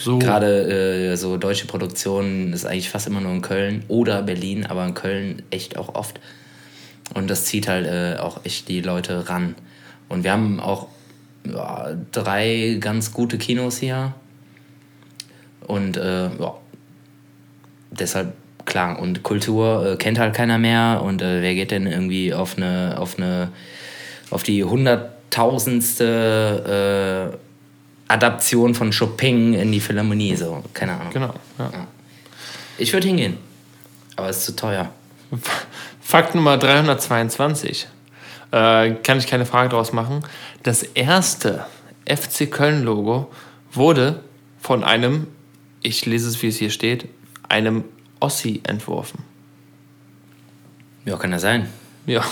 So. Gerade äh, so deutsche Produktionen ist eigentlich fast immer nur in Köln oder Berlin, aber in Köln echt auch oft. Und das zieht halt äh, auch echt die Leute ran. Und wir haben auch ja, drei ganz gute Kinos hier. Und äh, ja, deshalb klar. Und Kultur äh, kennt halt keiner mehr. Und äh, wer geht denn irgendwie auf eine, auf eine, auf die hunderttausendste äh, Adaption von Chopin in die Philharmonie? So, keine Ahnung. Genau. Ja. Ich würde hingehen. Aber es ist zu teuer. Fakt Nummer 322. Äh, kann ich keine Frage draus machen. Das erste FC Köln-Logo wurde von einem, ich lese es wie es hier steht, einem Ossi entworfen. Ja, kann ja sein. Ja.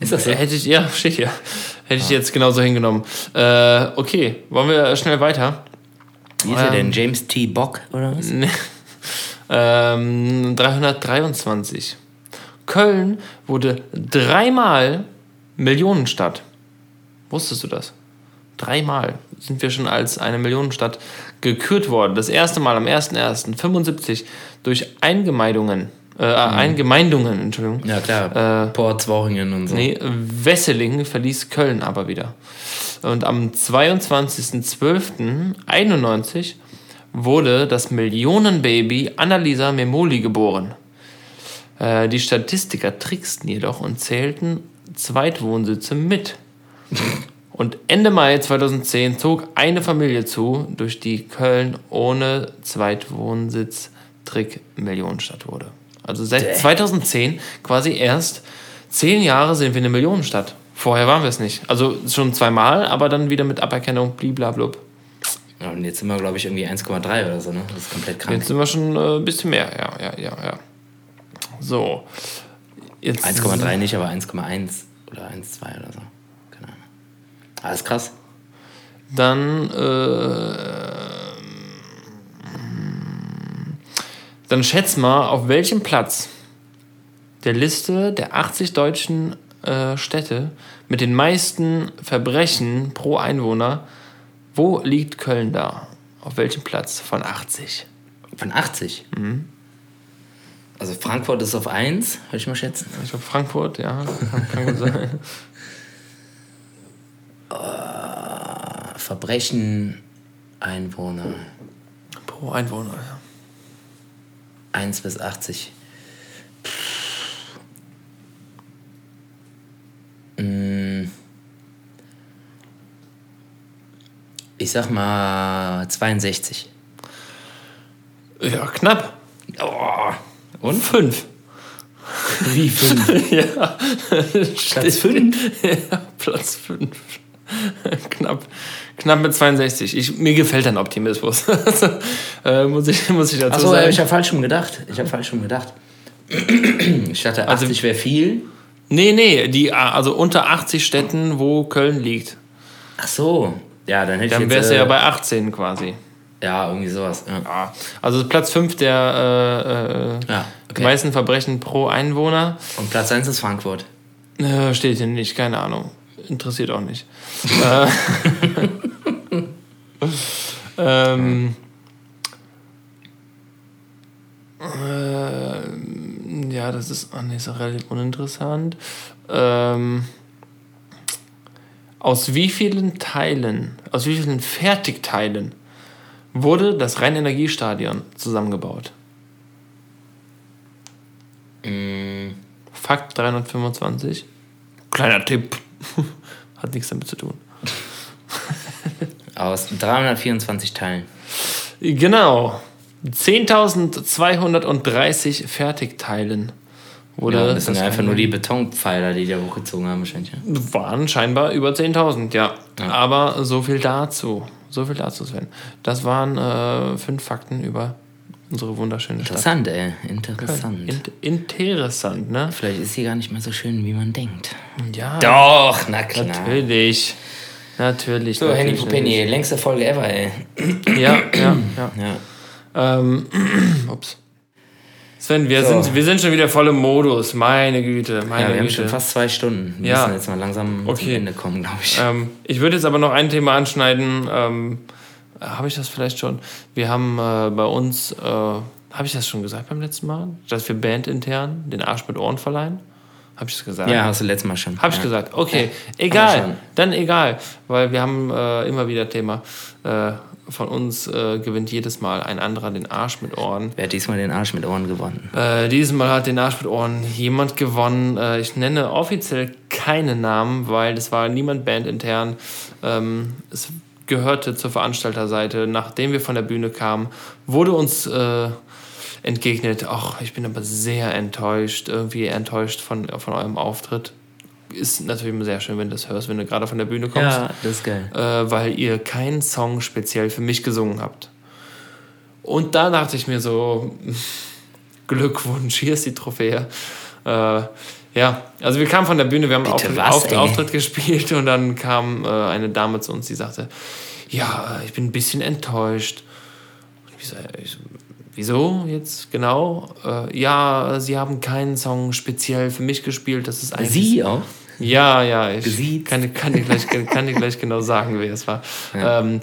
Ist das so? Hätte ich, ja, steht hier. Hätte ich jetzt genauso hingenommen. Äh, okay, wollen wir schnell weiter? Wie ist er denn? Ähm. James T. Bock oder was? Ähm, 323. Köln wurde dreimal Millionenstadt. Wusstest du das? Dreimal sind wir schon als eine Millionenstadt gekürt worden. Das erste Mal am 01.01.75 durch Eingemeindungen. Äh, Eingemeindungen, Entschuldigung. Ja, klar. Äh, Port Zworingen und so. Nee, Wesseling verließ Köln aber wieder. Und am 22.12.91 wurde das Millionenbaby Annalisa Memoli geboren. Äh, die Statistiker tricksten jedoch und zählten Zweitwohnsitze mit. Und Ende Mai 2010 zog eine Familie zu, durch die Köln ohne Zweitwohnsitz Trick Millionenstadt wurde. Also seit Däh. 2010 quasi erst zehn Jahre sind wir eine Millionenstadt. Vorher waren wir es nicht. Also schon zweimal, aber dann wieder mit Aberkennung, bliblablub. Ja, und jetzt sind wir, glaube ich, irgendwie 1,3 oder so, ne? Das ist komplett krank. Jetzt sind wir schon äh, ein bisschen mehr, ja, ja, ja, ja. So. Jetzt 1,3 nicht, aber 1,1 oder 1,2 oder so. Alles krass. Dann, äh, dann schätz mal, auf welchem Platz der Liste der 80 deutschen äh, Städte mit den meisten Verbrechen pro Einwohner, wo liegt Köln da? Auf welchem Platz von 80? Von 80. Mhm. Also Frankfurt ist auf 1, würde ich mal schätzen. Ich glaube Frankfurt, ja, kann, kann gut sein. Verbrechen, Einwohner. Pro Einwohner, ja. 1 bis 80. Mm. Ich sag mal 62. Ja, knapp. Oh. Und? Fünf. Wie 5? ja. Platz 5? Ja, Platz 5. Knapp. Knapp mit 62. Ich, mir gefällt dein Optimismus. äh, muss, ich, muss ich dazu Achso, sagen. ich habe falsch rum gedacht. Ich habe falsch rum gedacht. Ich dachte, 80 wäre viel. nee, nee, die, also unter 80 Städten, wo Köln liegt. Ach so. Ja, dann hätte Dann ich wärst jetzt... du ja äh, bei 18 quasi. Ja, irgendwie sowas. Ja, Ja. Also Platz 5 der äh, äh, ja okay. meisten Verbrechen pro Einwohner. Und Platz 1 ist Frankfurt. Äh, steht hier nicht, keine Ahnung. Interessiert auch nicht. äh, ähm, äh, ja, das ist, oh nee, ist auch relativ uninteressant. Ähm, aus wie vielen Teilen, aus wie vielen Fertigteilen wurde das Rheinenergiestadion zusammengebaut? Mm. Fakt 325. Kleiner Tipp. Hat nichts damit zu tun. Aus 324 Teilen. Genau. 10.230 Fertigteilen wurde. Ja, das sind einfach nur die Betonpfeiler, die da hochgezogen haben, wahrscheinlich. Ja. Waren scheinbar über 10.000, ja. ja. Aber so viel dazu. So viel dazu, Sven. Das waren äh, fünf Fakten über unsere wunderschöne Interessant, Stadt. ey. Interessant. In interessant, ne? Vielleicht ist sie gar nicht mehr so schön, wie man denkt. Ja. Doch, na klar. Natürlich. Natürlich. So, Henny Pupenny, längste Folge ever, ey. Ja, ja, ja. ja. Ähm, ups. Sven, wir, so. sind, wir sind schon wieder voll im Modus. Meine Güte, meine ja, wir Güte. haben schon fast zwei Stunden. Wir ja. müssen jetzt mal langsam okay. zum Ende kommen, glaube ich. Ähm, ich würde jetzt aber noch ein Thema anschneiden. Ähm, habe ich das vielleicht schon? Wir haben äh, bei uns, äh, habe ich das schon gesagt beim letzten Mal, dass wir bandintern den Arsch mit Ohren verleihen? Habe ich das gesagt? Ja, hast du letztes Mal schon. Habe ich ja. gesagt. Okay, egal. Dann egal. Weil wir haben äh, immer wieder Thema. Äh, von uns äh, gewinnt jedes Mal ein anderer den Arsch mit Ohren. Wer hat diesmal den Arsch mit Ohren gewonnen? Äh, dieses Mal hat den Arsch mit Ohren jemand gewonnen. Ich nenne offiziell keine Namen, weil es war niemand bandintern. Ähm, es gehörte zur Veranstalterseite. Nachdem wir von der Bühne kamen, wurde uns äh, entgegnet, ach, ich bin aber sehr enttäuscht, irgendwie enttäuscht von, von eurem Auftritt ist natürlich immer sehr schön, wenn du das hörst, wenn du gerade von der Bühne kommst. Ja, das ist geil. Äh, weil ihr keinen Song speziell für mich gesungen habt. Und da dachte ich mir so, Glückwunsch, hier ist die Trophäe. Äh, ja, also wir kamen von der Bühne, wir haben Bitte Auftritt, was, Auftritt gespielt und dann kam äh, eine Dame zu uns, die sagte, ja, ich bin ein bisschen enttäuscht. Ich so, ich, wieso jetzt genau? Äh, ja, sie haben keinen Song speziell für mich gespielt. Das ist eigentlich. Sie auch? Ja, ja, ich kann, kann, dir gleich, kann dir gleich genau sagen, wer es war. Ja, ähm,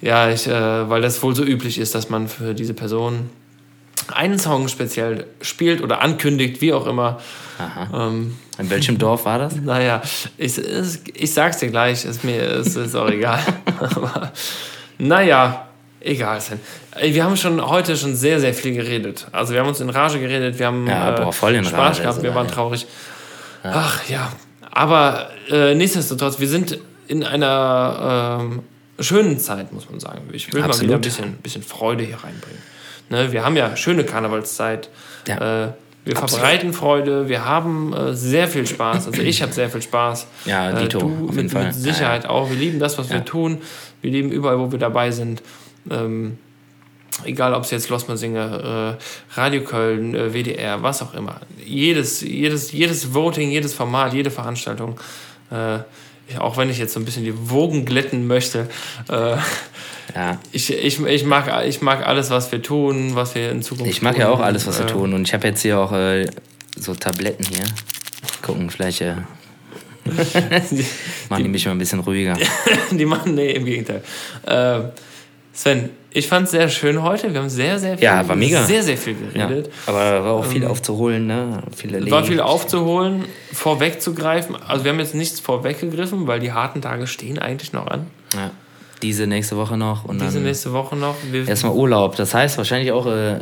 ja ich, äh, weil das wohl so üblich ist, dass man für diese Person einen Song speziell spielt oder ankündigt, wie auch immer. Aha. Ähm, In welchem Dorf war das? Naja, ich, ich, ich sag's dir gleich, ist mir ist, ist auch egal. Aber naja, Egal. Wir haben schon heute schon sehr, sehr viel geredet. Also wir haben uns in Rage geredet, wir haben ja, boah, voll in Spaß Rage, gehabt, wir waren traurig. Ja. Ach ja, aber äh, nichtsdestotrotz, wir sind in einer ähm, schönen Zeit, muss man sagen. Ich will Absolut. mal wieder ein bisschen, bisschen Freude hier reinbringen. Ne, wir haben ja schöne Karnevalszeit. Ja. Äh, wir Absolut. verbreiten Freude, wir haben äh, sehr viel Spaß. Also ich habe sehr viel Spaß. Ja, äh, Dito, du mit, mit, Sicherheit ja, auch. Wir lieben das, was wir tun. Wir lieben überall, wo wir dabei sind. Ähm, egal ob es jetzt Losmer Singer, äh, Radio Köln, äh, WDR, was auch immer. Jedes, jedes, jedes Voting, jedes Format, jede Veranstaltung. Äh, auch wenn ich jetzt so ein bisschen die Wogen glätten möchte. Äh, ja. ich, ich, ich, mag, ich mag alles, was wir tun, was wir in Zukunft Ich mag tun. ja auch alles, was wir äh, tun. Und ich habe jetzt hier auch äh, so Tabletten hier. Gucken, vielleicht äh, machen die mich mal ein bisschen ruhiger. die machen, nee, im Gegenteil. Äh, Sven, ich fand es sehr schön heute. Wir haben sehr, sehr viel, ja, war mega. Sehr, sehr viel geredet. Ja, aber war auch viel ähm, aufzuholen, ne? Viel. War viel aufzuholen, vorwegzugreifen. Also wir haben jetzt nichts vorweggegriffen, weil die harten Tage stehen eigentlich noch an. Ja. Diese nächste Woche noch. Und Diese nächste Woche noch. Erstmal Urlaub. Das heißt wahrscheinlich auch, äh,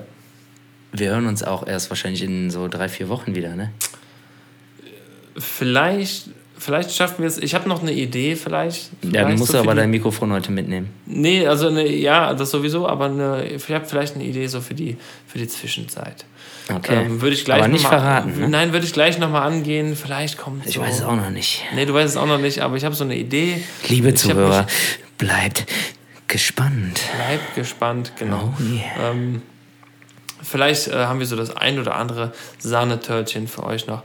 wir hören uns auch erst wahrscheinlich in so drei, vier Wochen wieder, ne? Vielleicht Vielleicht schaffen wir es. Ich habe noch eine Idee, vielleicht. vielleicht ja, dann musst so du aber dein Mikrofon heute mitnehmen. Nee, also eine, ja, das sowieso, aber eine, ich habe vielleicht eine Idee so für die, für die Zwischenzeit. Okay. Ähm, würde ich gleich aber nicht mal, verraten. Ne? Nein, würde ich gleich nochmal angehen. Vielleicht kommt Ich so, weiß es auch noch nicht. Nee, du weißt es auch noch nicht, aber ich habe so eine Idee. Liebe ich Zuhörer, bleibt gespannt. Bleibt gespannt, genau. Oh yeah. ähm, vielleicht äh, haben wir so das ein oder andere Sahnetörtchen für euch noch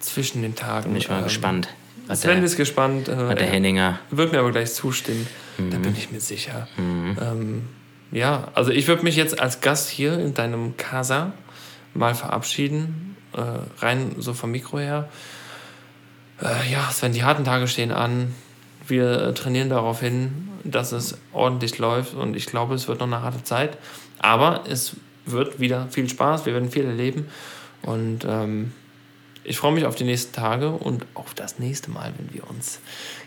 zwischen den Tagen. Bin ich mal ähm, gespannt. Sven ist gespannt. Äh, hat der Henninger. Wird mir aber gleich zustimmen. Mhm. Da bin ich mir sicher. Mhm. Ähm, ja, also ich würde mich jetzt als Gast hier in deinem Casa mal verabschieden. Äh, rein so vom Mikro her. Äh, ja, Sven, die harten Tage stehen an. Wir trainieren darauf hin, dass es ordentlich läuft. Und ich glaube, es wird noch eine harte Zeit. Aber es wird wieder viel Spaß. Wir werden viel erleben. Und ähm, ich freue mich auf die nächsten Tage und auf das nächste Mal, wenn wir uns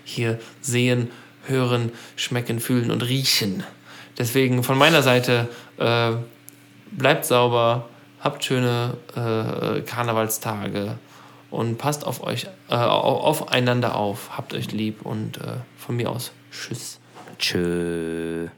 hier sehen, hören, schmecken, fühlen und riechen. Deswegen von meiner Seite, äh, bleibt sauber, habt schöne äh, Karnevalstage und passt auf euch, äh, aufeinander auf, habt euch lieb und äh, von mir aus, tschüss. Tschüss.